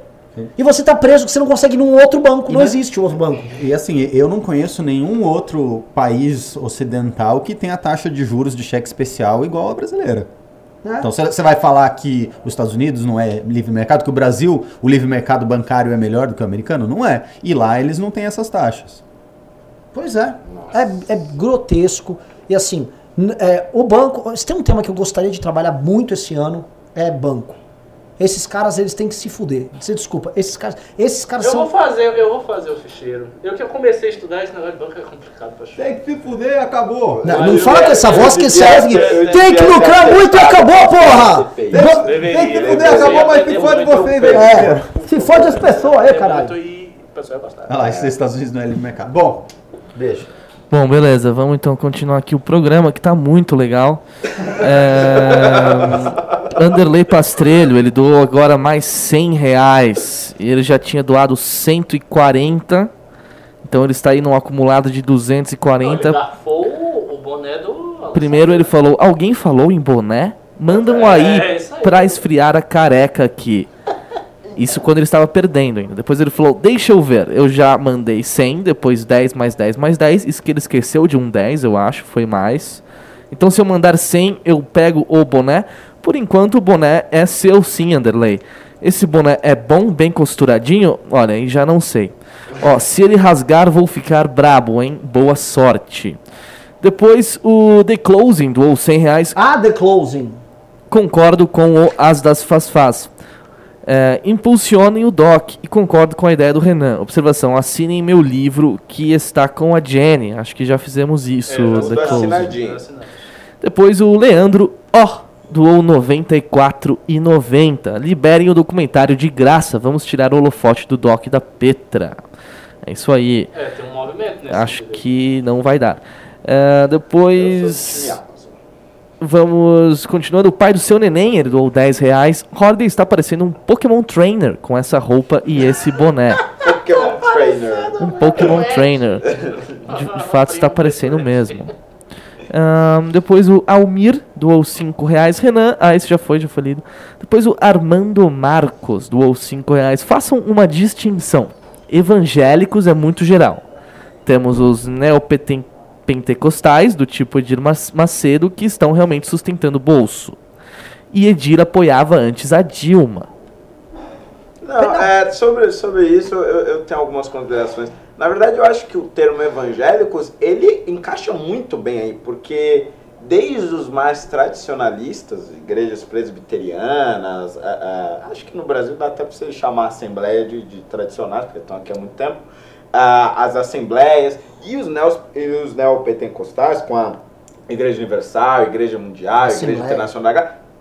E você tá preso que você não consegue ir num outro banco. E Não na- existe outro banco. E assim, eu não conheço nenhum outro país ocidental que tenha taxa de juros de cheque especial igual a brasileira. Né? Então você vai falar que os Estados Unidos não é livre mercado, que o Brasil, o livre mercado bancário é melhor do que o americano? Não é. E lá eles não têm essas taxas. Pois é. É, é grotesco. E assim, é, o banco. Se tem um tema que eu gostaria de trabalhar muito esse ano, é banco. Esses caras, eles têm que se fuder. Você desculpa. Esses caras, esses caras Eu são. vou fazer, eu vou fazer o ficheiro. Eu que eu comecei a estudar esse negócio de banco é complicado pra achar. Tem que se fuder, acabou. Não, não fala com essa voz que ter- eu Tem que lucrar muito e acabou, porra! Tem que se fuder, acabou, mas se fode vocês aí. É, se fode as pessoas aí, caralho. muito e o pessoal ia. Olha lá, esses Estados Unidos não é livre mercado. Bom, deixa. Bom, beleza, vamos então continuar aqui o programa que tá muito legal. É... Anderley Pastrelho, ele doou agora mais 100 reais. E ele já tinha doado 140. Então ele está aí num acumulado de Ele 240. garfou o o boné do. Primeiro ele falou: Alguém falou em boné? Mandam É, aí isso aí. pra esfriar a careca aqui. Isso quando ele estava perdendo ainda. Depois ele falou: Deixa eu ver. Eu já mandei 100, depois 10 mais 10 mais 10. Isso que ele esqueceu de um 10, eu acho, foi mais. Então se eu mandar 100, eu pego o boné. Por enquanto o boné é seu sim, Underlay. Esse boné é bom, bem costuradinho? Olha, aí já não sei. Ó, se ele rasgar, vou ficar brabo, hein? Boa sorte. Depois o The Closing doou 100 reais. Ah, The Closing. Concordo com o As das Faz Faz. É, impulsionem o doc e concordo com a ideia do Renan. Observação: assinem meu livro que está com a Jenny. Acho que já fizemos isso. É, já The Closing. assinadinho. Depois o Leandro, ó, doou 94,90. Liberem o documentário de graça. Vamos tirar o holofote do doc da Petra. É isso aí. É, tem um movimento nesse Acho que não vai dar. É, do depois. Vamos continuando. O pai do seu neném, ele doou 10 reais. Horden está parecendo um Pokémon Trainer com essa roupa e esse boné. Pokémon Trainer. Um Pokémon Trainer. De, de fato, está parecendo mesmo. Ahn, depois o Almir doou 5 reais. Renan, ah, esse já foi, já foi lido. Depois o Armando Marcos doou 5 reais. Façam uma distinção. Evangélicos é muito geral. Temos os neopentecostais, do tipo Edir Macedo, que estão realmente sustentando o bolso. E Edir apoiava antes a Dilma. Não, é, sobre, sobre isso eu, eu tenho algumas considerações. Na verdade, eu acho que o termo evangélicos, ele encaixa muito bem aí, porque desde os mais tradicionalistas, igrejas presbiterianas, a- a- acho que no Brasil dá até para você chamar a assembleia de, de tradicionais, porque estão aqui há muito tempo, ah, as assembleias e os, neos, e os neopentecostais com a Igreja Universal, Igreja Mundial, Assembleia. Igreja Internacional,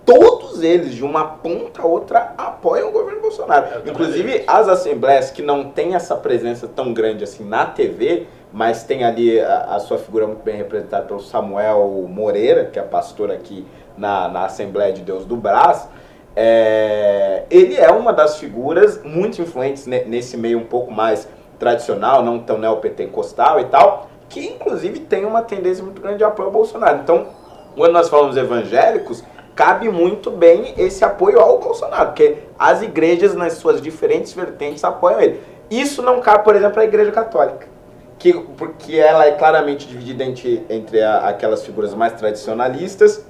todos eles, de uma ponta a outra, apoiam o governo Bolsonaro. Inclusive, as assembleias que não têm essa presença tão grande assim na TV, mas tem ali a, a sua figura muito bem representada pelo Samuel Moreira, que é pastor aqui na, na Assembleia de Deus do Brás, é, ele é uma das figuras muito influentes ne- nesse meio um pouco mais tradicional, não tão neopentecostal e tal, que inclusive tem uma tendência muito grande de apoio ao Bolsonaro. Então, quando nós falamos evangélicos, cabe muito bem esse apoio ao Bolsonaro, porque as igrejas, nas suas diferentes vertentes, apoiam ele. Isso não cabe, por exemplo, à Igreja Católica, que, porque ela é claramente dividida entre, entre a- aquelas figuras mais tradicionalistas,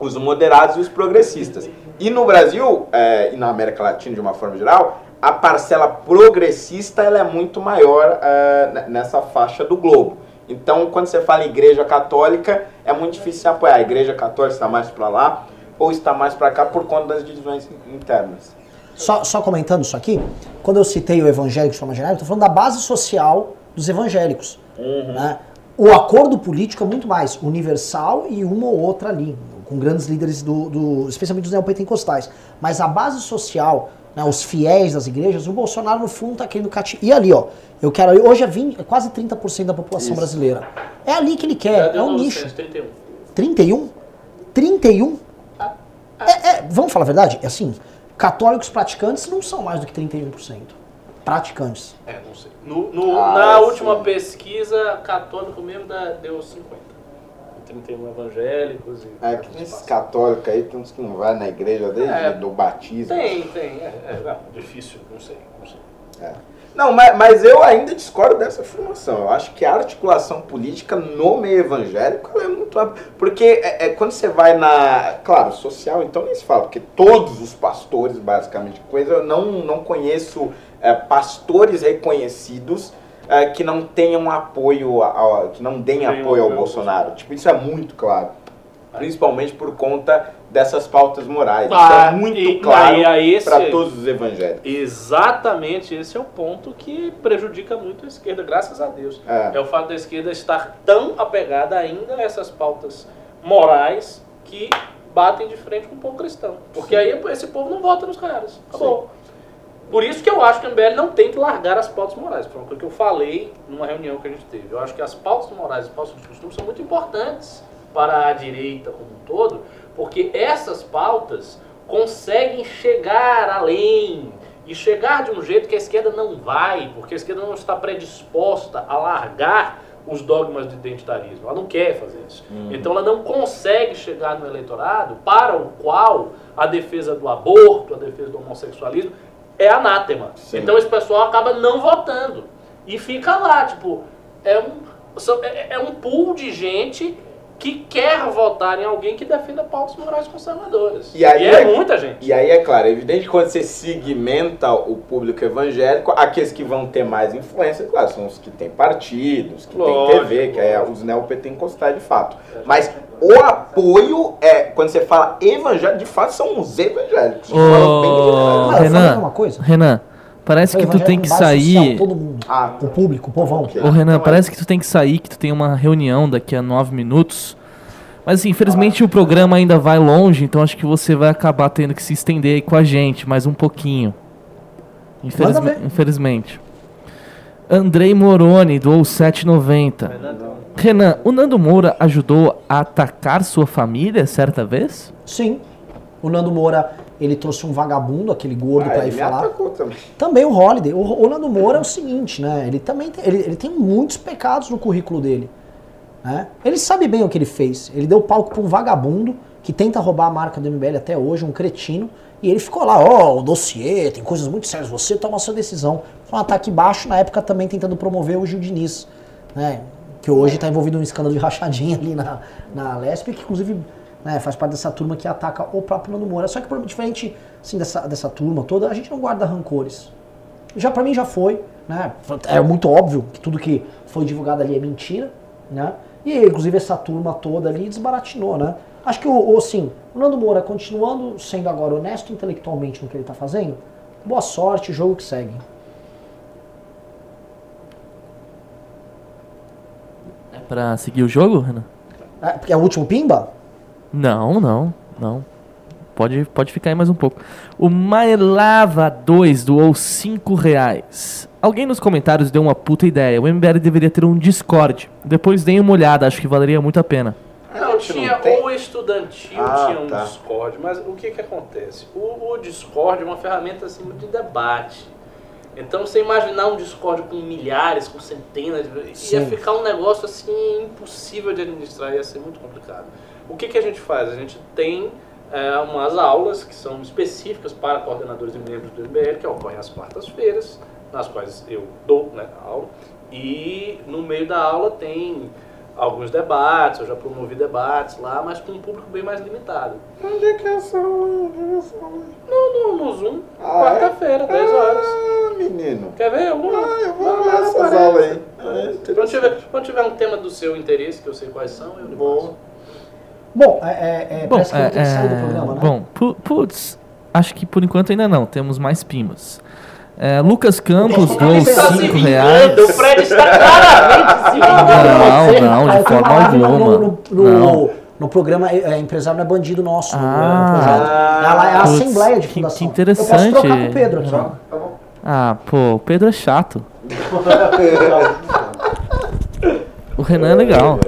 os moderados e os progressistas. E no Brasil, é, e na América Latina de uma forma geral, a parcela progressista ela é muito maior é, nessa faixa do globo. Então, quando você fala igreja católica, é muito difícil se apoiar. A igreja católica está mais para lá ou está mais para cá por conta das divisões in- internas. Só, só comentando isso aqui, quando eu citei o evangélico de forma geral, eu tô falando da base social dos evangélicos. né? O acordo político é muito mais universal e uma ou outra ali, com grandes líderes, do, do especialmente dos neopentecostais. Mas a base social, né, os fiéis das igrejas, o Bolsonaro no fundo está querendo cativar. E ali, ó, eu quero. Hoje é 20, é quase 30% da população Isso. brasileira. É ali que ele quer, é um nicho. censo, 31. 31? 31? É, é, vamos falar a verdade? É assim, católicos praticantes não são mais do que 31%. Praticantes. É, não sei. No, no- Ah, na sim. última pesquisa, católico mesmo dá- deu 50. 31 evangélicos e. É que nesses católicos aí tem uns que não vai na igreja desde É. do batismo. Tem, tem. É, é, não, difícil, não sei, não sei. É. Não, mas, mas eu ainda discordo dessa afirmação. Eu acho que a articulação política no meio evangélico é muito ampla. Porque é, é quando você vai na. Claro, social, então nem se fala, porque todos os pastores, basicamente, coisa, eu não, não conheço é, pastores reconhecidos é, que não tenham apoio, a- a- que não deem Tem apoio ao apoio ao Bolsonaro. Tipo, isso é muito claro. Principalmente por conta dessas pautas morais. Ah, isso é muito e- claro para todos os evangélicos. Exatamente esse é o ponto que prejudica muito a esquerda, graças a Deus. É. É o fato da esquerda estar tão apegada ainda a essas pautas morais que batem de frente com o povo cristão. Porque aí esse povo não vota nos caras. Acabou. Por isso que eu acho que o MBL não tem que largar as pautas morais. Foi uma coisa que eu falei numa reunião que a gente teve. Eu acho que as pautas morais e as pautas de costume são muito importantes para a direita como um todo, porque essas pautas conseguem chegar além e chegar de um jeito que a esquerda não vai, porque a esquerda não está predisposta a largar os dogmas de identitarismo. Ela não quer fazer isso. Então ela não consegue chegar no eleitorado para o qual a defesa do aborto, a defesa do homossexualismo é anátema. Sim. Então esse pessoal acaba não votando. E fica lá, tipo, é um, é, é um pool de gente que quer votar em alguém que defenda pautas morais conservadoras. E aí é, é- muita gente. E aí, é claro, é evidente que quando você segmenta o público evangélico, aqueles que vão ter mais influência, claro, são os que têm partidos, que Lógico, têm TV, que é lógico. os neopentecostais de fato. Mas o apoio é, quando você fala evangélico, de fato são os evangélicos. eu Renan, uma coisa? Renan, parece que tu tem que com base social, sair. todo mundo. Ah, O público, o povão. Ô Renan, Então é parece que tu tem que sair, que tu tem uma reunião daqui a nove minutos. Mas assim, infelizmente o programa ainda vai longe, então acho que você vai acabar tendo que se estender aí com a gente mais um pouquinho. Infelizme- infelizmente. Andrei Moroni, doou 7,90. Renan, o Nando Moura ajudou a atacar sua família certa vez? Sim. O Nando Moura, ele trouxe um vagabundo, aquele gordo, Ah, ele ir falar. também. Também o Holiday. O, o Nando Moura é o seguinte, né? Ele também tem, ele, ele tem muitos pecados no currículo dele. Né? Ele sabe bem o que ele fez. Ele deu palco pra um vagabundo que tenta roubar a marca do MBL até hoje, um cretino. E ele ficou lá, ó, o dossiê, tem coisas muito sérias, você toma a sua decisão. Foi um ataque baixo, na época também tentando promover o Gil Diniz, né? Que hoje está envolvido num escândalo de rachadinha ali na, na Lesp, que inclusive né, faz parte dessa turma que ataca o próprio Nando Moura. Só que diferente assim, dessa, dessa turma toda, a gente não guarda rancores. Já pra mim já foi, né? É muito óbvio que tudo que foi divulgado ali é mentira, né? E inclusive essa turma toda ali desbaratinou, né? Acho que o, o assim, o Nando Moura continuando sendo agora honesto intelectualmente no que ele tá fazendo, boa sorte, jogo que segue. É pra seguir o jogo, Renan? É, porque é o último pimba? Não, não, não. Pode, pode ficar aí mais um pouco. O Maelava 2 doou 5 reais. Alguém nos comentários deu uma puta ideia. O MBL deveria ter um Discord. Depois deem uma olhada, acho que valeria muito a pena. Não, tinha não tem? o estudantil, Ah, tinha um tá. Discord, mas o que que acontece? O, o Discord é uma ferramenta assim de debate. Então você imaginar um Discord com milhares, com centenas, de... ia Sim. ficar um negócio assim impossível de administrar, ia ser muito complicado. O que que a gente faz? A gente tem é, umas aulas que são específicas para coordenadores e membros do MBL, que ocorrem às quartas-feiras, nas quais eu dou né, a aula. E no meio da aula tem alguns debates, eu já promovi debates lá, mas com um público bem mais limitado. Onde é que é essa aula? É é? No, no, no Zoom, Ah, quarta-feira, 10 horas. Ah, menino. Quer ver? Eu vou. Ah, eu vou lá, essas aulas aí. Ah, Quando tiver, quando tiver um tema do seu interesse, que eu sei quais são, eu lhe Boa. Bom, é, é, é, Bom, parece que eu vou ter é, que sair do é, programa, né? bom, pu- putz, acho que por enquanto ainda não. Temos mais pimbas. É, Lucas Campos doou Você Está se 5 vingando, reais. o Fred está claramente se vingando. Não, não, de Ah, eu forma no- alguma. No, no, Não. no, no programa é, é, Empresário não é bandido nosso. no- Ah. no. Ela é a Putz, Assembleia de que- Fundação. que Eu interessante. posso trocar com o Pedro aqui. ó. Ah, pô, o Pedro é chato. O Renan é legal.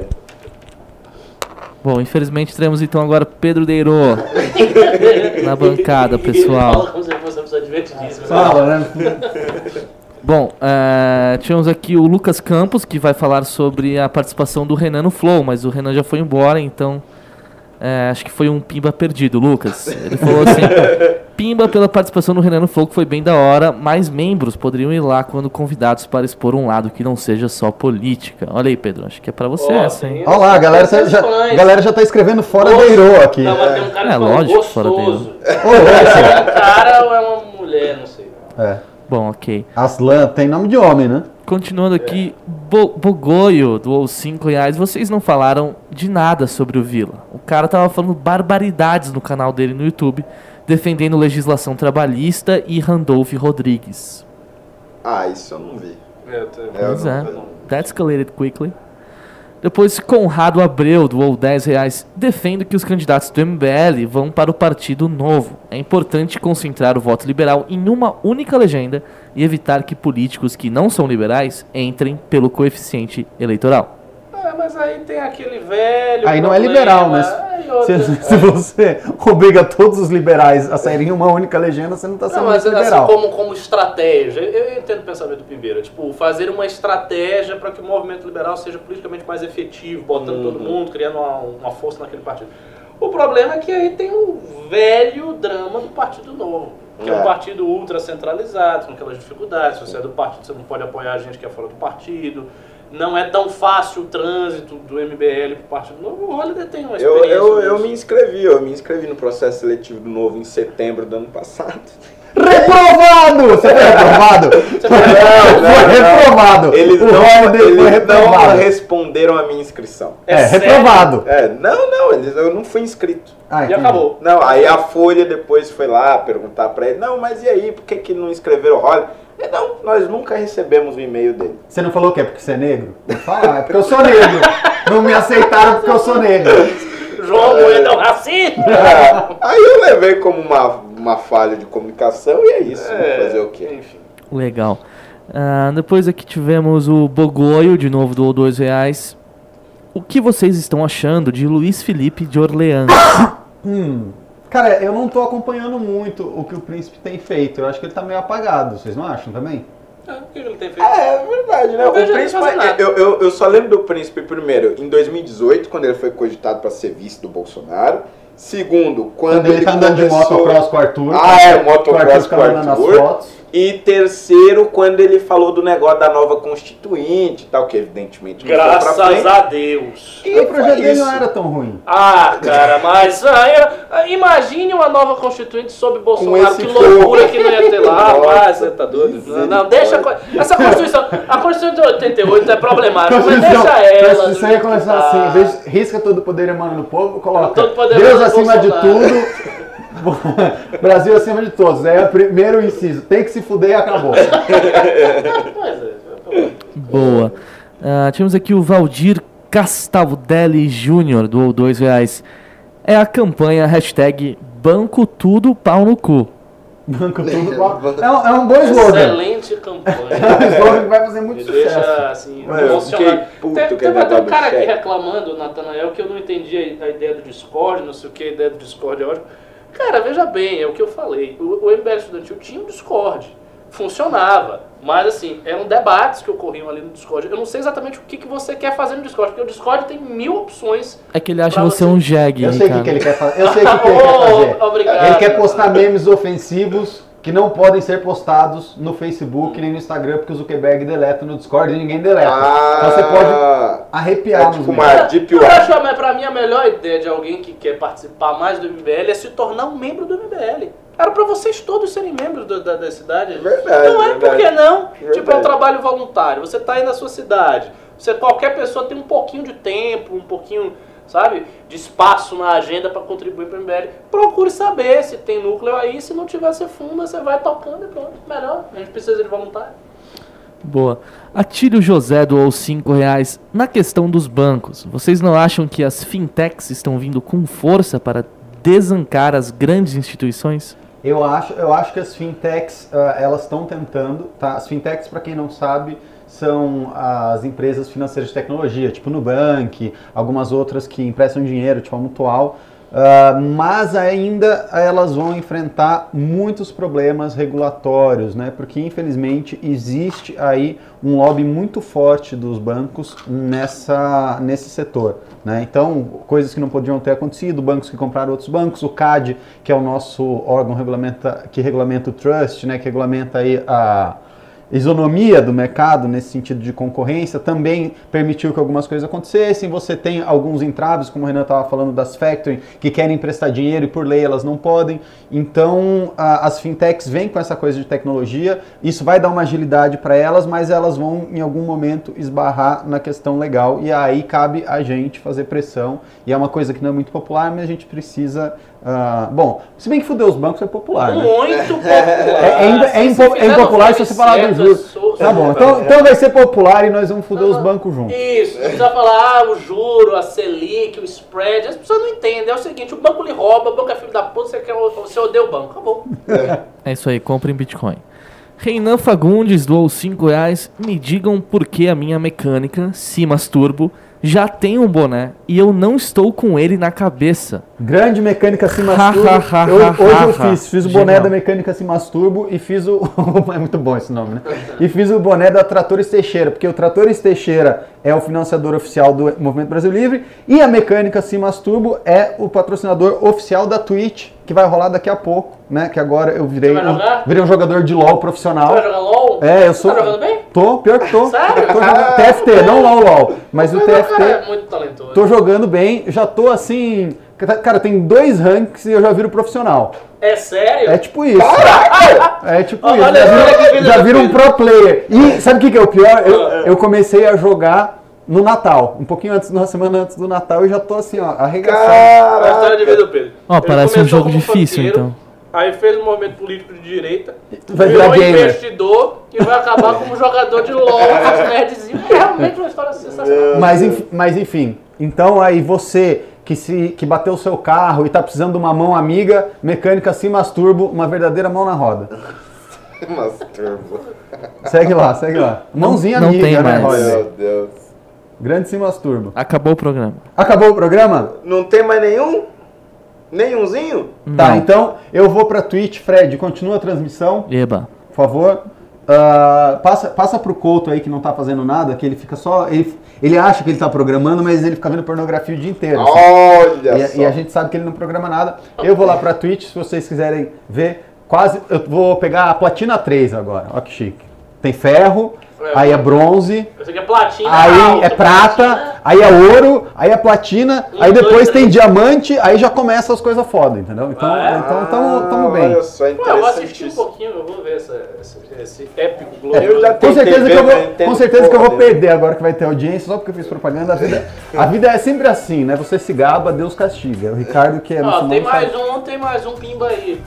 Bom, infelizmente teremos então agora Pedro Deiro na bancada, Fala pessoal. como se fosse uma pessoa divertidíssima. Fala, né? Bom, é, tínhamos aqui o Lucas Campos, que vai falar sobre a participação do Renan no Flow, mas o Renan já foi embora, então é, acho que foi um pimba perdido, Lucas. Ele falou assim: pimba pela participação do Renan no Flow, que foi bem da hora, mais membros poderiam ir lá quando convidados para expor um lado que não seja só política. Olha aí, Pedro, acho que é pra você essa, hein? Olha lá, a galera, tá, já, galera já tá escrevendo fora Gosto- da Iro aqui. Não, mas tem um cara É, que fala lógico, fora gostoso. Ô, louco. É um cara ou é uma mulher, não sei. É. Bom, ok. Aslan tem nome de homem, né? Continuando aqui, Bo Bogoio doou 5 reais. Vocês não falaram de nada sobre o Vila. O cara tava falando barbaridades no canal dele no YouTube, defendendo legislação trabalhista e Randolph Rodrigues. Ah, isso eu não vi. É, eu É, Pois eu é, não- that escalated quickly. Depois, Conrado Abreu doou 10 reais. Defendo que os candidatos do MBL vão para o Partido Novo. É importante concentrar o voto liberal em uma única legenda e evitar que políticos que não são liberais entrem pelo coeficiente eleitoral. É, mas aí tem aquele velho. Aí não é problema, liberal, né? Se, se você obriga todos os liberais a saírem em uma única legenda, você não tá sendo Não, mas assim, liberal. como, como estratégia, eu, eu entendo o pensamento do Pimbeira, tipo, fazer uma estratégia para que o movimento liberal seja politicamente mais efetivo, botando todo mundo, criando uma, uma força naquele partido. O problema é que aí tem o velho drama do Partido Novo, que é, É. um partido ultra centralizado, com aquelas dificuldades, se você é do partido, você não pode apoiar a gente que é fora do partido, não é tão fácil o trânsito do MBL pro Partido Novo, o Holiday tem uma Eu, experiência eu, eu nisso. me inscrevi, eu me inscrevi no processo seletivo do novo em setembro do ano passado. Reprovado! Você foi reprovado? Foi reprovado. Eles o não, eles foi não reprovado. responderam a minha inscrição. É, sério? reprovado. É, não, não, eles, eu não fui inscrito. Ah, E entendi. acabou. Não, aí a Folha depois foi lá perguntar pra ele, não, mas e aí, por que, que não inscreveram o Holly? Não, nós nunca recebemos o e-mail dele. Você não falou que é porque você é negro? Fala, é porque eu sou negro. Não me aceitaram porque eu sou negro. João Moeda é um racista! Ah, aí eu levei como uma, uma falha de comunicação e é isso, vou fazer o quê? Enfim. Legal. Ah, depois aqui tivemos o Bogoio, de novo, doou 2 reais. O que vocês estão achando de Luiz Felipe de Orleans? Hum. Cara, eu não tô acompanhando muito o que o príncipe tem feito. Eu acho que ele tá meio apagado. Vocês não acham também? Ah, O que ele tem feito? É, é verdade, né? Não O príncipe, nada. eu, eu, eu só lembro do príncipe primeiro, em 2018, quando ele foi cogitado para ser vice do Bolsonaro. Segundo, quando, Quando ele tá andando de começou- motocross com o Arthur. Ah, é, O Arthur motocross com o nas Arthur. E terceiro, quando ele falou do negócio da nova constituinte e tal, que evidentemente não Graças a Deus. E o projeto dele não era tão ruim. Ah, cara, mas ah, era- imagine uma nova constituinte sob Bolsonaro, que loucura que não ia ter lá, mas você tá doido? Não, não, deixa essa Constituição, a Constituição de 88 é problemática, mas deixa ela. Isso aí ia começar assim, de risca todo o poder emana no povo, coloca Todo poder Deus acima de tudo, Brasil acima de todos. Aí é o primeiro inciso, tem que se fuder e acabou. Boa. Tínhamos aqui o Valdir Castaldelli Júnior, doou 2 reais. É a campanha hashtag Banco Tudo Pau no Cu. Banco tudo. É um, é um bom slogan. Excelente É um campanha. slogan que vai fazer muito Me sucesso. deixa assim, Mano, eu emocionado. puto Tem, tem um cara aqui reclamando, Natanael, que eu não entendi a, a ideia do Discord, não sei o que, a ideia do Discord é ótimo. Cara, veja bem, é o que eu falei. O, o MBL Estudantil tinha um Discord. Funcionava. Mas assim, eram debates que ocorriam ali no Discord. Eu não sei exatamente o que, que você quer fazer no Discord, porque o Discord tem mil opções. É que ele acha você você. um jegue, Eu sei o que, que ele quer fazer. Eu sei o que, que ele quer fazer. Obrigado. Ele quer postar memes ofensivos que não podem ser postados no Facebook nem no Instagram, porque o Zuckerberg deleta no Discord e ninguém deleta. então você pode Ah, arrepiar é tipo uma deep Eu acho, mas pra mim, a melhor ideia de alguém que quer participar mais do MBL é se tornar um membro do MBL. Era pra vocês todos serem membros do- da, da cidade. Verdade, Não é verdade. por que não? Verdade. Tipo, é um trabalho voluntário. Você tá aí na sua cidade. Você, qualquer pessoa tem um pouquinho de tempo, um pouquinho, sabe, de espaço na agenda para contribuir para o MBL, procure saber se tem núcleo aí, se não tiver, você funda, você vai tocando e pronto, melhor, a gente precisa de voluntário. Boa. Atílio José doou 5 reais. Na questão dos bancos, vocês não acham que as fintechs estão vindo com força para desancar as grandes instituições? Eu acho, eu acho que as fintechs, ah, elas estão tentando, tá? As fintechs, para quem não sabe, são as empresas financeiras de tecnologia, tipo Nubank, algumas outras que emprestam dinheiro, tipo a Mutual, Uh, mas ainda elas vão enfrentar muitos problemas regulatórios, né? Porque infelizmente existe aí um lobby muito forte dos bancos nessa, nesse setor, né? Então coisas que não podiam ter acontecido, bancos que compraram outros bancos, o CAD, que é o nosso órgão regulamenta, que regulamenta o trust, né? Que regulamenta aí a isonomia do mercado nesse sentido de concorrência também permitiu que algumas coisas acontecessem. Você tem alguns entraves, como o Renan estava falando das factoring, que querem emprestar dinheiro e por lei elas não podem. Então a, as fintechs vêm com essa coisa de tecnologia, isso vai dar uma agilidade para elas, mas elas vão em algum momento esbarrar na questão legal e aí cabe a gente fazer pressão. E é uma coisa que não é muito popular, mas a gente precisa Uh, bom, se bem que fuder os bancos é popular, né? Muito popular. É, é, é, impo é impopular se você falar dos juros. Tá bom, então, então vai ser popular e nós vamos fuder os bancos juntos. Isso, você vai falar, ah, o juro, a Selic, o spread, as pessoas não entendem. É o seguinte, o banco lhe rouba, o banco é filho da puta, você, quer, você odeia o banco. Acabou. É isso aí, compre em Bitcoin. Reinan Fagundes doou 5 reais. Me digam por que a minha mecânica, Simas Turbo, já tem um boné e eu não estou com ele na cabeça. Grande mecânica se masturbo. eu, hoje eu fiz, fiz o boné Genial. da mecânica se masturbo e fiz o. é muito bom esse nome, né? E fiz o boné da Tratores Teixeira, porque o Tratores Teixeira é o financiador oficial do Movimento Brasil Livre e a mecânica se masturbo é o patrocinador oficial da Twitch, que vai rolar daqui a pouco, né? Que agora eu virei, um, virei um jogador de LOL profissional. Você vai jogar LOL? É, eu sou. Tá jogando bem? Tô, pior que tô. Sério? Tô jogando TFT, não LOL LOL, mas o TFT. Cara, é muito talentoso. Tô jogando bem, já tô assim. Cara, tem dois ranks e eu já viro profissional. É sério? É tipo isso. É tipo isso. Já viro, já viro um pro player. E sabe o que, que é o pior? Eu, ah, é. eu comecei a jogar no Natal. Um pouquinho antes, uma semana antes do Natal, eu já tô assim, ó, arregaçado. A história de vida do Pedro. Ó, parece um jogo difícil, então. Aí fez um movimento político de direita, vai virou investidor e vai acabar como jogador de LOL com os nerdzinhos. É realmente uma história sensacional. Mas, mas enfim, então aí você que, se, que bateu o seu carro e está precisando de uma mão amiga, mecânica se masturbo, uma verdadeira mão na roda. masturbo. Segue lá, segue lá. Mãozinha não amiga, tem né, mais. Meu Deus. Grande se masturbo. Acabou o programa. Acabou o programa? Não tem mais nenhum? Nenhumzinho? Tá, então eu vou pra Twitch, Fred, continua a transmissão. Eba. Por favor. Uh, passa, passa pro Couto aí que não tá fazendo nada, que ele fica só. Ele, ele acha que ele tá programando, mas ele fica vendo pornografia o dia inteiro. assim. Olha E, só. e a gente sabe que ele não programa nada. Eu vou lá pra Twitch, se vocês quiserem ver. Quase. Eu vou pegar a Platina 3 agora. Ó que chique. Tem ferro, aí é bronze, é platina. aí alto, é prata, platina. aí é ouro, aí é platina, Um, aí depois dois, tem três. diamante, aí já começa as coisas foda, entendeu? Então, Ah, é? então tamo, tamo Ah, bem. Olha só, Ué, eu vou assistir um pouquinho, eu vou ver essa, esse, esse épico globo. Eu já Com certeza, TV, que eu vou, com certeza que eu vou nenhuma. perder agora que vai ter audiência, só porque eu fiz propaganda. A vida, a vida é sempre assim, né? Você se gaba, Deus castiga. O Ricardo, que é Ó, tem sabe. mais um, tem mais um pimba aí.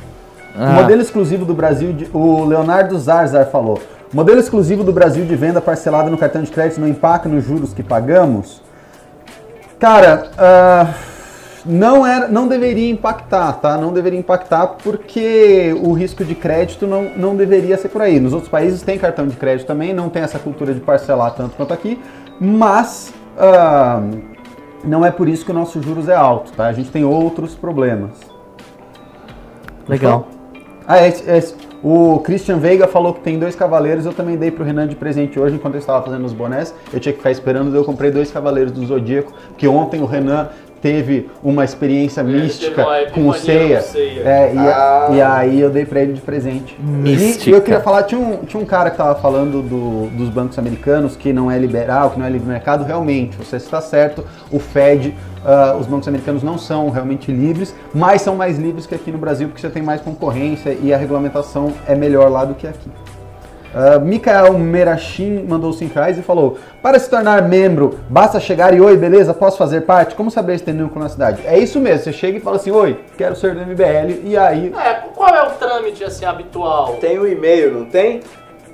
O Ah, modelo exclusivo do Brasil, o Leonardo Zarzar falou. Modelo exclusivo do Brasil de venda parcelada no cartão de crédito não impacta nos juros que pagamos? Cara, ah, não, era, não deveria impactar, tá? Não deveria impactar porque o risco de crédito não, não deveria ser por aí. Nos outros países tem cartão de crédito também, não tem essa cultura de parcelar tanto quanto aqui, mas ah, não é por isso que o nosso juros é alto, tá? A gente tem outros problemas. legal. Ah, esse, esse- o Christian Veiga falou que tem dois cavaleiros. Eu também dei pro Renan de presente hoje, enquanto eu estava fazendo os bonés. Eu tinha que ficar esperando, eu comprei dois cavaleiros do Zodíaco. Que ontem o Renan teve uma experiência mística teve uma com o Ceia. É, e, Ah. e aí eu dei pra ele de presente. Mística. E, eu queria falar, tinha um, tinha um cara que tava falando do- dos bancos americanos que não é liberal, que não é livre mercado. Realmente, você está certo, o Fed, ah, os bancos americanos não são realmente livres, mas são mais livres que aqui no Brasil porque você tem mais concorrência e a regulamentação é melhor lá do que aqui. Uh, Mikael Merachin mandou 5 reais e falou: Para se tornar membro, basta chegar e oi, beleza? Posso fazer parte? Como saber se tem núcleo na cidade? É isso mesmo, você chega e fala assim: Oi, quero ser do MBL, e aí. É, qual é o trâmite assim habitual? Tem o e-mail, não tem?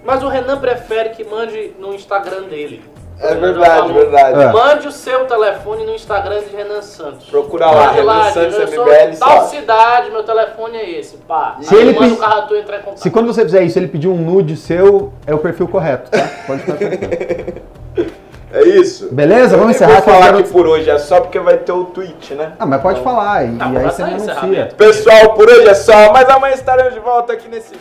Mas o Renan prefere que mande no Instagram dele. É verdade, falou. verdade. É. Mande o seu telefone no Instagram de Renan Santos. Procura lá, Mande Renan Santos MBL, tal sabe? cidade, meu telefone é esse, pá. Se Aí ele manda pe- o Carratu entrar em contato. Se quando você fizer isso ele pedir um nude seu, é o perfil correto, tá? Pode ficar tranquilo. É isso. Beleza? Vamos encerrar Vou aqui, falar quero- por hoje é só porque vai ter o tweet, né? Ah, mas pode falar, e, Tá, e aí você tá anuncia. encerramento. Pessoal, por hoje é só, mas amanhã estaremos de volta aqui nesse.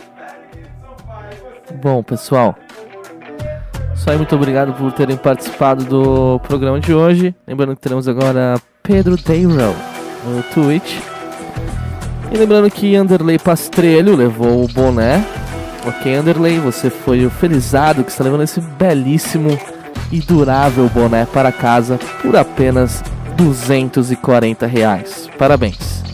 Bom, pessoal. Só aí, muito obrigado por terem participado do programa de hoje. Lembrando que teremos agora Pedro Dayrow no Twitch. E lembrando que Anderley Pastrelho levou o boné. Ok, Anderley, você foi o felizado que está levando esse belíssimo e durável boné para casa por apenas 240 reais. Parabéns.